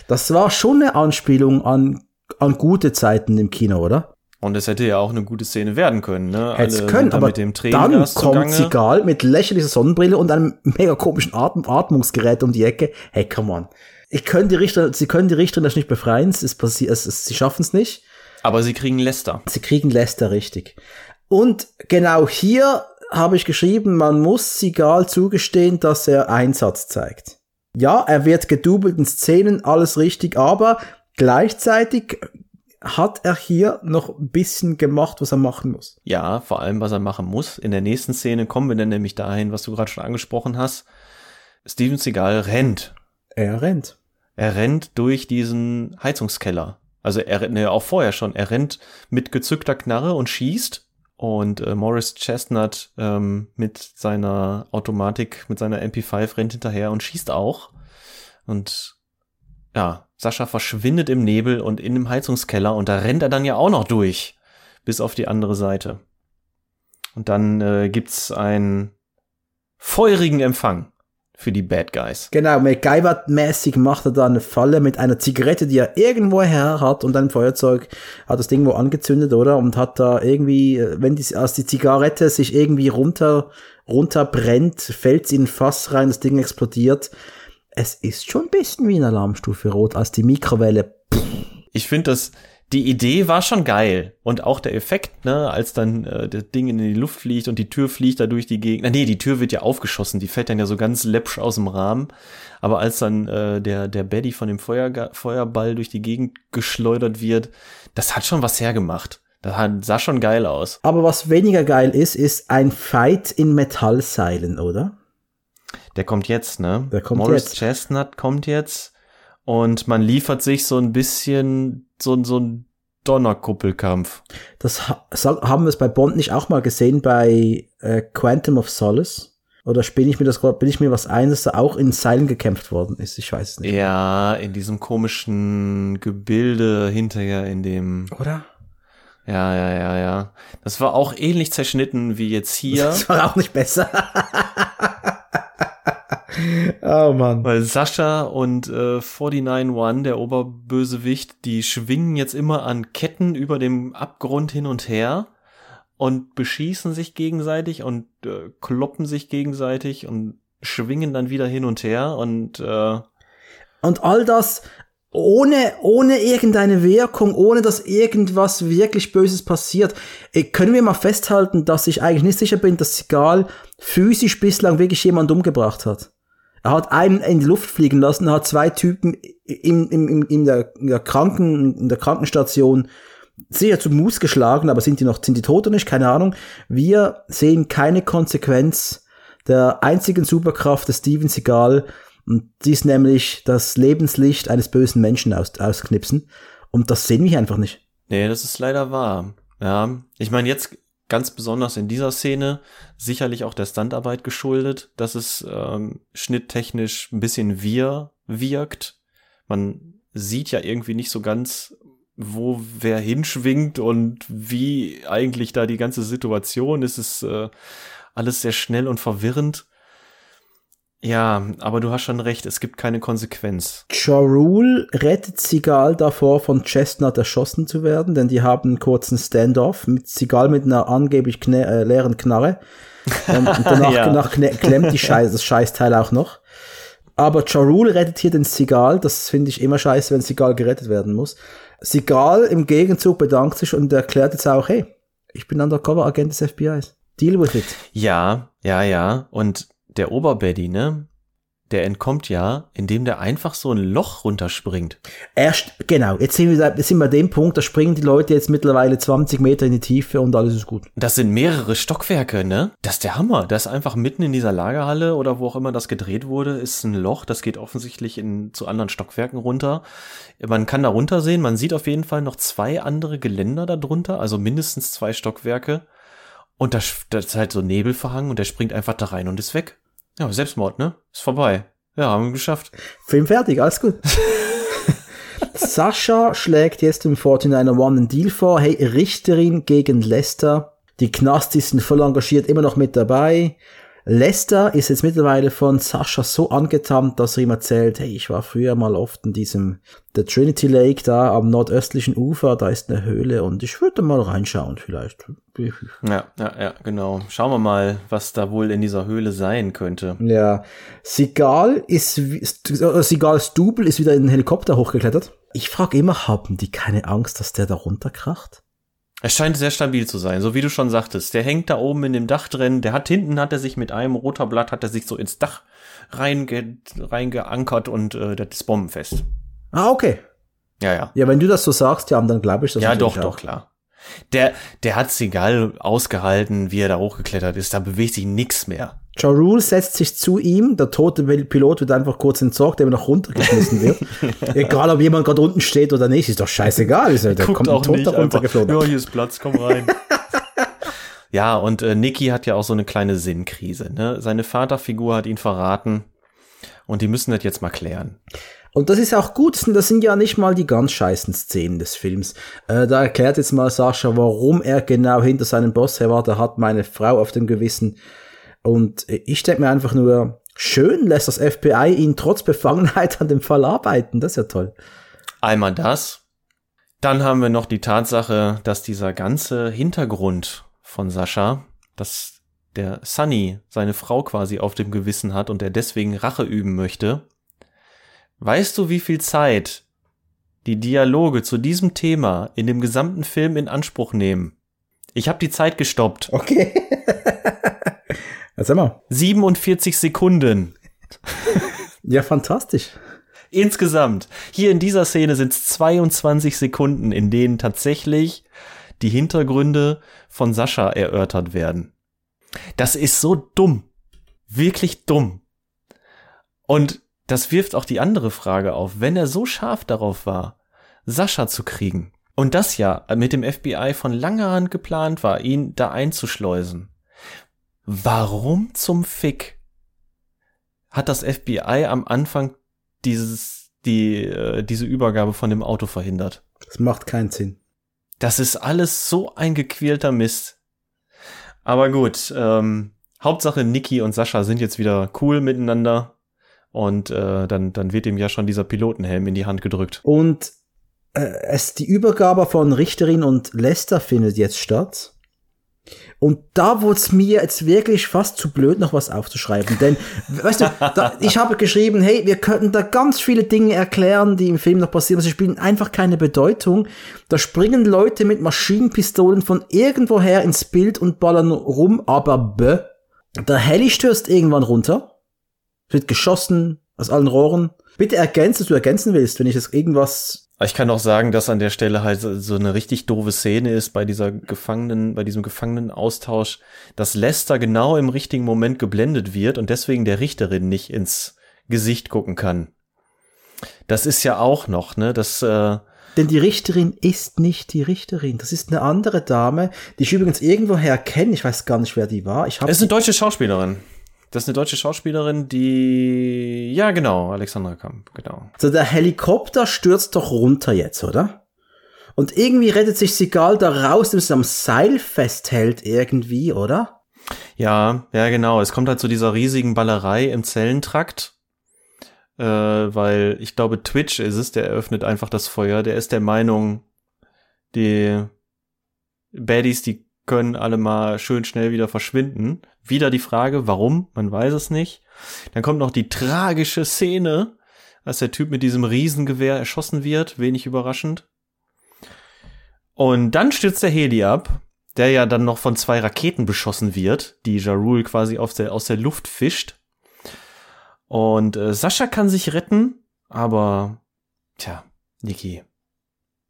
Das war schon eine Anspielung an, an gute Zeiten im Kino, oder? Und es hätte ja auch eine gute Szene werden können, ne? Hätte es können, aber mit dem dann kommt zugange. Seagal mit lächerlicher Sonnenbrille und einem mega komischen Atm Atmungsgerät um die Ecke. Hey, come on. Ich können die Richter, sie können die Richterin das nicht befreien, es ist passiert, es, es, sie schaffen es nicht. Aber sie kriegen Lester. Sie kriegen Lester richtig. Und genau hier habe ich geschrieben, man muss Seagal zugestehen, dass er Einsatz zeigt. Ja, er wird gedoubelt in Szenen, alles richtig, aber gleichzeitig hat er hier noch ein bisschen gemacht, was er machen muss. Ja, vor allem, was er machen muss. In der nächsten Szene kommen wir dann nämlich dahin, was du gerade schon angesprochen hast. Steven Seagal rennt. Er rennt. Er rennt durch diesen Heizungskeller. Also er ne, auch vorher schon. Er rennt mit gezückter Knarre und schießt. Und äh, Morris Chestnut ähm, mit seiner Automatik, mit seiner MP5 rennt hinterher und schießt auch. Und ja, Sascha verschwindet im Nebel und in dem Heizungskeller und da rennt er dann ja auch noch durch. Bis auf die andere Seite. Und dann äh, gibt's einen feurigen Empfang für die Bad Guys. Genau, MacGyver-mäßig macht er da eine Falle mit einer Zigarette, die er irgendwo her hat und einem Feuerzeug, hat das Ding wo angezündet, oder? Und hat da irgendwie, äh, wenn die, als die Zigarette sich irgendwie runter, runterbrennt, fällt sie in ein Fass rein, das Ding explodiert. Es ist schon ein bisschen wie eine Alarmstufe Rot, als die Mikrowelle. Ich finde das, die Idee war schon geil. Und auch der Effekt, ne, als dann äh, das Ding in die Luft fliegt und die Tür fliegt da durch die Gegend. Na, nee, die Tür wird ja aufgeschossen, die fällt dann ja so ganz läppsch aus dem Rahmen. Aber als dann äh, der, der Baddy von dem Feuer, Feuerball durch die Gegend geschleudert wird, das hat schon was hergemacht. Das hat, sah schon geil aus. Aber was weniger geil ist, ist ein Fight in Metallseilen, oder? Der kommt jetzt, ne? Der kommt Morris jetzt. Chestnut kommt jetzt. Und man liefert sich so ein bisschen so, so ein Donnerkuppelkampf. Das ha haben wir es bei Bond nicht auch mal gesehen bei äh, Quantum of Solace? Oder spiele ich mir das bin ich mir was ein, dass da auch in Seilen gekämpft worden ist? Ich weiß es nicht. Ja, in diesem komischen Gebilde hinterher in dem. Oder? Ja, ja, ja, ja. Das war auch ähnlich zerschnitten wie jetzt hier. Das war auch nicht besser. oh Mann. Weil Sascha und äh, 49-1, der Oberbösewicht, die schwingen jetzt immer an Ketten über dem Abgrund hin und her und beschießen sich gegenseitig und äh, kloppen sich gegenseitig und schwingen dann wieder hin und her und äh, Und all das ohne, ohne irgendeine Wirkung, ohne dass irgendwas wirklich Böses passiert. Äh, können wir mal festhalten, dass ich eigentlich nicht sicher bin, dass Seagal physisch bislang wirklich jemand umgebracht hat. Er hat einen in die Luft fliegen lassen, hat zwei Typen in, in, in, der, in der Kranken, in der Krankenstation sicher zu Mus geschlagen, aber sind die noch, sind die tot oder nicht? Keine Ahnung. Wir sehen keine Konsequenz der einzigen Superkraft des Steven Seagal, und die ist nämlich das Lebenslicht eines bösen Menschen aus, ausknipsen. Und das sehen wir einfach nicht. Nee, das ist leider wahr. Ja, ich meine jetzt ganz besonders in dieser Szene sicherlich auch der Standarbeit geschuldet, dass es ähm, schnitttechnisch ein bisschen wir wirkt. Man sieht ja irgendwie nicht so ganz, wo wer hinschwingt und wie eigentlich da die ganze Situation ist. Es ist äh, alles sehr schnell und verwirrend. Ja, aber du hast schon recht, es gibt keine Konsequenz. Ja Rule rettet Sigal davor, von Chestnut erschossen zu werden, denn die haben einen kurzen Standoff mit Sigal mit einer angeblich kne äh, leeren Knarre. Und, und danach, ja. danach klemmt die Scheiß, das Scheißteil auch noch. Aber Ja Rule rettet hier den Sigal, das finde ich immer scheiße, wenn Sigal gerettet werden muss. Sigal im Gegenzug bedankt sich und erklärt jetzt auch, hey, ich bin Undercover-Agent des FBIs. Deal with it. Ja, ja, ja. Und der Oberbaddy, ne? Der entkommt ja, indem der einfach so ein Loch runterspringt. Erst, genau, jetzt sind wir, jetzt sind wir an dem Punkt, da springen die Leute jetzt mittlerweile 20 Meter in die Tiefe und alles ist gut. Das sind mehrere Stockwerke, ne? Das ist der Hammer. Das ist einfach mitten in dieser Lagerhalle oder wo auch immer das gedreht wurde, ist ein Loch, das geht offensichtlich in, zu anderen Stockwerken runter. Man kann da runter sehen, man sieht auf jeden Fall noch zwei andere Geländer darunter, also mindestens zwei Stockwerke. Und das, das ist halt so Nebel verhangen und der springt einfach da rein und ist weg. Ja, Selbstmord, ne? Ist vorbei. Ja, haben wir geschafft. Film fertig, alles gut. Sascha schlägt jetzt im 49er One einen Deal vor. Hey, Richterin gegen Lester. Die Knastis sind voll engagiert, immer noch mit dabei. Lester ist jetzt mittlerweile von Sascha so angetan, dass er ihm erzählt, hey, ich war früher mal oft in diesem, der Trinity Lake da am nordöstlichen Ufer, da ist eine Höhle und ich würde mal reinschauen vielleicht. Ja, ja, ja, genau. Schauen wir mal, was da wohl in dieser Höhle sein könnte. Ja. Sigal ist, Sigals Double ist wieder in den Helikopter hochgeklettert. Ich frage immer, haben die keine Angst, dass der da runterkracht? Es scheint sehr stabil zu sein, so wie du schon sagtest. Der hängt da oben in dem Dach drin. Der hat hinten hat er sich mit einem roter Blatt hat er sich so ins Dach reinge, reingeankert und äh, das ist bombenfest. Ah, okay. Ja, ja. Ja, wenn du das so sagst, ja, dann glaube ich das. Ja, doch, auch. doch, klar. Der, der hat's egal ausgehalten, wie er da hochgeklettert ist. Da bewegt sich nix mehr. Ja Rule setzt sich zu ihm, der tote Pilot wird einfach kurz entsorgt, der noch runtergeschmissen wird. Egal, ob jemand gerade unten steht oder nicht, ist doch scheißegal. Ist, der Guckt kommt auch nicht runtergeflogen. Ja, hier ist Platz, komm rein. ja, und äh, Nicky hat ja auch so eine kleine Sinnkrise. Ne? Seine Vaterfigur hat ihn verraten und die müssen das jetzt mal klären. Und das ist auch gut, das sind ja nicht mal die ganz scheißen Szenen des Films. Äh, da erklärt jetzt mal Sascha, warum er genau hinter seinem Boss her war. Der hat meine Frau auf dem Gewissen und ich denke mir einfach nur, schön lässt das FBI ihn trotz Befangenheit an dem Fall arbeiten. Das ist ja toll. Einmal das. Dann haben wir noch die Tatsache, dass dieser ganze Hintergrund von Sascha, dass der Sunny seine Frau quasi auf dem Gewissen hat und er deswegen Rache üben möchte. Weißt du, wie viel Zeit die Dialoge zu diesem Thema in dem gesamten Film in Anspruch nehmen? Ich habe die Zeit gestoppt. Okay. Erzähl mal. 47 Sekunden. ja, fantastisch. Insgesamt. Hier in dieser Szene sind es 22 Sekunden, in denen tatsächlich die Hintergründe von Sascha erörtert werden. Das ist so dumm. Wirklich dumm. Und das wirft auch die andere Frage auf. Wenn er so scharf darauf war, Sascha zu kriegen, und das ja mit dem FBI von langer Hand geplant war, ihn da einzuschleusen, Warum zum Fick hat das FBI am Anfang dieses, die, äh, diese Übergabe von dem Auto verhindert? Das macht keinen Sinn. Das ist alles so ein gequälter Mist. Aber gut, ähm, Hauptsache Niki und Sascha sind jetzt wieder cool miteinander. Und äh, dann, dann wird ihm ja schon dieser Pilotenhelm in die Hand gedrückt. Und äh, es die Übergabe von Richterin und Lester findet jetzt statt. Und da wurde es mir jetzt wirklich fast zu blöd, noch was aufzuschreiben. Denn, weißt du, da, ich habe geschrieben, hey, wir könnten da ganz viele Dinge erklären, die im Film noch passieren. Sie spielen einfach keine Bedeutung. Da springen Leute mit Maschinenpistolen von irgendwoher ins Bild und ballern rum, aber bäh. Der Heli stürzt irgendwann runter, wird geschossen aus allen Rohren. Bitte ergänzt, was du ergänzen willst, wenn ich das irgendwas ich kann auch sagen, dass an der Stelle halt so eine richtig doofe Szene ist bei dieser Gefangenen, bei diesem Gefangenenaustausch, dass Lester genau im richtigen Moment geblendet wird und deswegen der Richterin nicht ins Gesicht gucken kann. Das ist ja auch noch, ne, das, äh, denn die Richterin ist nicht die Richterin. Das ist eine andere Dame, die ich übrigens irgendwoher kenne. Ich weiß gar nicht, wer die war. Ich es ist eine deutsche Schauspielerin. Das ist eine deutsche Schauspielerin, die, ja, genau, Alexandra Kamp, genau. So, der Helikopter stürzt doch runter jetzt, oder? Und irgendwie rettet sich Sigal da raus, indem sie am Seil festhält irgendwie, oder? Ja, ja, genau. Es kommt halt zu dieser riesigen Ballerei im Zellentrakt. Äh, weil ich glaube, Twitch ist es, der eröffnet einfach das Feuer. Der ist der Meinung, die Baddies, die können alle mal schön schnell wieder verschwinden. Wieder die Frage, warum? Man weiß es nicht. Dann kommt noch die tragische Szene, als der Typ mit diesem Riesengewehr erschossen wird, wenig überraschend. Und dann stürzt der Heli ab, der ja dann noch von zwei Raketen beschossen wird, die Jarul quasi aus der, aus der Luft fischt. Und äh, Sascha kann sich retten, aber tja, Niki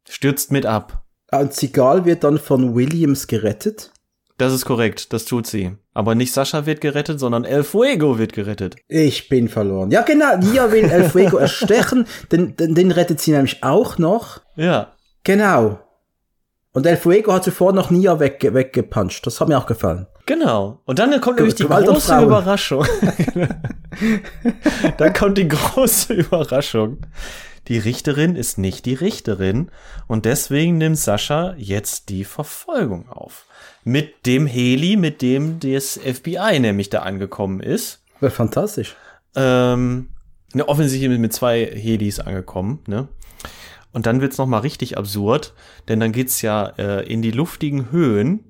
stürzt mit ab. Und Sigal wird dann von Williams gerettet. Das ist korrekt, das tut sie. Aber nicht Sascha wird gerettet, sondern El Fuego wird gerettet. Ich bin verloren. Ja, genau, Nia will El Fuego erstechen, den, den, den rettet sie nämlich auch noch. Ja. Genau. Und El Fuego hat zuvor noch Nia wegge weggepuncht. Das hat mir auch gefallen. Genau. Und dann kommt nämlich die große Überraschung. dann kommt die große Überraschung die Richterin ist nicht die Richterin und deswegen nimmt Sascha jetzt die Verfolgung auf. Mit dem Heli, mit dem das FBI nämlich da angekommen ist. Ja, fantastisch. Ähm, ne, offensichtlich mit zwei Helis angekommen, ne? Und dann wird's noch mal richtig absurd, denn dann geht's ja äh, in die luftigen Höhen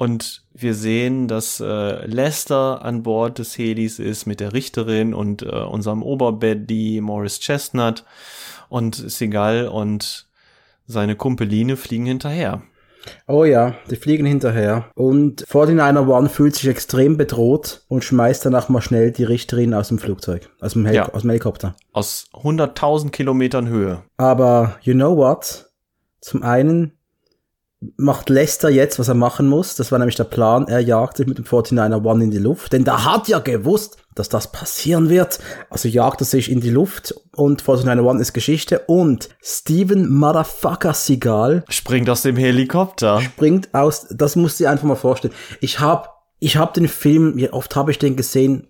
und wir sehen, dass äh, Lester an Bord des Helis ist mit der Richterin und äh, unserem Oberbaddy Morris Chestnut und Seagal und seine Kumpeline fliegen hinterher. Oh ja, die fliegen hinterher. Und 49 One fühlt sich extrem bedroht und schmeißt danach mal schnell die Richterin aus dem Flugzeug, aus dem, Hel ja. aus dem Helikopter. Aus 100.000 Kilometern Höhe. Aber you know what? Zum einen macht Lester jetzt, was er machen muss. Das war nämlich der Plan. Er jagt sich mit dem 49er One in die Luft. Denn da hat ja gewusst, dass das passieren wird. Also jagt er sich in die Luft und 49er One ist Geschichte. Und Steven Motherfucker Seagal springt aus dem Helikopter. Springt aus, das musst du dir einfach mal vorstellen. Ich hab, ich hab den Film, wie oft habe ich den gesehen?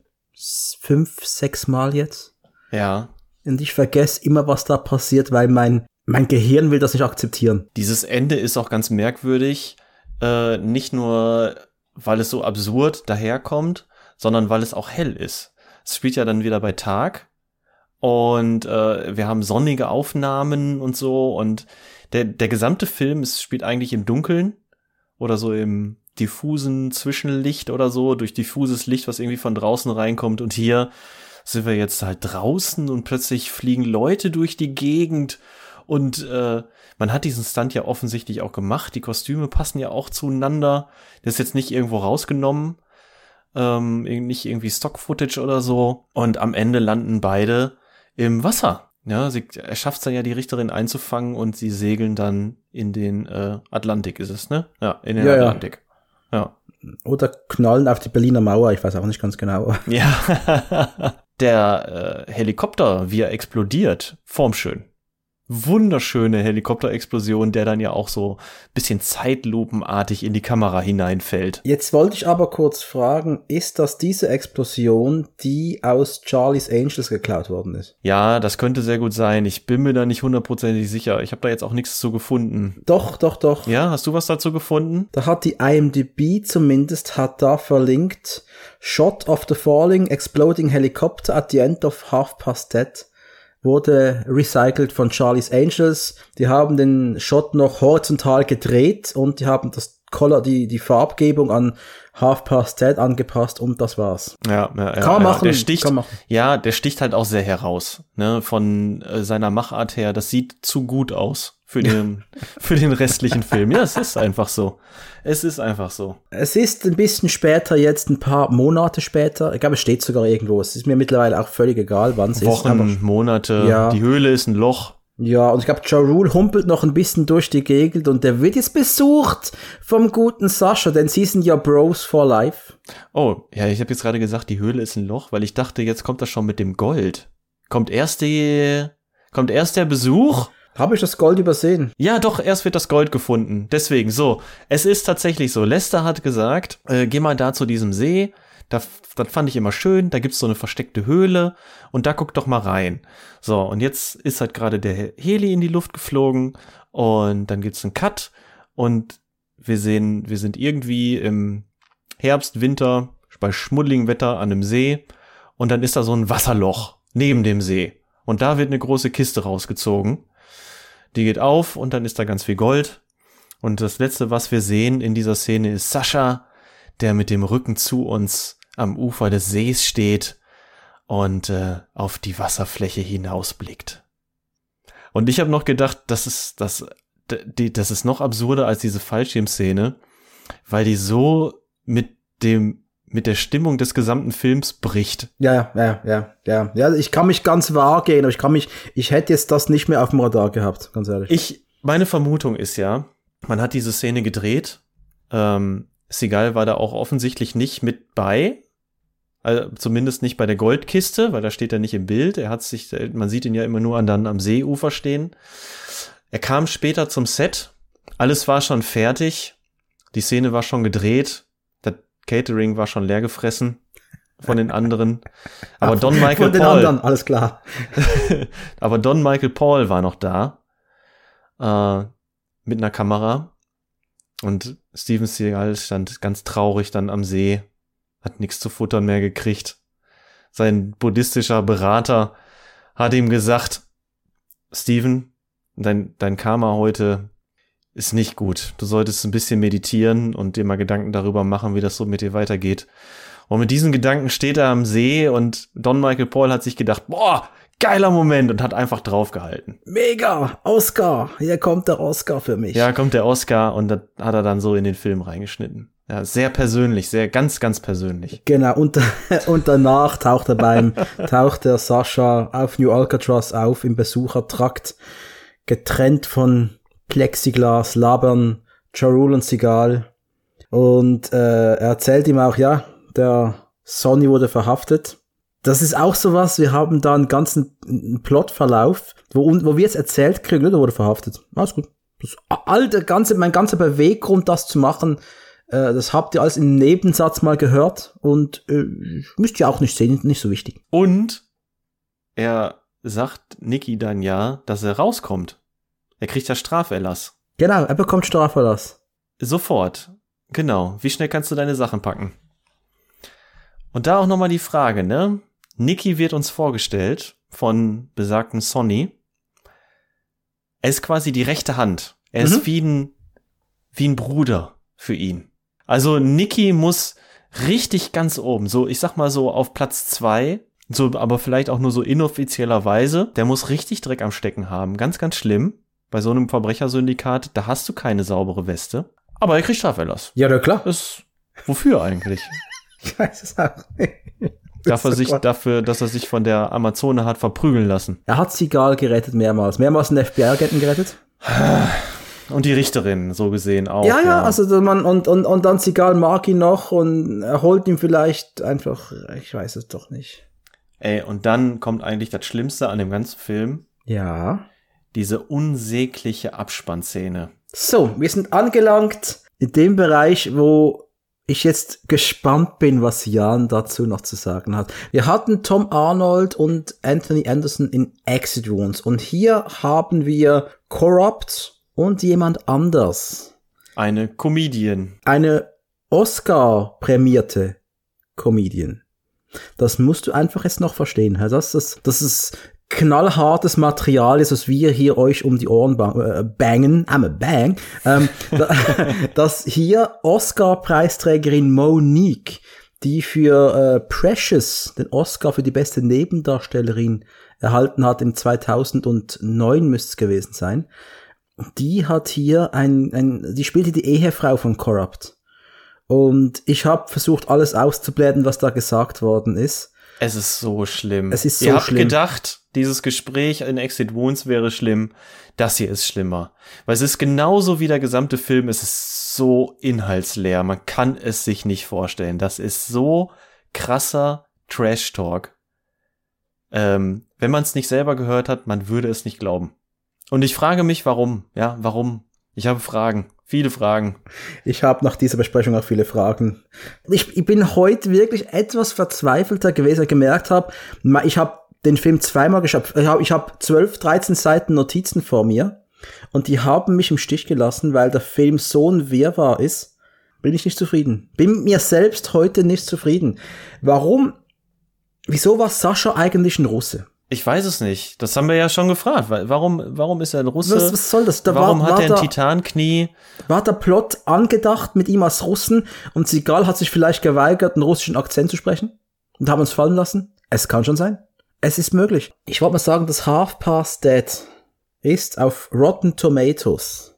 Fünf, sechs Mal jetzt. Ja. Und ich vergesse immer, was da passiert, weil mein mein Gehirn will das nicht akzeptieren. Dieses Ende ist auch ganz merkwürdig. Äh, nicht nur, weil es so absurd daherkommt, sondern weil es auch hell ist. Es spielt ja dann wieder bei Tag und äh, wir haben sonnige Aufnahmen und so und der, der gesamte Film ist, spielt eigentlich im Dunkeln oder so im diffusen Zwischenlicht oder so, durch diffuses Licht, was irgendwie von draußen reinkommt und hier sind wir jetzt halt draußen und plötzlich fliegen Leute durch die Gegend und äh, man hat diesen Stunt ja offensichtlich auch gemacht. Die Kostüme passen ja auch zueinander. Das ist jetzt nicht irgendwo rausgenommen. Ähm, nicht irgendwie Stock-Footage oder so. Und am Ende landen beide im Wasser. Ja, sie, er schafft es dann ja, die Richterin einzufangen und sie segeln dann in den äh, Atlantik, ist es, ne? Ja, in den ja, Atlantik. Ja. ja. Oder knallen auf die Berliner Mauer, ich weiß auch nicht ganz genau. Ja. Der äh, Helikopter, wie er explodiert, formschön wunderschöne Helikopterexplosion, der dann ja auch so bisschen zeitlupenartig in die Kamera hineinfällt. Jetzt wollte ich aber kurz fragen, ist das diese Explosion, die aus Charlie's Angels geklaut worden ist? Ja, das könnte sehr gut sein. Ich bin mir da nicht hundertprozentig sicher. Ich habe da jetzt auch nichts zu gefunden. Doch, doch, doch. Ja, hast du was dazu gefunden? Da hat die IMDb zumindest hat da verlinkt Shot of the falling exploding helicopter at the end of half past dead wurde recycelt von Charlie's Angels. Die haben den Shot noch horizontal gedreht und die haben das Color, die, die Farbgebung an Half Past Dead angepasst und das war's. Ja, ja, ja Kann man machen, Der sticht, kann man machen. Ja, der sticht halt auch sehr heraus, ne, von äh, seiner Machart her. Das sieht zu gut aus für den, für den restlichen Film. Ja, es ist einfach so. Es ist einfach so. Es ist ein bisschen später, jetzt ein paar Monate später. Ich glaube, es steht sogar irgendwo. Es ist mir mittlerweile auch völlig egal, wann es ist. Wochen, Monate, Ja. die Höhle ist ein Loch. Ja, und ich glaube, Ja Rule humpelt noch ein bisschen durch die Gegend und der wird jetzt besucht vom guten Sascha, denn sie sind ja Bros for Life. Oh, ja, ich habe jetzt gerade gesagt, die Höhle ist ein Loch, weil ich dachte, jetzt kommt das schon mit dem Gold. Kommt erst die, kommt erst der Besuch? Habe ich das Gold übersehen? Ja, doch, erst wird das Gold gefunden. Deswegen, so. Es ist tatsächlich so. Lester hat gesagt, äh, geh mal da zu diesem See. Da, das fand ich immer schön. Da gibt's so eine versteckte Höhle. Und da guck doch mal rein. So, und jetzt ist halt gerade der Heli in die Luft geflogen. Und dann gibt's einen Cut. Und wir sehen, wir sind irgendwie im Herbst, Winter, bei schmuddeligem Wetter an einem See. Und dann ist da so ein Wasserloch neben dem See. Und da wird eine große Kiste rausgezogen. Die geht auf und dann ist da ganz viel Gold. Und das letzte, was wir sehen in dieser Szene, ist Sascha, der mit dem Rücken zu uns am Ufer des Sees steht und äh, auf die Wasserfläche hinausblickt. Und ich habe noch gedacht, das ist das, das ist noch absurder als diese Fallschirmszene, weil die so mit dem mit der Stimmung des gesamten Films bricht. Ja, ja, ja, ja, ja. Ja, ich kann mich ganz wahr gehen, aber ich kann mich, ich hätte jetzt das nicht mehr auf dem Radar gehabt, ganz ehrlich. Ich, meine Vermutung ist ja, man hat diese Szene gedreht. Ähm, Seagal war da auch offensichtlich nicht mit bei. Also zumindest nicht bei der Goldkiste, weil da steht er nicht im Bild. Er hat sich, man sieht ihn ja immer nur an dann am Seeufer stehen. Er kam später zum Set. Alles war schon fertig. Die Szene war schon gedreht. Catering war schon leer gefressen von den anderen. Aber Don Michael Von den Paul, anderen, alles klar. aber Don Michael Paul war noch da. Äh, mit einer Kamera. Und Steven Seagal stand ganz traurig dann am See. Hat nichts zu futtern mehr gekriegt. Sein buddhistischer Berater hat ihm gesagt, Steven, dein, dein Karma heute ist nicht gut. Du solltest ein bisschen meditieren und dir mal Gedanken darüber machen, wie das so mit dir weitergeht. Und mit diesen Gedanken steht er am See und Don Michael Paul hat sich gedacht, boah, geiler Moment und hat einfach draufgehalten. Mega, Oscar, hier kommt der Oscar für mich. Ja, kommt der Oscar und das hat er dann so in den Film reingeschnitten. Ja, sehr persönlich, sehr ganz, ganz persönlich. Genau, und, und danach taucht er beim, taucht der Sascha auf New Alcatraz auf im Besuchertrakt, getrennt von Plexiglas, labern Charul und Sigal. Und äh, er erzählt ihm auch, ja, der Sonny wurde verhaftet. Das ist auch sowas, wir haben da einen ganzen Plotverlauf, wo, wo wir jetzt erzählt kriegen, ne, der wurde verhaftet. Alles gut. Das, all der ganze, mein ganzer Beweggrund, das zu machen, äh, das habt ihr alles im Nebensatz mal gehört und äh, müsst ihr auch nicht sehen, nicht so wichtig. Und er sagt Nicky dann ja, dass er rauskommt. Er kriegt ja Straferlass. Genau, er bekommt Strafverlass. Sofort. Genau. Wie schnell kannst du deine Sachen packen? Und da auch nochmal die Frage, ne? Nicky wird uns vorgestellt von besagten Sonny. Er ist quasi die rechte Hand. Er Mhm. ist wie ein, wie ein Bruder für ihn. Also Nicky muss richtig ganz oben, so ich sag mal so auf Platz zwei, so aber vielleicht auch nur so inoffizieller Der muss richtig Dreck am Stecken haben. Ganz, ganz schlimm. Bei so einem Verbrechersyndikat, da hast du keine saubere Weste. Aber er kriegt Straferlass. Ja, na klar. Das, wofür eigentlich? Ich weiß es auch nicht. Darf er So sich dafür, dass er sich von der Amazone hat verprügeln lassen. Er hat Sigal gerettet mehrmals. Mehrmals einen FBI-Agenten gerettet. Und die Richterin, so gesehen auch. ja, ja, also der Mann, und, und, und dann Sigal mag ihn noch und er holt ihm vielleicht einfach, ich weiß es doch nicht. Ey, und dann kommt eigentlich das Schlimmste an dem ganzen Film. Ja. Diese unsägliche Abspannszene. So, wir sind angelangt in dem Bereich, wo ich jetzt gespannt bin, was Jan dazu noch zu sagen hat. Wir hatten Tom Arnold und Anthony Anderson in Exit Wounds und hier haben wir Corrupt und jemand anders. Eine Comedian. Eine Oscar-prämierte Comedian. Das musst du einfach jetzt noch verstehen. Das ist, das ist knallhartes Material ist, was wir hier euch um die Ohren ba äh, bangen, I'm a bang, ähm, dass hier Oscar-Preisträgerin Monique, die für äh, Precious den Oscar für die beste Nebendarstellerin erhalten hat im 2009 müsste es gewesen sein, die hat hier ein, ein die spielte die Ehefrau von Corrupt. Und ich habe versucht, alles auszublenden, was da gesagt worden ist. Es ist so schlimm. Es ist so Ihr habt schlimm. gedacht, dieses Gespräch in Exit Wounds wäre schlimm. Das hier ist schlimmer. Weil es ist genauso wie der gesamte Film. Es ist so inhaltsleer. Man kann es sich nicht vorstellen. Das ist so krasser Trash-Talk. Ähm, wenn man es nicht selber gehört hat, man würde es nicht glauben. Und ich frage mich, warum? Ja, warum? Ich habe Fragen. Viele Fragen. Ich habe nach dieser Besprechung auch viele Fragen. Ich, ich bin heute wirklich etwas verzweifelter gewesen, ich gemerkt habe, ich habe den Film zweimal geschaut. Ich habe hab 12, 13 Seiten Notizen vor mir und die haben mich im Stich gelassen, weil der Film so ein Wirrwarr ist. Bin ich nicht zufrieden. Bin mir selbst heute nicht zufrieden. Warum? Wieso war Sascha eigentlich ein Russe? Ich weiß es nicht. Das haben wir ja schon gefragt. Warum, warum ist er ein Russe? Was, was soll das? Da warum war, hat war er ein Titanknie? War der Plot angedacht mit ihm als Russen und Sigal hat sich vielleicht geweigert, einen russischen Akzent zu sprechen und haben uns fallen lassen? Es kann schon sein. Es ist möglich. Ich wollte mal sagen, das Half Past Dead ist auf Rotten Tomatoes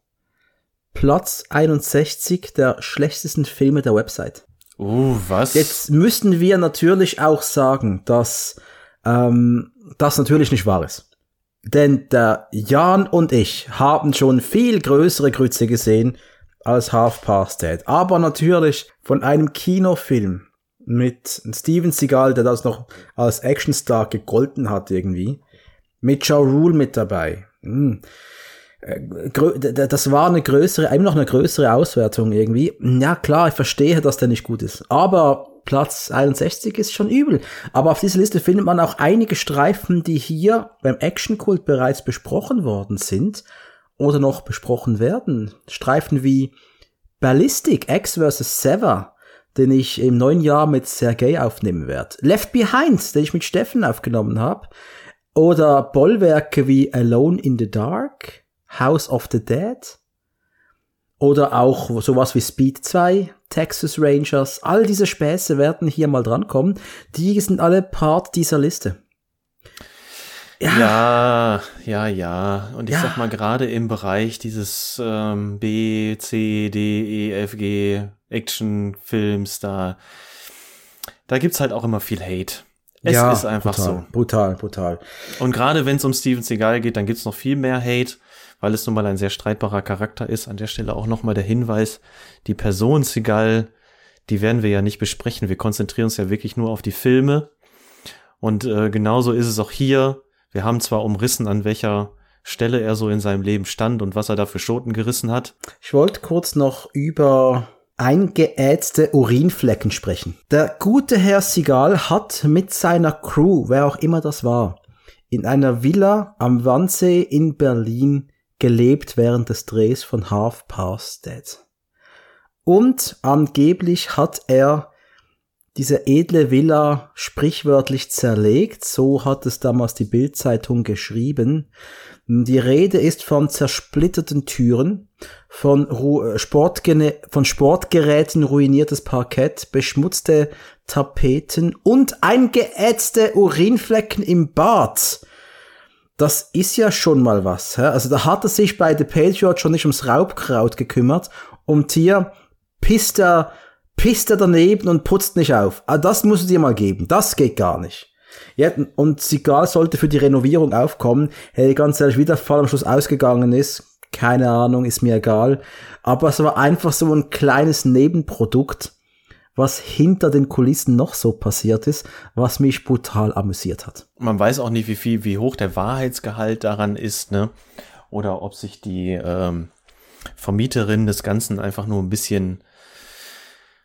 Platz 61 der schlechtesten Filme der Website. Uh, was? Jetzt müssten wir natürlich auch sagen, dass ähm, das natürlich nicht wahr ist. Denn der Jan und ich haben schon viel größere Grütze gesehen als Half Past Dead. Aber natürlich von einem Kinofilm mit Steven Seagal, der das noch als Actionstar gegolten hat irgendwie. Mit Joe Rule mit dabei. Hm. Das war eine größere, immer noch eine größere Auswertung irgendwie. Ja klar, ich verstehe, dass der nicht gut ist. Aber Platz 61 ist schon übel. Aber auf dieser Liste findet man auch einige Streifen, die hier beim Actionkult bereits besprochen worden sind oder noch besprochen werden. Streifen wie Ballistic X vs. Sever, den ich im neuen Jahr mit Sergei aufnehmen werde. Left Behind, den ich mit Steffen aufgenommen habe. Oder Bollwerke wie Alone in the Dark, House of the Dead. Oder auch sowas wie Speed 2, Texas Rangers. All diese Späße werden hier mal drankommen. Die sind alle Part dieser Liste. Ja, ja, ja. ja. Und ich Ja. sag mal, gerade im Bereich dieses ähm, B, C, D, E, F, G Actionfilms, da, da gibt's halt auch immer viel Hate. Es ja, ist einfach brutal, so. Brutal, brutal. Und gerade wenn es um Steven Seagal geht, dann gibt's noch viel mehr Hate, weil es nun mal ein sehr streitbarer Charakter ist. An der Stelle auch nochmal der Hinweis, die Person Seagal, die werden wir ja nicht besprechen. Wir konzentrieren uns ja wirklich nur auf die Filme. Und äh, genauso ist es auch hier. Wir haben zwar umrissen, an welcher Stelle er so in seinem Leben stand und was er da für Schoten gerissen hat. Ich wollte kurz noch über eingeätzte Urinflecken sprechen. Der gute Herr Sigal hat mit seiner Crew, wer auch immer das war, in einer Villa am Wannsee in Berlin gelebt während des Drehs von Half Past Dead. Und angeblich hat er diese edle Villa sprichwörtlich zerlegt, so hat es damals die Bildzeitung geschrieben. Die Rede ist von zersplitterten Türen, von, Ru Sportgene von Sportgeräten ruiniertes Parkett, beschmutzte Tapeten und eingeätzte Urinflecken im Bad. Das ist ja schon mal was. Hä? Also da hat er sich bei The Patriot schon nicht ums Raubkraut gekümmert und hier pisst er, pisst er daneben und putzt nicht auf. Ah, das musst du dir mal geben. Das geht gar nicht. Ja, und Sigal sollte für die Renovierung aufkommen. Hey, ganz ehrlich, wie der Fall am Schluss ausgegangen ist, keine Ahnung, ist mir egal. Aber es war einfach so ein kleines Nebenprodukt, was hinter den Kulissen noch so passiert ist, was mich brutal amüsiert hat. Man weiß auch nicht, wie viel, wie hoch der Wahrheitsgehalt daran ist, ne? Oder ob sich die ähm, Vermieterin des Ganzen einfach nur ein bisschen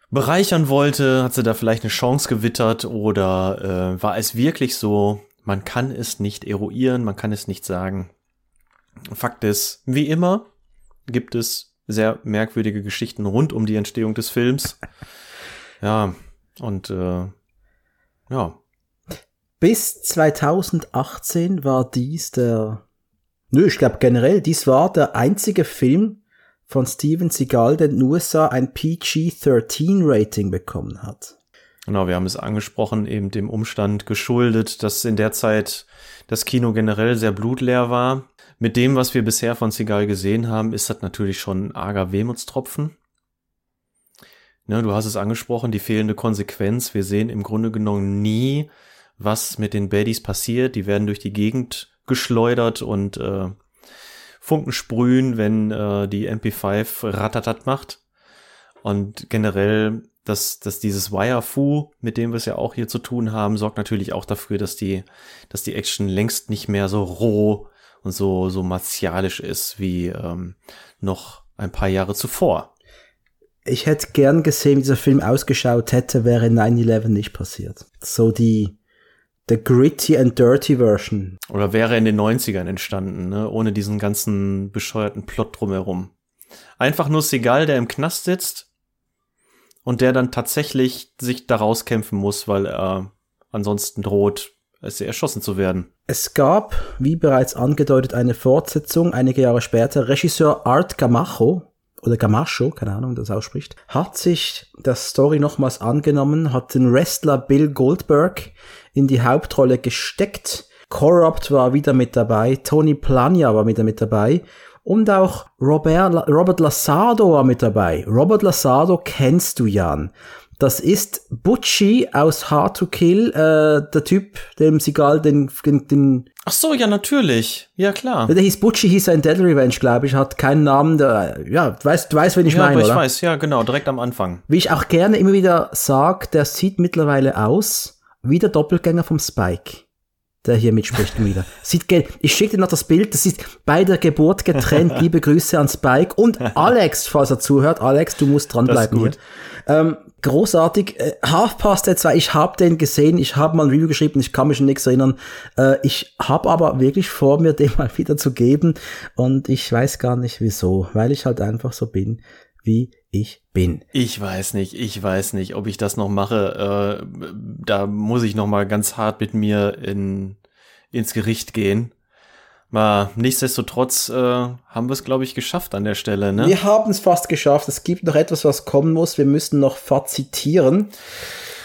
bereichern wollte, hat sie da vielleicht eine Chance gewittert oder äh, war es wirklich so, man kann es nicht eruieren, man kann es nicht sagen. Fakt ist, wie immer gibt es sehr merkwürdige Geschichten rund um die Entstehung des Films. Ja, und äh, ja, Bis 2018 war dies der, nö, ich glaube generell, dies war der einzige Film von Steven Seagal, der in den USA ein PG-13 Rating bekommen hat. Genau, wir haben es angesprochen, eben dem Umstand geschuldet, dass in der Zeit das Kino generell sehr blutleer war. Mit dem, was wir bisher von Seagal gesehen haben, ist das natürlich schon ein arger Wehmutstropfen. Ne, du hast es angesprochen, die fehlende Konsequenz. Wir sehen im Grunde genommen nie, was mit den Baddies passiert. Die werden durch die Gegend geschleudert und äh, Funken sprühen, wenn äh, die MP5 ratatat macht. Und generell, dass, dass dieses Wire-Fu, mit dem wir es ja auch hier zu tun haben, sorgt natürlich auch dafür, dass die, dass die Action längst nicht mehr so roh und so, so martialisch ist wie ähm, noch ein paar Jahre zuvor. Ich hätte gern gesehen, wie dieser Film ausgeschaut hätte, wäre 9-11 nicht passiert. So die, the gritty and dirty Version. Oder wäre in den 90ern entstanden, ne? ohne diesen ganzen bescheuerten Plot drumherum. Einfach nur Segal, der im Knast sitzt und der dann tatsächlich sich daraus kämpfen muss, weil er ansonsten droht, es erschossen zu werden. Es gab, wie bereits angedeutet, eine Fortsetzung einige Jahre später. Regisseur Art Gamacho oder Gamacho, keine Ahnung, das ausspricht, hat sich der Story nochmals angenommen, hat den Wrestler Bill Goldberg in die Hauptrolle gesteckt. Corrupt war wieder mit dabei, Tony Plania war wieder mit dabei und auch Robert, Robert Lasardo war mit dabei. Robert Lasardo kennst du, Jan. Das ist Butchie aus Hard to Kill, äh, der Typ, dem Sigal den, den, den Ach so, ja, natürlich. Ja, klar. Der hieß Butchie, hieß er in Dead Revenge, glaube ich, hat keinen Namen, der, ja, du weißt, du weißt, wen ich ja, meine, aber ich oder? weiß, ja, genau, direkt am Anfang. Wie ich auch gerne immer wieder sag, der sieht mittlerweile aus wie der Doppelgänger vom Spike. Der hier mitspricht wieder. Sieht ge ich schicke dir noch das Bild, das ist bei der Geburt getrennt. Liebe Grüße an Spike und Alex, falls er zuhört. Alex, du musst dranbleiben hier. Ähm, großartig. Äh, Half Past Dead 2, ich habe den gesehen, ich habe mal ein Review geschrieben, ich kann mich an nichts erinnern. Äh, ich habe aber wirklich vor, mir den mal wieder zu geben und ich weiß gar nicht wieso, weil ich halt einfach so bin, wie ich bin. Ich weiß nicht, ich weiß nicht, ob ich das noch mache. Äh, da muss ich noch mal ganz hart mit mir in, ins Gericht gehen. Mal nichtsdestotrotz äh, haben wir es, glaube ich, geschafft an der Stelle. Ne? Wir haben es fast geschafft. Es gibt noch etwas, was kommen muss. Wir müssen noch fazitieren.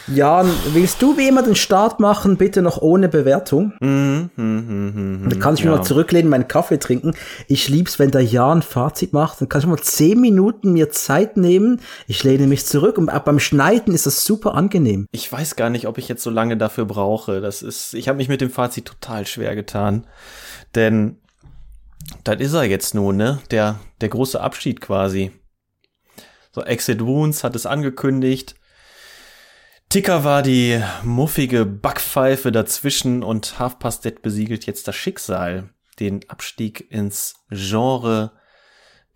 Jan, willst du wie immer den Start machen, bitte noch ohne Bewertung? Mhm, mhm, mhm, Dann kann ich mich ja. mal zurücklehnen, meinen Kaffee trinken. Ich lieb's, wenn der Jan Fazit macht. Dann kann ich mal zehn Minuten mir Zeit nehmen. Ich lehne mich zurück und auch beim Schneiden ist das super angenehm. Ich weiß gar nicht, ob ich jetzt so lange dafür brauche. Das ist, ich habe mich mit dem Fazit total schwer getan, denn das ist er jetzt nun, ne? Der, der große Abschied quasi. So, Exit Wounds hat es angekündigt. Ticker war die muffige Backpfeife dazwischen und Half Past Dead besiegelt jetzt das Schicksal, den Abstieg ins Genre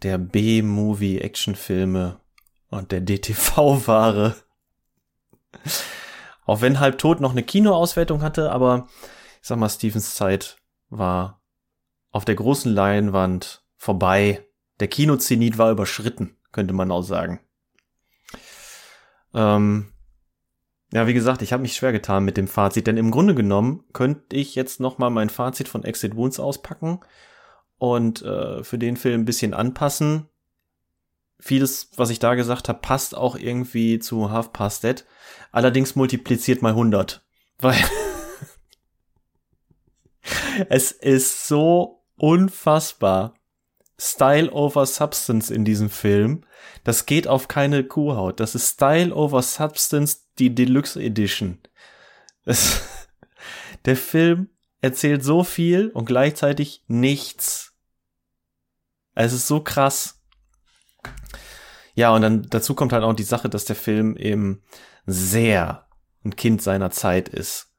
der B-Movie-Actionfilme und der DTV-Ware. Auch wenn Halb Tot noch eine Kinoauswertung hatte, aber ich sag mal, Stephens Zeit war auf der großen Leinwand vorbei. Der Kinozenit war überschritten, könnte man auch sagen. Ähm, ja, wie gesagt, ich habe mich schwer getan mit dem Fazit, denn im Grunde genommen könnte ich jetzt noch mal mein Fazit von Exit Wounds auspacken und äh, für den Film ein bisschen anpassen. Vieles, was ich da gesagt habe, passt auch irgendwie zu Half Past Dead. Allerdings multipliziert mal 100, weil es ist so unfassbar Style over Substance in diesem Film. Das geht auf keine Kuhhaut. Das ist Style over Substance, die Deluxe Edition. Das, der Film erzählt so viel und gleichzeitig nichts. Es ist so krass. Ja, und dann dazu kommt halt auch die Sache, dass der Film eben sehr ein Kind seiner Zeit ist.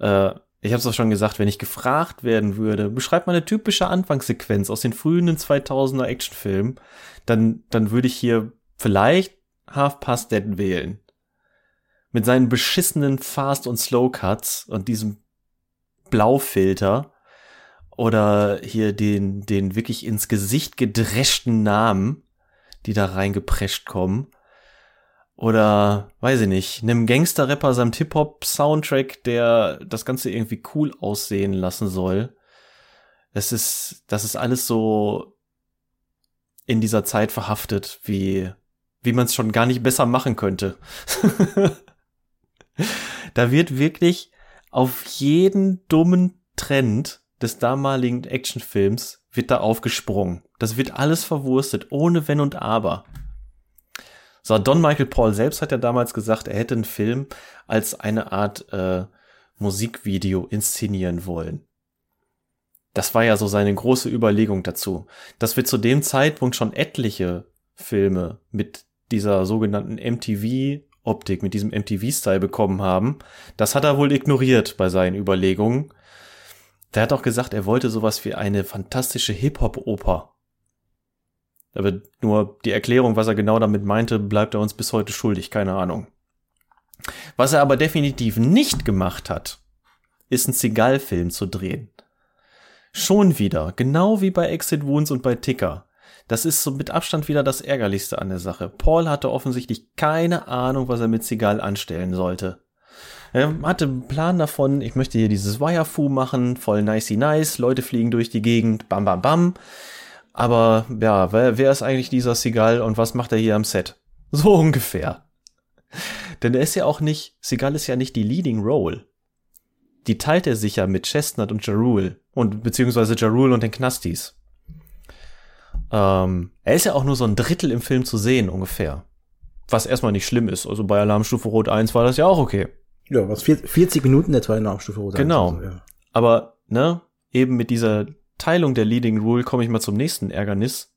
Äh, ich habe es auch schon gesagt, wenn ich gefragt werden würde, beschreib mal eine typische Anfangssequenz aus den frühen 2000er Actionfilmen, dann, dann würde ich hier vielleicht Half Past Dead wählen. Mit seinen beschissenen Fast- und Slow-Cuts und diesem Blaufilter oder hier den, den wirklich ins Gesicht gedreschten Namen, die da reingeprescht kommen. Oder, weiß ich nicht, einem Gangster-Rapper seinem Hip-Hop-Soundtrack, der das Ganze irgendwie cool aussehen lassen soll. Das ist, das ist alles so in dieser Zeit verhaftet, wie, wie man es schon gar nicht besser machen könnte. da wird wirklich auf jeden dummen Trend des damaligen Actionfilms wird da aufgesprungen. Das wird alles verwurstet, ohne Wenn und Aber. So, Don Michael Paul selbst hat ja damals gesagt, er hätte einen Film als eine Art äh, Musikvideo inszenieren wollen. Das war ja so seine große Überlegung dazu. Dass wir zu dem Zeitpunkt schon etliche Filme mit dieser sogenannten MTV-Optik, mit diesem MTV-Style bekommen haben, das hat er wohl ignoriert bei seinen Überlegungen. Der hat auch gesagt, er wollte sowas wie eine fantastische Hip-Hop-Oper. Aber nur die Erklärung, was er genau damit meinte, bleibt er uns bis heute schuldig, keine Ahnung. Was er aber definitiv nicht gemacht hat, ist einen Seagal-Film zu drehen. Schon wieder, genau wie bei Exit Wounds und bei Ticker. Das ist so mit Abstand wieder das Ärgerlichste an der Sache. Paul hatte offensichtlich keine Ahnung, was er mit Seagal anstellen sollte. Er hatte einen Plan davon, ich möchte hier dieses Wirefu machen, voll nicey nice, Leute fliegen durch die Gegend, bam bam bam. Aber ja, wer, wer ist eigentlich dieser Seagal und was macht er hier am Set? So ungefähr. Denn er ist ja auch nicht, Seagal ist ja nicht die Leading Role. Die teilt er sich ja mit Chestnut und Jarul und beziehungsweise Jarul und den Knastis. Ähm, er ist ja auch nur so ein Drittel im Film zu sehen ungefähr. Was erstmal nicht schlimm ist. Also bei Alarmstufe Rot 1 war das ja auch okay. Ja, was 40 Minuten etwa in Alarmstufe Rot 1. Genau. Also, ja. Aber, ne, eben mit dieser Teilung der Leading Rule komme ich mal zum nächsten Ärgernis.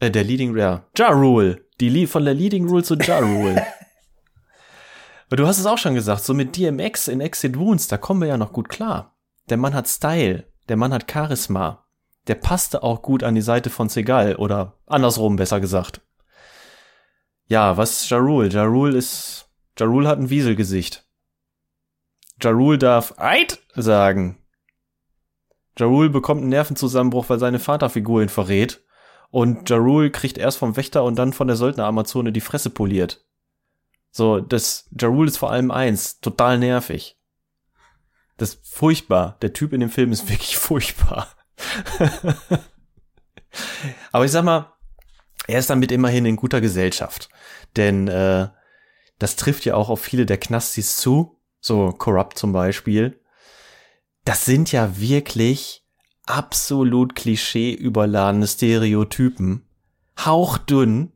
Äh, der Leading, ja, Ja Rule. Die von der Leading Rule zu Ja Rule. Aber du hast es auch schon gesagt, so mit DMX in Exit Wounds, da kommen wir ja noch gut klar. Der Mann hat Style, der Mann hat Charisma. Der passte auch gut an die Seite von Segal oder andersrum besser gesagt. Ja, was ist Jarul? Jarul ist, Jarul hat ein Wieselgesicht. Jarul darf Eid sagen. Jarul bekommt einen Nervenzusammenbruch, weil seine Vaterfigur ihn verrät. Und Jarul kriegt erst vom Wächter und dann von der Söldner-Amazone die Fresse poliert. So, das, Jarul ist vor allem eins, total nervig. Das ist furchtbar. Der Typ in dem Film ist wirklich furchtbar. Aber ich sag mal, er ist damit immerhin in guter Gesellschaft. Denn äh, das trifft ja auch auf viele der Knastis zu, so Corrupt zum Beispiel das sind ja wirklich absolut klischee-überladene Stereotypen. Hauchdünn.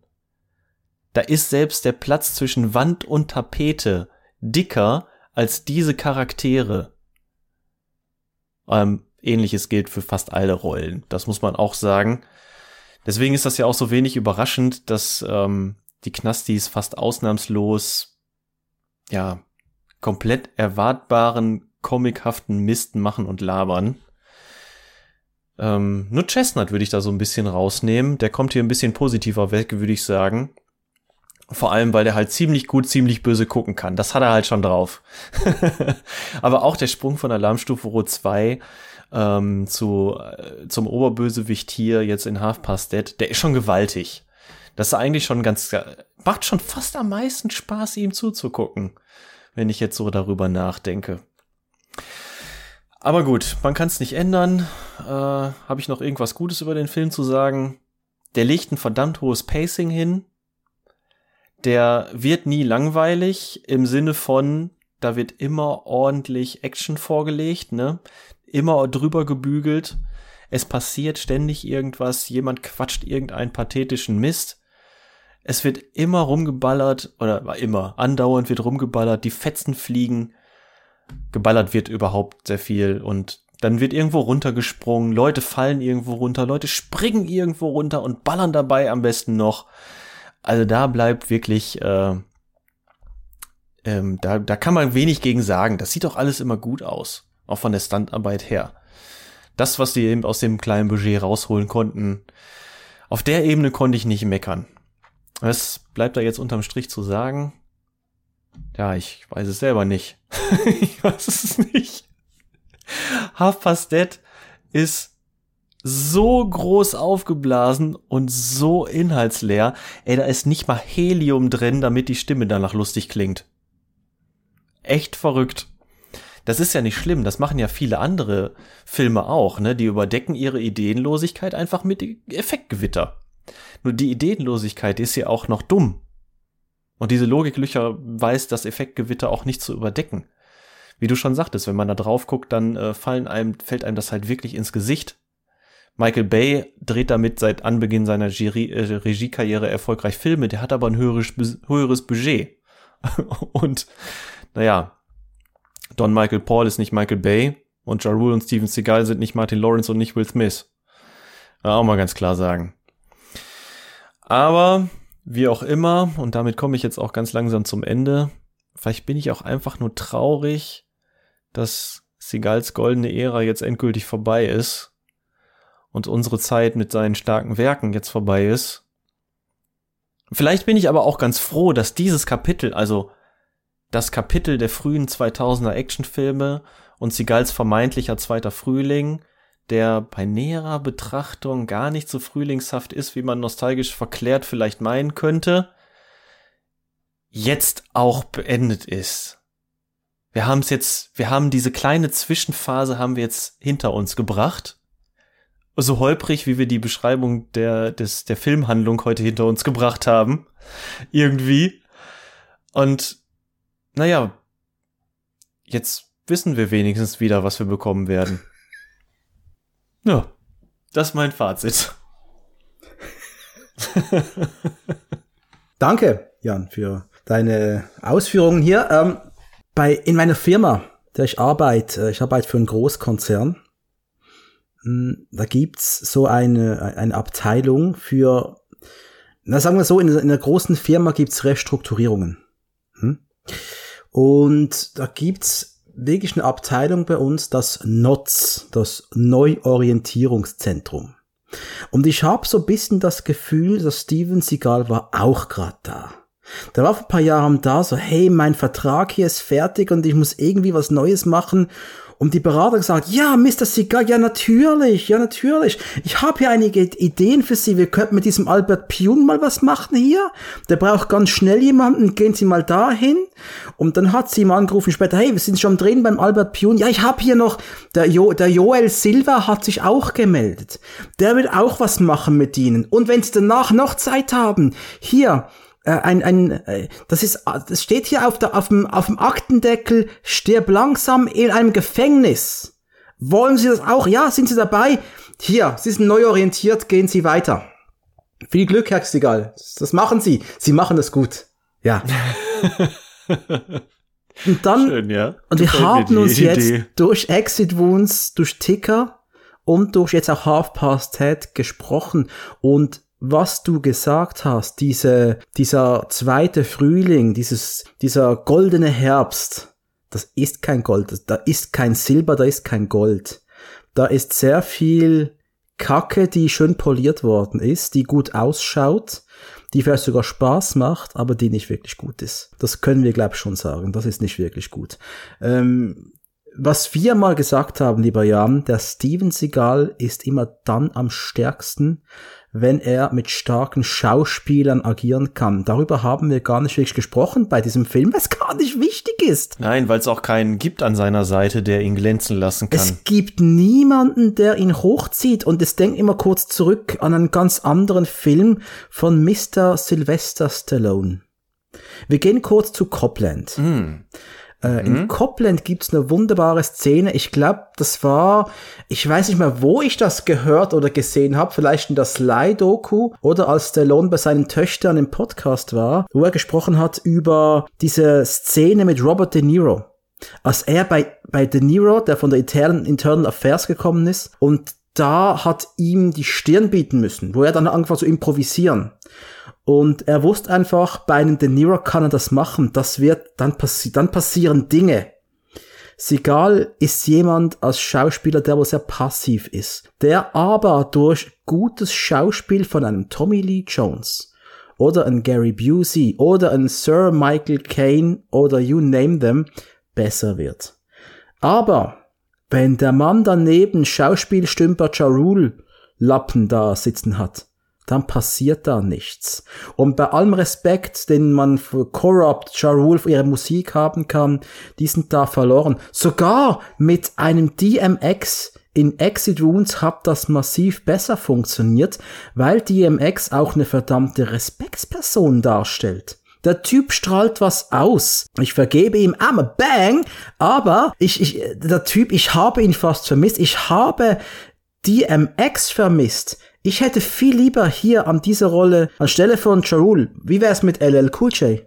Da ist selbst der Platz zwischen Wand und Tapete dicker als diese Charaktere. Ähm, ähnliches gilt für fast alle Rollen. Das muss man auch sagen. Deswegen ist das ja auch so wenig überraschend, dass ähm, die Knastis fast ausnahmslos ja komplett erwartbaren comichaften Mist machen und labern. Ähm, nur Chestnut würde ich da so ein bisschen rausnehmen. Der kommt hier ein bisschen positiver weg, würde ich sagen. Vor allem, weil der halt ziemlich gut, ziemlich böse gucken kann. Das hat er halt schon drauf. Aber auch der Sprung von Alarmstufe Rot 2 ähm, zu, äh, zum Oberbösewicht hier jetzt in Half Past Dead, der ist schon gewaltig. Das ist eigentlich schon ganz, macht schon fast am meisten Spaß, ihm zuzugucken, wenn ich jetzt so darüber nachdenke. Aber gut, man kann es nicht ändern. Äh, Habe ich noch irgendwas Gutes über den Film zu sagen? Der legt ein verdammt hohes Pacing hin. Der wird nie langweilig im Sinne von, da wird immer ordentlich Action vorgelegt, ne? Immer drüber gebügelt. Es passiert ständig irgendwas, jemand quatscht irgendeinen pathetischen Mist. Es wird immer rumgeballert, oder immer, andauernd wird rumgeballert, die Fetzen fliegen geballert wird überhaupt sehr viel und dann wird irgendwo runtergesprungen, Leute fallen irgendwo runter, Leute springen irgendwo runter und ballern dabei am besten noch. Also da bleibt wirklich, äh, ähm, da, da kann man wenig gegen sagen. Das sieht doch alles immer gut aus, auch von der Standarbeit her. Das, was die eben aus dem kleinen Budget rausholen konnten, auf der Ebene konnte ich nicht meckern. Es bleibt da jetzt unterm Strich zu sagen. Ja, ich weiß es selber nicht. ich weiß es nicht. Half Past Dead ist so groß aufgeblasen und so inhaltsleer. Ey, da ist nicht mal Helium drin, damit die Stimme danach lustig klingt. Echt verrückt. Das ist ja nicht schlimm, das machen ja viele andere Filme auch, ne? Die überdecken ihre Ideenlosigkeit einfach mit Effektgewitter. Nur die Ideenlosigkeit ist ja auch noch dumm. Und diese Logiklöcher weiß das Effektgewitter auch nicht zu überdecken. Wie du schon sagtest, wenn man da drauf guckt, dann äh, fallen einem, fällt einem das halt wirklich ins Gesicht. Michael Bay dreht damit seit Anbeginn seiner Giri äh, Regiekarriere erfolgreich Filme, der hat aber ein höheres, höheres Budget. und naja, Don Michael Paul ist nicht Michael Bay und Ja Rule und Steven Seagal sind nicht Martin Lawrence und nicht Will Smith. Auch mal ganz klar sagen. Aber wie auch immer, und damit komme ich jetzt auch ganz langsam zum Ende, vielleicht bin ich auch einfach nur traurig, dass Segals goldene Ära jetzt endgültig vorbei ist und unsere Zeit mit seinen starken Werken jetzt vorbei ist. Vielleicht bin ich aber auch ganz froh, dass dieses Kapitel, also das Kapitel der frühen 2000er Actionfilme und Segals vermeintlicher zweiter Frühling, der bei näherer Betrachtung gar nicht so frühlingshaft ist, wie man nostalgisch verklärt vielleicht meinen könnte, jetzt auch beendet ist. Wir haben es jetzt, wir haben diese kleine Zwischenphase haben wir jetzt hinter uns gebracht. So holprig, wie wir die Beschreibung der, des, der Filmhandlung heute hinter uns gebracht haben. Irgendwie. Und naja, jetzt wissen wir wenigstens wieder, was wir bekommen werden. Ja, das ist mein Fazit. Danke, Jan, für deine Ausführungen hier. Ähm, bei, in meiner Firma, der ich arbeite, äh, ich arbeite für einen Großkonzern, hm, da gibt's so eine, eine Abteilung für, na sagen wir so, in, in einer großen Firma gibt's Restrukturierungen. Hm? Und da gibt's wirklich eine Abteilung bei uns, das NOTS, das Neuorientierungszentrum. Und ich habe so ein bisschen das Gefühl, dass Steven Seagal war auch gerade da. Der war vor ein paar Jahren da, so, hey, mein Vertrag hier ist fertig und ich muss irgendwie was Neues machen. Und die Berater gesagt, ja, Mr. Seagal, ja natürlich, ja natürlich. Ich habe hier einige Ideen für Sie. Wir könnten mit diesem Albert Pune mal was machen hier. Der braucht ganz schnell jemanden. Gehen Sie mal dahin. Und dann hat sie ihm angerufen später, hey, wir sind schon drin beim Albert Pune. Ja, ich habe hier noch, der, jo, der Joel Silva hat sich auch gemeldet. Der will auch was machen mit Ihnen. Und wenn Sie danach noch Zeit haben, hier, ein, ein, äh, das ist, das steht hier auf, der, auf, dem, auf dem Aktendeckel, stirb langsam in einem Gefängnis. Wollen Sie das auch? Ja, sind Sie dabei? Hier, Sie sind neu orientiert, gehen Sie weiter. Viel Glück, Herr Stigal. Das machen Sie. Sie machen das gut. Ja. und dann, Schön, ja. und wir haben uns Idee. jetzt durch Exit Wounds, durch Ticker und durch jetzt auch Half Past Head gesprochen und was du gesagt hast, diese, dieser zweite Frühling, dieses, dieser goldene Herbst, das ist kein Gold, da ist kein Silber, da ist kein Gold. Da ist sehr viel Kacke, die schön poliert worden ist, die gut ausschaut, die vielleicht sogar Spaß macht, aber die nicht wirklich gut ist. Das können wir, glaube ich, schon sagen. Das ist nicht wirklich gut. Ähm, was wir mal gesagt haben, lieber Jan, der Steven Seagal ist immer dann am stärksten, wenn er mit starken Schauspielern agieren kann. Darüber haben wir gar nicht wirklich gesprochen bei diesem Film, was gar nicht wichtig ist. Nein, weil es auch keinen gibt an seiner Seite, der ihn glänzen lassen kann. Es gibt niemanden, der ihn hochzieht und es denkt immer kurz zurück an einen ganz anderen Film von Mr. Sylvester Stallone. Wir gehen kurz zu Copland. Mm. Äh, mhm. In Copland gibt's eine wunderbare Szene. Ich glaube, das war, ich weiß nicht mehr, wo ich das gehört oder gesehen habe. Vielleicht in der Sly-Doku oder als Stallone bei seinen Töchtern im Podcast war, wo er gesprochen hat über diese Szene mit Robert De Niro. Als er bei, bei De Niro, der von der Internal, Internal Affairs gekommen ist, und da hat ihm die Stirn bieten müssen, wo er dann angefangen zu improvisieren. Und er wusste einfach, bei einem De Niro kann er das machen. Das wird, dann, passi dann passieren Dinge. Seagal ist jemand als Schauspieler, der wohl sehr passiv ist. Der aber durch gutes Schauspiel von einem Tommy Lee Jones oder ein Gary Busey oder ein Sir Michael Caine oder you name them besser wird. Aber wenn der Mann daneben Schauspielstümper Ja Rule Lappen da sitzen hat, dann passiert da nichts. Und bei allem Respekt, den man für Corrupt, Rule, für ihre Musik haben kann, die sind da verloren. Sogar mit einem DMX in Exit Wounds hat das massiv besser funktioniert, weil DMX auch eine verdammte Respektsperson darstellt. Der Typ strahlt was aus. Ich vergebe ihm I'm a bang, aber ich, ich, der Typ, ich habe ihn fast vermisst. Ich habe DMX vermisst. Ich hätte viel lieber hier an dieser Rolle, anstelle von Charul, wie wär's mit LL Cool J?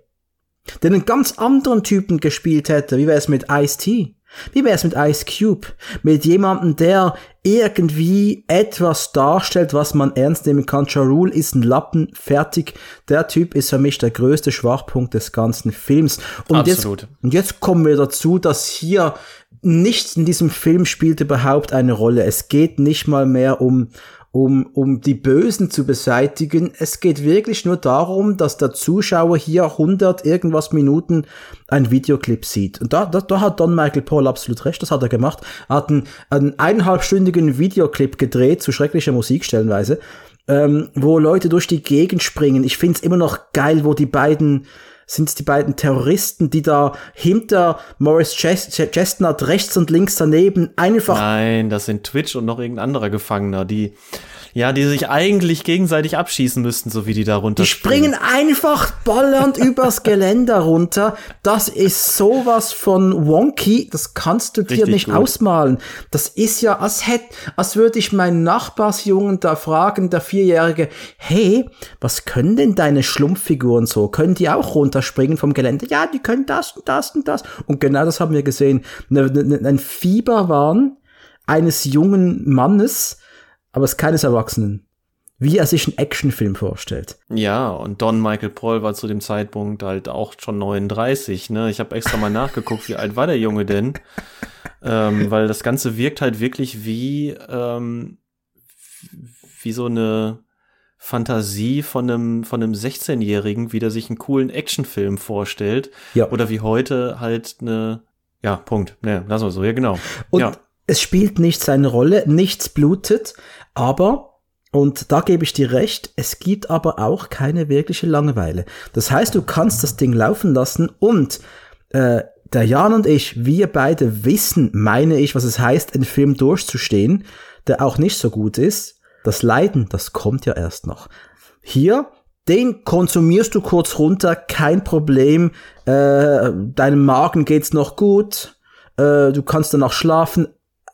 Der einen ganz anderen Typen gespielt hätte, wie wär's mit Ice-T? Wie wär's mit Ice Cube? Mit jemandem, der irgendwie etwas darstellt, was man ernst nehmen kann. Ja Rule ist ein Lappen, fertig. Der Typ ist für mich der größte Schwachpunkt des ganzen Films. Und Absolut. Jetzt, und jetzt kommen wir dazu, dass hier nichts in diesem Film spielt überhaupt eine Rolle. Es geht nicht mal mehr um, um, um die Bösen zu beseitigen. Es geht wirklich nur darum, dass der Zuschauer hier 100 irgendwas Minuten ein Videoclip sieht. Und da, da, da hat Don Michael Paul absolut recht, das hat er gemacht. Er hat einen, einen eineinhalbstündigen Videoclip gedreht, zu schrecklicher Musik stellenweise, ähm, wo Leute durch die Gegend springen. Ich find's immer noch geil, wo die beiden sind es die beiden Terroristen, die da hinter Morris Chestnut rechts und links daneben einfach. Nein, das sind Twitch und noch irgendein anderer Gefangener, die ja, die sich eigentlich gegenseitig abschießen müssten, so wie die da runter. Die springen einfach ballernd übers Geländer runter. Das ist sowas von wonky, das kannst du dir Richtig nicht gut. ausmalen. Das ist ja, als hätte, als würde ich meinen Nachbarsjungen da fragen, der Vierjährige, hey, was können denn deine Schlumpffiguren so? Können die auch runterspringen vom Gelände? Ja, die können das und das und das. Und genau das haben wir gesehen. Ne, ne, ne, ein Fieberwahn eines jungen Mannes, aber es ist keines Erwachsenen. Wie er sich einen Actionfilm vorstellt. Ja, und Don Michael Paul war zu dem Zeitpunkt halt auch schon 39, ne? Ich habe extra mal nachgeguckt, wie alt war der Junge denn? ähm, weil das Ganze wirkt halt wirklich wie, ähm, wie so eine Fantasie von einem, von einem 16-Jährigen, wie der sich einen coolen Actionfilm vorstellt. Ja. Oder wie heute halt eine, ja, Punkt. Ne, lassen wir so, ja, genau. Und ja. es spielt nicht seine Rolle, nichts blutet. Aber, und da gebe ich dir recht, es gibt aber auch keine wirkliche Langeweile. Das heißt, du kannst das Ding laufen lassen und äh, der Jan und ich, wir beide wissen, meine ich, was es heißt, einen Film durchzustehen, der auch nicht so gut ist. Das Leiden, das kommt ja erst noch. Hier, den konsumierst du kurz runter, kein Problem. Äh, deinem Magen geht's noch gut. Äh, du kannst danach schlafen.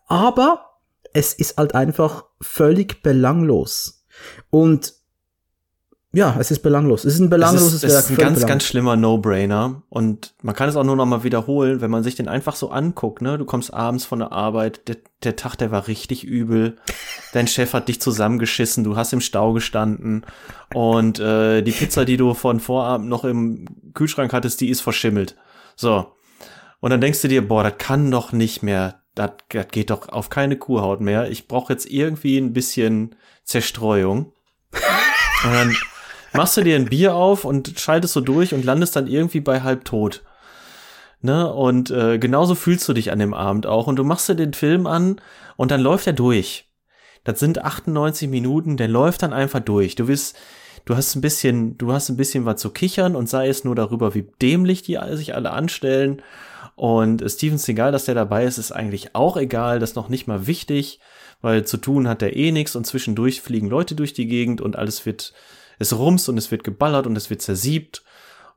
Aber es ist halt einfach völlig belanglos. Und ja, es ist belanglos. Es ist ein belangloses Werk. Es ist ein ganz, belanglos. ganz schlimmer No-Brainer. Und man kann es auch nur noch mal wiederholen, wenn man sich den einfach so anguckt, ne? Du kommst abends von der Arbeit, der, der Tag, der war richtig übel. Dein Chef hat dich zusammengeschissen, du hast im Stau gestanden. Und äh, die Pizza, die du von Vorabend noch im Kühlschrank hattest, die ist verschimmelt. So. Und dann denkst du dir, boah, das kann doch nicht mehr das, das geht doch auf keine Kuhhaut mehr. Ich brauche jetzt irgendwie ein bisschen Zerstreuung. und dann machst du dir ein Bier auf und schaltest so durch und landest dann irgendwie bei halb tot. Ne? Und äh, genauso fühlst du dich an dem Abend auch. Und du machst dir den Film an und dann läuft er durch. Das sind 98 Minuten, der läuft dann einfach durch. Du willst, du hast ein bisschen, du hast ein bisschen was zu kichern und sei es nur darüber, wie dämlich die sich alle anstellen und Steven Seagal, dass der dabei ist, ist eigentlich auch egal, das ist noch nicht mal wichtig, weil zu tun hat er eh nichts und zwischendurch fliegen Leute durch die Gegend und alles wird, es rums und es wird geballert und es wird zersiebt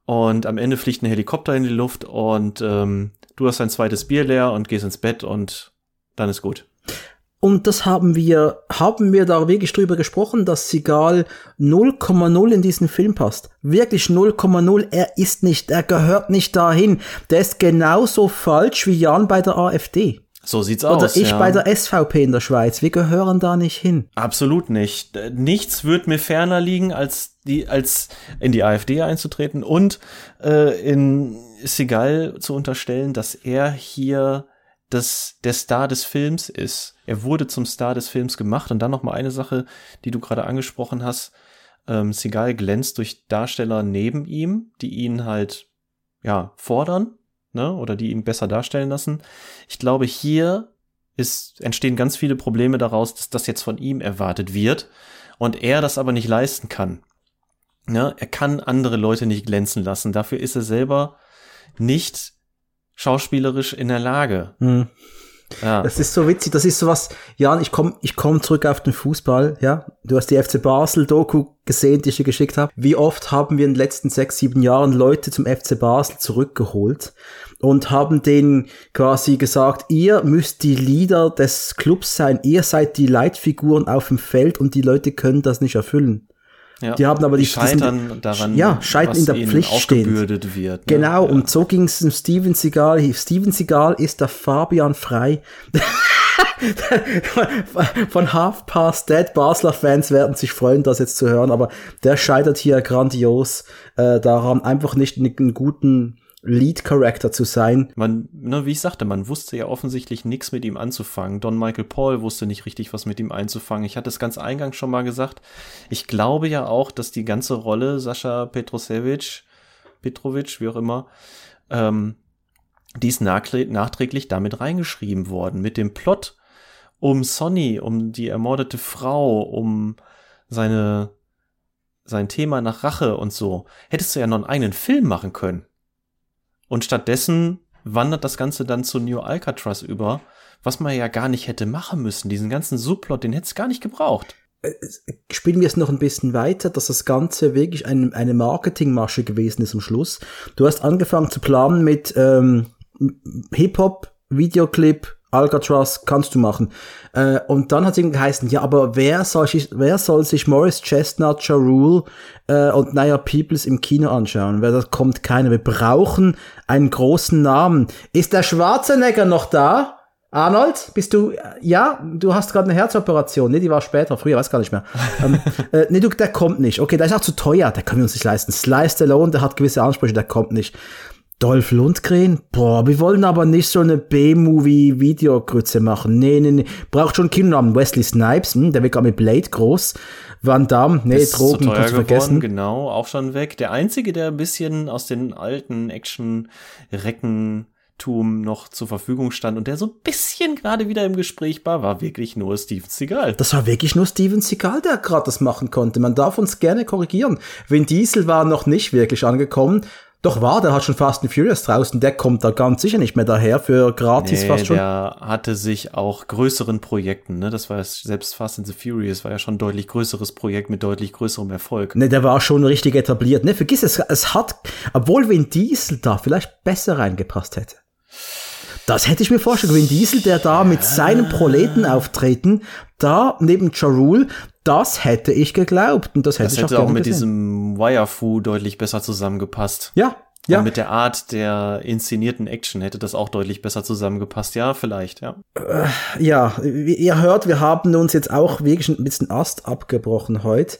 und am Ende fliegt ein Helikopter in die Luft und ähm, du hast dein zweites Bier leer und gehst ins Bett und dann ist gut. Und das haben wir, haben wir da wirklich drüber gesprochen, dass Sigal 0,0 in diesen Film passt. Wirklich 0,0. Er ist nicht, er gehört nicht dahin. Der ist genauso falsch wie Jan bei der AfD. So sieht's Oder aus. Oder ich ja. bei der SVP in der Schweiz. Wir gehören da nicht hin. Absolut nicht. Nichts wird mir ferner liegen, als die, als in die AfD einzutreten und äh, in Sigal zu unterstellen, dass er hier das, der Star des Films ist. Er wurde zum Star des Films gemacht. Und dann noch mal eine Sache, die du gerade angesprochen hast. Ähm, Seagal glänzt durch Darsteller neben ihm, die ihn halt, ja, fordern, ne, oder die ihn besser darstellen lassen. Ich glaube, hier ist, entstehen ganz viele Probleme daraus, dass das jetzt von ihm erwartet wird und er das aber nicht leisten kann. Ja, er kann andere Leute nicht glänzen lassen. Dafür ist er selber nicht schauspielerisch in der Lage. Hm. Ja. Das ist so witzig, das ist so was, Jan, ich komme ich komm zurück auf den Fußball, ja. Du hast die FC Basel Doku gesehen, die ich dir geschickt habe. Wie oft haben wir in den letzten sechs, sieben Jahren Leute zum FC Basel zurückgeholt und haben denen quasi gesagt, ihr müsst die Leader des Clubs sein, ihr seid die Leitfiguren auf dem Feld und die Leute können das nicht erfüllen. Ja, die haben aber die, die scheitern sind, daran, ja, scheitern in der Pflicht stehen. Wird, ne? Genau, ja. und so ging es um Steven Seagal. Steven Seagal ist der Fabian Frei. Von Half Past Dead Basler Fans werden sich freuen, das jetzt zu hören, aber der scheitert hier grandios äh, daran, einfach nicht einen guten Lead Character zu sein. Man, ne, wie ich sagte, man wusste ja offensichtlich nichts mit ihm anzufangen. Don Michael Paul wusste nicht richtig, was mit ihm einzufangen. Ich hatte es ganz eingangs schon mal gesagt. Ich glaube ja auch, dass die ganze Rolle Sascha Petrosevich, Petrovic, wie auch immer, ähm, die ist nachträglich damit reingeschrieben worden. Mit dem Plot um Sonny, um die ermordete Frau, um seine, sein Thema nach Rache und so. Hättest du ja noch einen eigenen Film machen können. Und stattdessen wandert das Ganze dann zu New Alcatraz über, was man ja gar nicht hätte machen müssen. Diesen ganzen Subplot, den hätte es gar nicht gebraucht. Äh, spielen wir es noch ein bisschen weiter, dass das Ganze wirklich ein, eine Marketingmasche gewesen ist am Schluss. Du hast angefangen zu planen mit ähm, Hip-Hop, Videoclip, Alcatraz kannst du machen. Äh, und dann hat es irgendwie geheißen, ja, aber wer soll, sich, wer soll sich Morris Chestnut, Ja Rule äh, und Naya Peoples im Kino anschauen? Wer das kommt keiner. Wir brauchen einen großen Namen. Ist der Schwarzenegger noch da? Arnold, bist du, ja, du hast gerade eine Herzoperation, ne, die war später, früher, weiß gar nicht mehr. ähm, äh, nee, du, der kommt nicht. Okay, der ist auch zu teuer, der können wir uns nicht leisten. Slice Stallone, der hat gewisse Ansprüche, der kommt nicht. Dolph Lundgren? Boah, wir wollen aber nicht so eine B-Movie-Videogrütze machen. Nee, nee, nee. Braucht schon Kindernamen. Wesley Snipes, hm, der wird gar mit Blade groß. Van Damme, nee, ist Drogen, so kannst vergessen. Genau, auch schon weg. Der einzige, der ein bisschen aus den alten Action-Recken noch zur Verfügung stand und der so ein bisschen gerade wieder im Gespräch war, war wirklich nur Steven Seagal. Das war wirklich nur Steven Seagal, der gerade das machen konnte. Man darf uns gerne korrigieren. Vin Diesel war noch nicht wirklich angekommen. Doch war, der hat schon Fast and Furious draußen, der kommt da ganz sicher nicht mehr daher für gratis nee, fast schon. Der hatte sich auch größeren Projekten, ne? Das war ja, selbst Fast and the Furious war ja schon ein deutlich größeres Projekt mit deutlich größerem Erfolg. Ne, der war schon richtig etabliert. Ne, vergiss es, es hat, obwohl Vin Diesel da vielleicht besser reingepasst hätte. Das hätte ich mir vorstellen Vin Diesel, der da mit seinem Proletenauftreten da neben Jarul, das hätte ich geglaubt und das hätte das ich hätte auch, auch mit gesehen. diesem Wirefu deutlich besser zusammengepasst. Ja, ja. Und mit der Art der inszenierten Action hätte das auch deutlich besser zusammengepasst. Ja, vielleicht, ja. Äh, ja, ihr hört, wir haben uns jetzt auch wirklich ein bisschen Ast abgebrochen heute.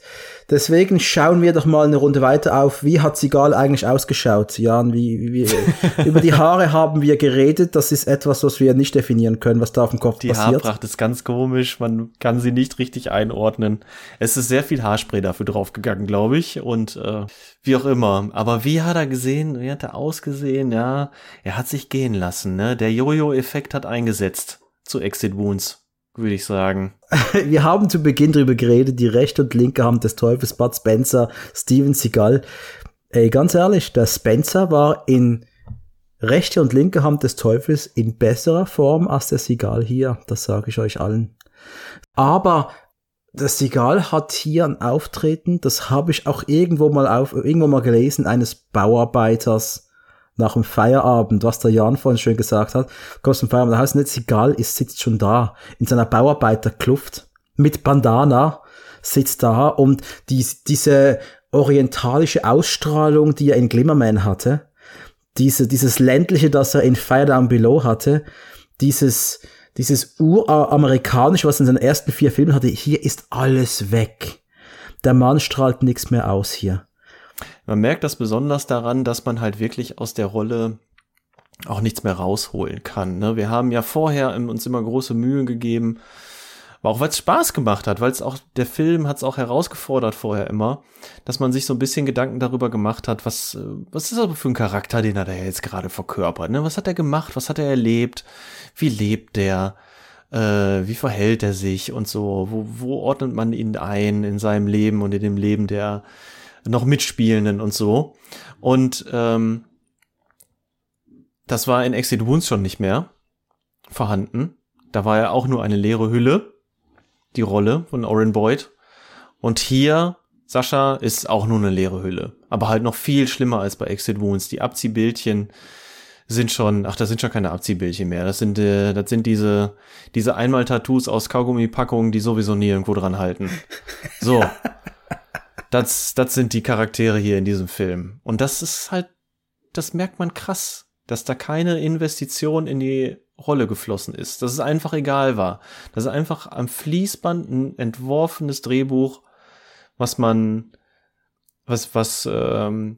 Deswegen schauen wir doch mal eine Runde weiter auf, wie hat Sigal eigentlich ausgeschaut? Jan, wie, wie, über die Haare haben wir geredet. Das ist etwas, was wir nicht definieren können, was da auf dem Kopf die passiert. Die Haarpracht ist ganz komisch. Man kann sie nicht richtig einordnen. Es ist sehr viel Haarspray dafür draufgegangen, glaube ich. Und äh, wie auch immer. Aber wie hat er gesehen? Wie hat er ausgesehen? Ja, er hat sich gehen lassen. Ne? Der Jojo-Effekt hat eingesetzt zu Exit Wounds würde ich sagen. Wir haben zu Beginn drüber geredet, die rechte und linke Hand des Teufels, Bud Spencer, Steven Seagal. Ey, ganz ehrlich, der Spencer war in rechte und linke Hand des Teufels in besserer Form als der Seagal hier. Das sage ich euch allen. Aber der Seagal hat hier ein Auftreten, das habe ich auch irgendwo mal auf, irgendwo mal gelesen, eines Bauarbeiters, nach dem Feierabend, was der Jan vorhin schön gesagt hat, kommst zum Feierabend, da heißt nicht, egal, ist sitzt schon da, in seiner Bauarbeiterkluft, mit Bandana, sitzt da und die, diese orientalische Ausstrahlung, die er in Glimmerman hatte, diese, dieses ländliche, das er in Fire Down Below hatte, dieses, dieses uramerikanische, was er in seinen ersten vier Filmen hatte, hier ist alles weg. Der Mann strahlt nichts mehr aus hier. Man merkt das besonders daran, dass man halt wirklich aus der Rolle auch nichts mehr rausholen kann. Ne? Wir haben ja vorher uns immer große Mühe gegeben, aber auch weil es Spaß gemacht hat, weil es auch der Film hat es auch herausgefordert vorher immer, dass man sich so ein bisschen Gedanken darüber gemacht hat, was äh, was ist aber für ein Charakter, den er da jetzt gerade verkörpert, ne? Was hat er gemacht, was hat er erlebt, wie lebt der? äh, wie verhält er sich und so, wo, wo ordnet man ihn ein in seinem Leben und in dem Leben der noch Mitspielenden und so. Und ähm, das war in Exit Wounds schon nicht mehr vorhanden. Da war ja auch nur eine leere Hülle, die Rolle von Oren Boyd. Und hier, Sascha, ist auch nur eine leere Hülle. Aber halt noch viel schlimmer als bei Exit Wounds. Die Abziehbildchen sind schon, ach, das sind schon keine Abziehbildchen mehr. Das sind, äh, das sind diese, diese Einmal-Tattoos aus Kaugummi-Packungen, die sowieso nie irgendwo dran halten. So. das, das sind die Charaktere hier in diesem Film. Und das ist halt, das merkt man krass, dass da keine Investition in die Rolle geflossen ist. Dass es einfach egal war. Dass es einfach am Fließband ein entworfenes Drehbuch, was man, was, was, ähm,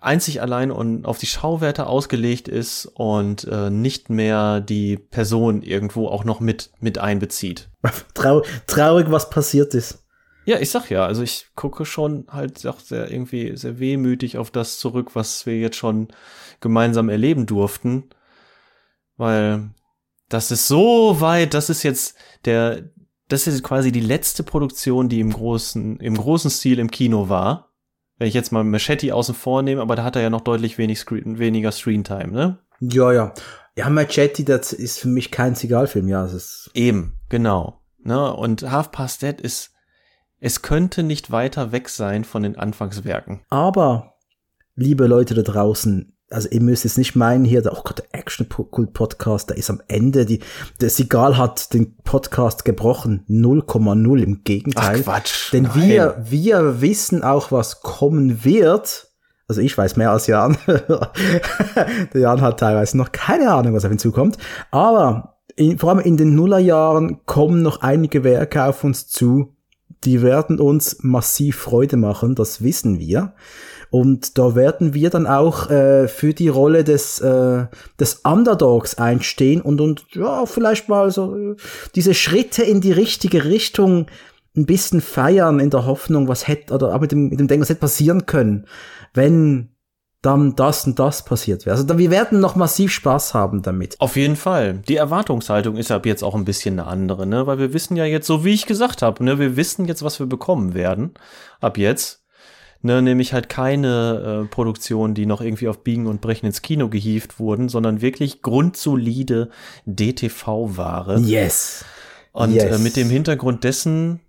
einzig allein und auf die Schauwerte ausgelegt ist und äh, nicht mehr die Person irgendwo auch noch mit, mit einbezieht. Trau traurig, was passiert ist. Ja, ich sag ja, also ich gucke schon halt auch sehr irgendwie sehr wehmütig auf das zurück, was wir jetzt schon gemeinsam erleben durften, weil das ist so weit, das ist jetzt der, das ist quasi die letzte Produktion, die im großen, im großen Stil im Kino war. Wenn ich jetzt mal Machete außen vor nehme, aber da hat er ja noch deutlich wenig Screen, weniger Screentime, ne? Ja, ja. Ja, Machete, das ist für mich kein Sigalfilm, ja. Das ist Eben, genau. Ne? Und Half Past Dead ist es könnte nicht weiter weg sein von den Anfangswerken. Aber, liebe Leute da draußen, also ihr müsst es nicht meinen hier, der, oh Gott, der Action Kult Podcast, der ist am Ende, die, der Sigal hat den Podcast gebrochen, 0,0 im Gegenteil. Ach Quatsch. Denn nein. wir, wir wissen auch, was kommen wird. Also ich weiß mehr als Jan. der Jan hat teilweise noch keine Ahnung, was auf ihn zukommt. Aber in, vor allem in den Nullerjahren kommen noch einige Werke auf uns zu, die werden uns massiv Freude machen, das wissen wir. Und da werden wir dann auch äh, für die Rolle des, äh, des Underdogs einstehen und, und ja, vielleicht mal so äh, diese Schritte in die richtige Richtung ein bisschen feiern in der Hoffnung, was hätte, oder auch mit dem, mit dem Denken, was hätte passieren können, wenn dann das und das passiert wäre. Also wir werden noch massiv Spaß haben damit. Auf jeden Fall. Die Erwartungshaltung ist ab jetzt auch ein bisschen eine andere, ne? Weil wir wissen ja jetzt, so wie ich gesagt habe, ne, wir wissen jetzt, was wir bekommen werden. Ab jetzt. Ne, nämlich halt keine äh, Produktion, die noch irgendwie auf Biegen und Brechen ins Kino gehievt wurden, sondern wirklich grundsolide DTV-Ware. Yes. Und yes. Äh, mit dem Hintergrund dessen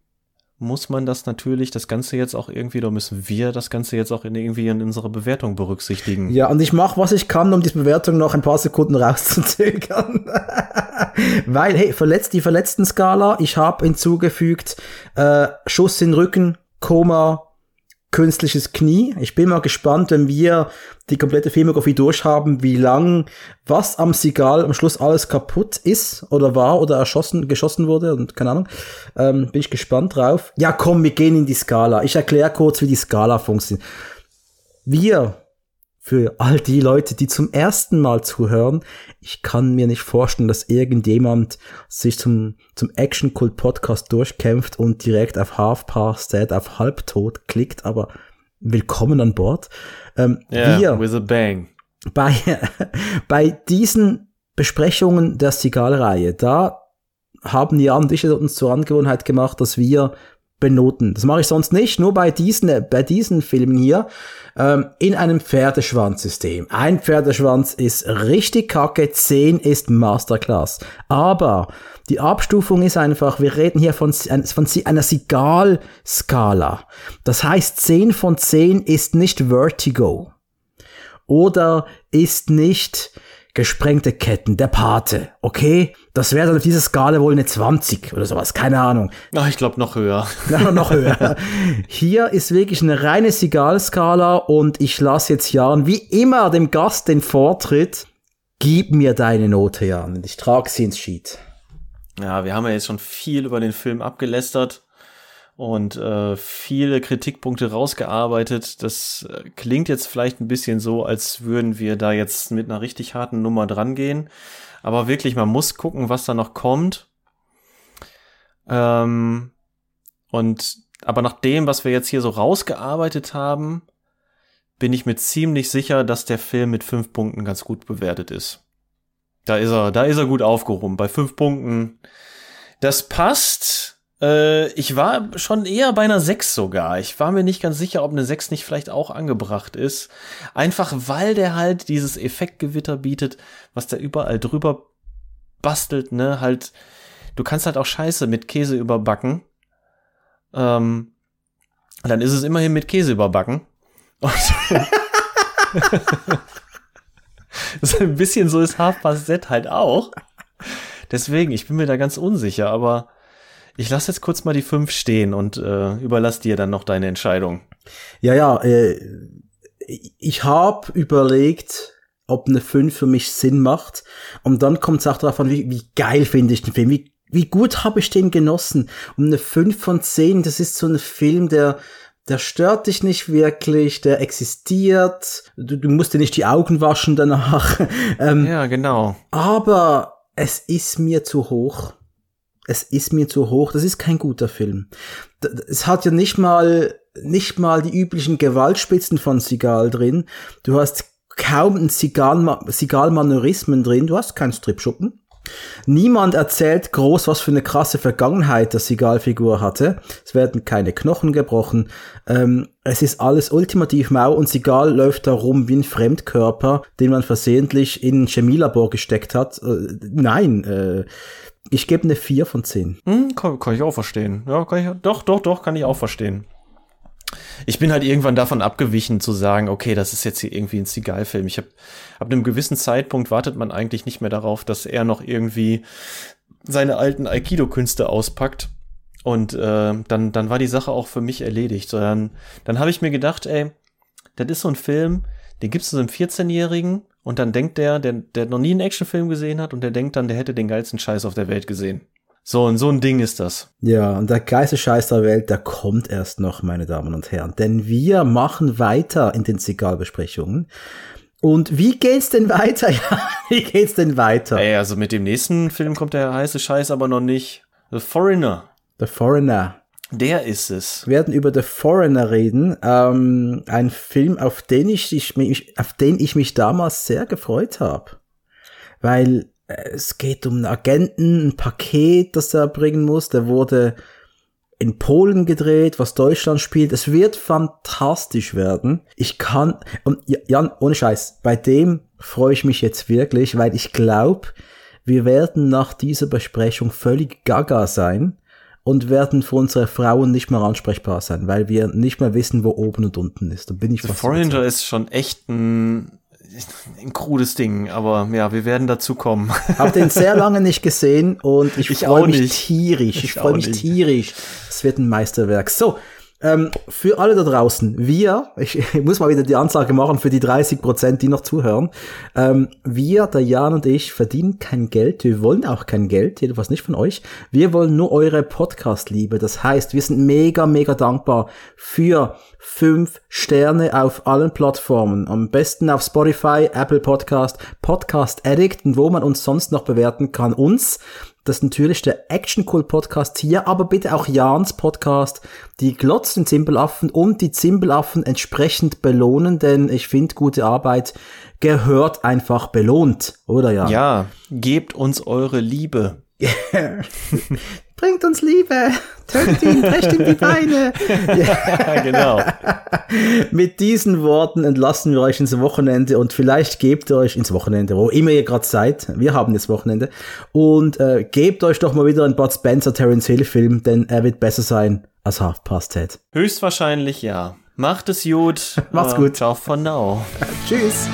muss man das natürlich, das Ganze jetzt auch irgendwie, da müssen wir das Ganze jetzt auch in, irgendwie in unserer Bewertung berücksichtigen. Ja, und ich mache, was ich kann, um die Bewertung noch ein paar Sekunden rauszuzögern. Weil, hey, verletzt, die verletzten Skala, ich habe hinzugefügt, äh, Schuss in den Rücken, Koma, künstliches Knie. Ich bin mal gespannt, wenn wir die komplette Filmografie durchhaben, wie lang was am Sigal am Schluss alles kaputt ist oder war oder erschossen, geschossen wurde und keine Ahnung. Ähm, bin ich gespannt drauf. Ja, komm, wir gehen in die Skala. Ich erkläre kurz, wie die Skala funktioniert. Wir für all die Leute, die zum ersten Mal zuhören. Ich kann mir nicht vorstellen, dass irgendjemand sich zum, zum Action Cult Podcast durchkämpft und direkt auf Half Past Dead, auf Halbtot klickt, aber willkommen an Bord. Ähm, yeah, wir, with a bang. Bei, bei diesen Besprechungen der Sigal-Reihe, da haben Jan und ich uns zur Angewohnheit gemacht, dass wir benoten. Das mache ich sonst nicht, nur bei diesen, bei diesen Filmen hier, ähm, in einem Pferdeschwanzsystem. Ein Pferdeschwanz ist richtig kacke, 10 ist Masterclass. Aber die Abstufung ist einfach, wir reden hier von, von einer Sigal-Skala. Das heißt, 10 von 10 ist nicht Vertigo. Oder ist nicht gesprengte Ketten, der Pate, okay? Das wäre dann auf dieser Skala wohl eine 20 oder sowas, keine Ahnung. Ach, ich glaube noch höher. Ja, noch höher. Hier ist wirklich eine reine Sigal-Skala und ich lasse jetzt Jan wie immer dem Gast den Vortritt. Gib mir deine Note, Jan, und ich trage sie ins Sheet. Ja, wir haben ja jetzt schon viel über den Film abgelästert und äh, viele Kritikpunkte rausgearbeitet. Das äh, klingt jetzt vielleicht ein bisschen so, als würden wir da jetzt mit einer richtig harten Nummer dran gehen. Aber wirklich, man muss gucken, was da noch kommt. Ähm, und aber nach dem, was wir jetzt hier so rausgearbeitet haben, bin ich mir ziemlich sicher, dass der Film mit fünf Punkten ganz gut bewertet ist. Da ist er, da ist er gut aufgehoben, bei fünf Punkten. Das passt. Äh, ich war schon eher bei einer sechs sogar. Ich war mir nicht ganz sicher, ob eine sechs nicht vielleicht auch angebracht ist. Einfach weil der halt dieses Effektgewitter bietet, was da überall drüber bastelt, ne? Halt, du kannst halt auch Scheiße mit Käse überbacken. Ähm, dann ist es immerhin mit Käse überbacken. Und so ein bisschen so ist Half-Past Z halt auch. Deswegen, ich bin mir da ganz unsicher, aber ich lasse jetzt kurz mal die fünf stehen und äh, überlass dir dann noch deine Entscheidung. Ja, ja, äh, ich habe überlegt, ob eine 5 für mich Sinn macht. Und dann kommt es auch darauf an, wie, wie geil finde ich den Film, wie, wie gut habe ich den genossen. Und eine 5 von 10, das ist so ein Film, der, der stört dich nicht wirklich, der existiert, du, du musst dir nicht die Augen waschen danach. ähm, ja, genau. Aber es ist mir zu hoch. Es ist mir zu hoch. Das ist kein guter Film. Es hat ja nicht mal, nicht mal die üblichen Gewaltspitzen von Sigal drin. Du hast kaum ein Sigal-Manörismen drin. Du hast keinen Stripschuppen. Niemand erzählt groß, was für eine krasse Vergangenheit der Sigal-Figur hatte. Es werden keine Knochen gebrochen. Ähm, es ist alles ultimativ mau und Sigal läuft da rum wie ein Fremdkörper, den man versehentlich in ein Chemielabor gesteckt hat. Äh, nein, äh, ich gebe eine 4 von 10. Hm, kann, kann, ich auch verstehen. Ja, kann ich, doch, doch, doch, kann ich auch verstehen. Ich bin halt irgendwann davon abgewichen zu sagen, okay, das ist jetzt hier irgendwie ein Seagal-Film. Ich habe ab einem gewissen Zeitpunkt wartet man eigentlich nicht mehr darauf, dass er noch irgendwie seine alten Aikido-Künste auspackt. Und äh, dann, dann war die Sache auch für mich erledigt. So, dann dann habe ich mir gedacht, ey, das ist so ein Film, den gibst du so einem 14-Jährigen und dann denkt der, der, der noch nie einen Actionfilm gesehen hat und der denkt dann, der hätte den geilsten Scheiß auf der Welt gesehen. So, und so ein Ding ist das. Ja, und der geilste Scheiß der Welt, der kommt erst noch, meine Damen und Herren. Denn wir machen weiter in den Zigarrenbesprechungen. Und wie geht's denn weiter? Ja, wie geht's denn weiter? Ey, also mit dem nächsten Film kommt der heiße Scheiß aber noch nicht. The Foreigner. The Foreigner. Der ist es. Wir werden über The Foreigner reden. Ähm, ein Film, auf den ich, ich, auf den ich mich damals sehr gefreut habe. Weil es geht um einen Agenten, ein Paket, das er bringen muss. Der wurde in Polen gedreht, was Deutschland spielt. Es wird fantastisch werden. Ich kann, und Jan, ohne Scheiß, bei dem freue ich mich jetzt wirklich, weil ich glaube, wir werden nach dieser Besprechung völlig gaga sein und werden für unsere Frauen nicht mehr ansprechbar sein, weil wir nicht mehr wissen, wo oben und unten ist. Da bin ich The Foreigner ist schon echt ein ein krudes Ding, aber ja, wir werden dazu kommen. Hab den sehr lange nicht gesehen und ich, ich freue mich nicht. tierisch. Ich, ich freue mich nicht. tierisch. Es wird ein Meisterwerk. So, ähm, für alle da draußen, wir, ich, ich, muss mal wieder die Ansage machen für die 30 Prozent, die noch zuhören. Ähm, wir, der Jan und ich, verdienen kein Geld. Wir wollen auch kein Geld, jedenfalls nicht von euch. Wir wollen nur eure Podcast-Liebe. Das heißt, wir sind mega, mega dankbar für fünf Sterne auf allen Plattformen. Am besten auf Spotify, Apple Podcast, Podcast Addict und wo man uns sonst noch bewerten kann. Uns das ist natürlich der Action Cool Podcast hier, aber bitte auch Jans Podcast, die glotzen Zimbelaffen und die Zimbelaffen entsprechend belohnen, denn ich finde, gute Arbeit gehört einfach belohnt, oder ja? Ja, gebt uns eure Liebe. Bringt uns Liebe, tötet ihn, brecht ihm die Beine. ja, genau. Mit diesen Worten entlassen wir euch ins Wochenende und vielleicht gebt ihr euch ins Wochenende, wo immer ihr gerade seid. Wir haben jetzt Wochenende. Und äh, gebt euch doch mal wieder einen Bud Spencer Terence Hill Film, denn er wird besser sein als Half Past Ted. Höchstwahrscheinlich ja. Macht es gut. Macht's gut. Ciao for now. Tschüss.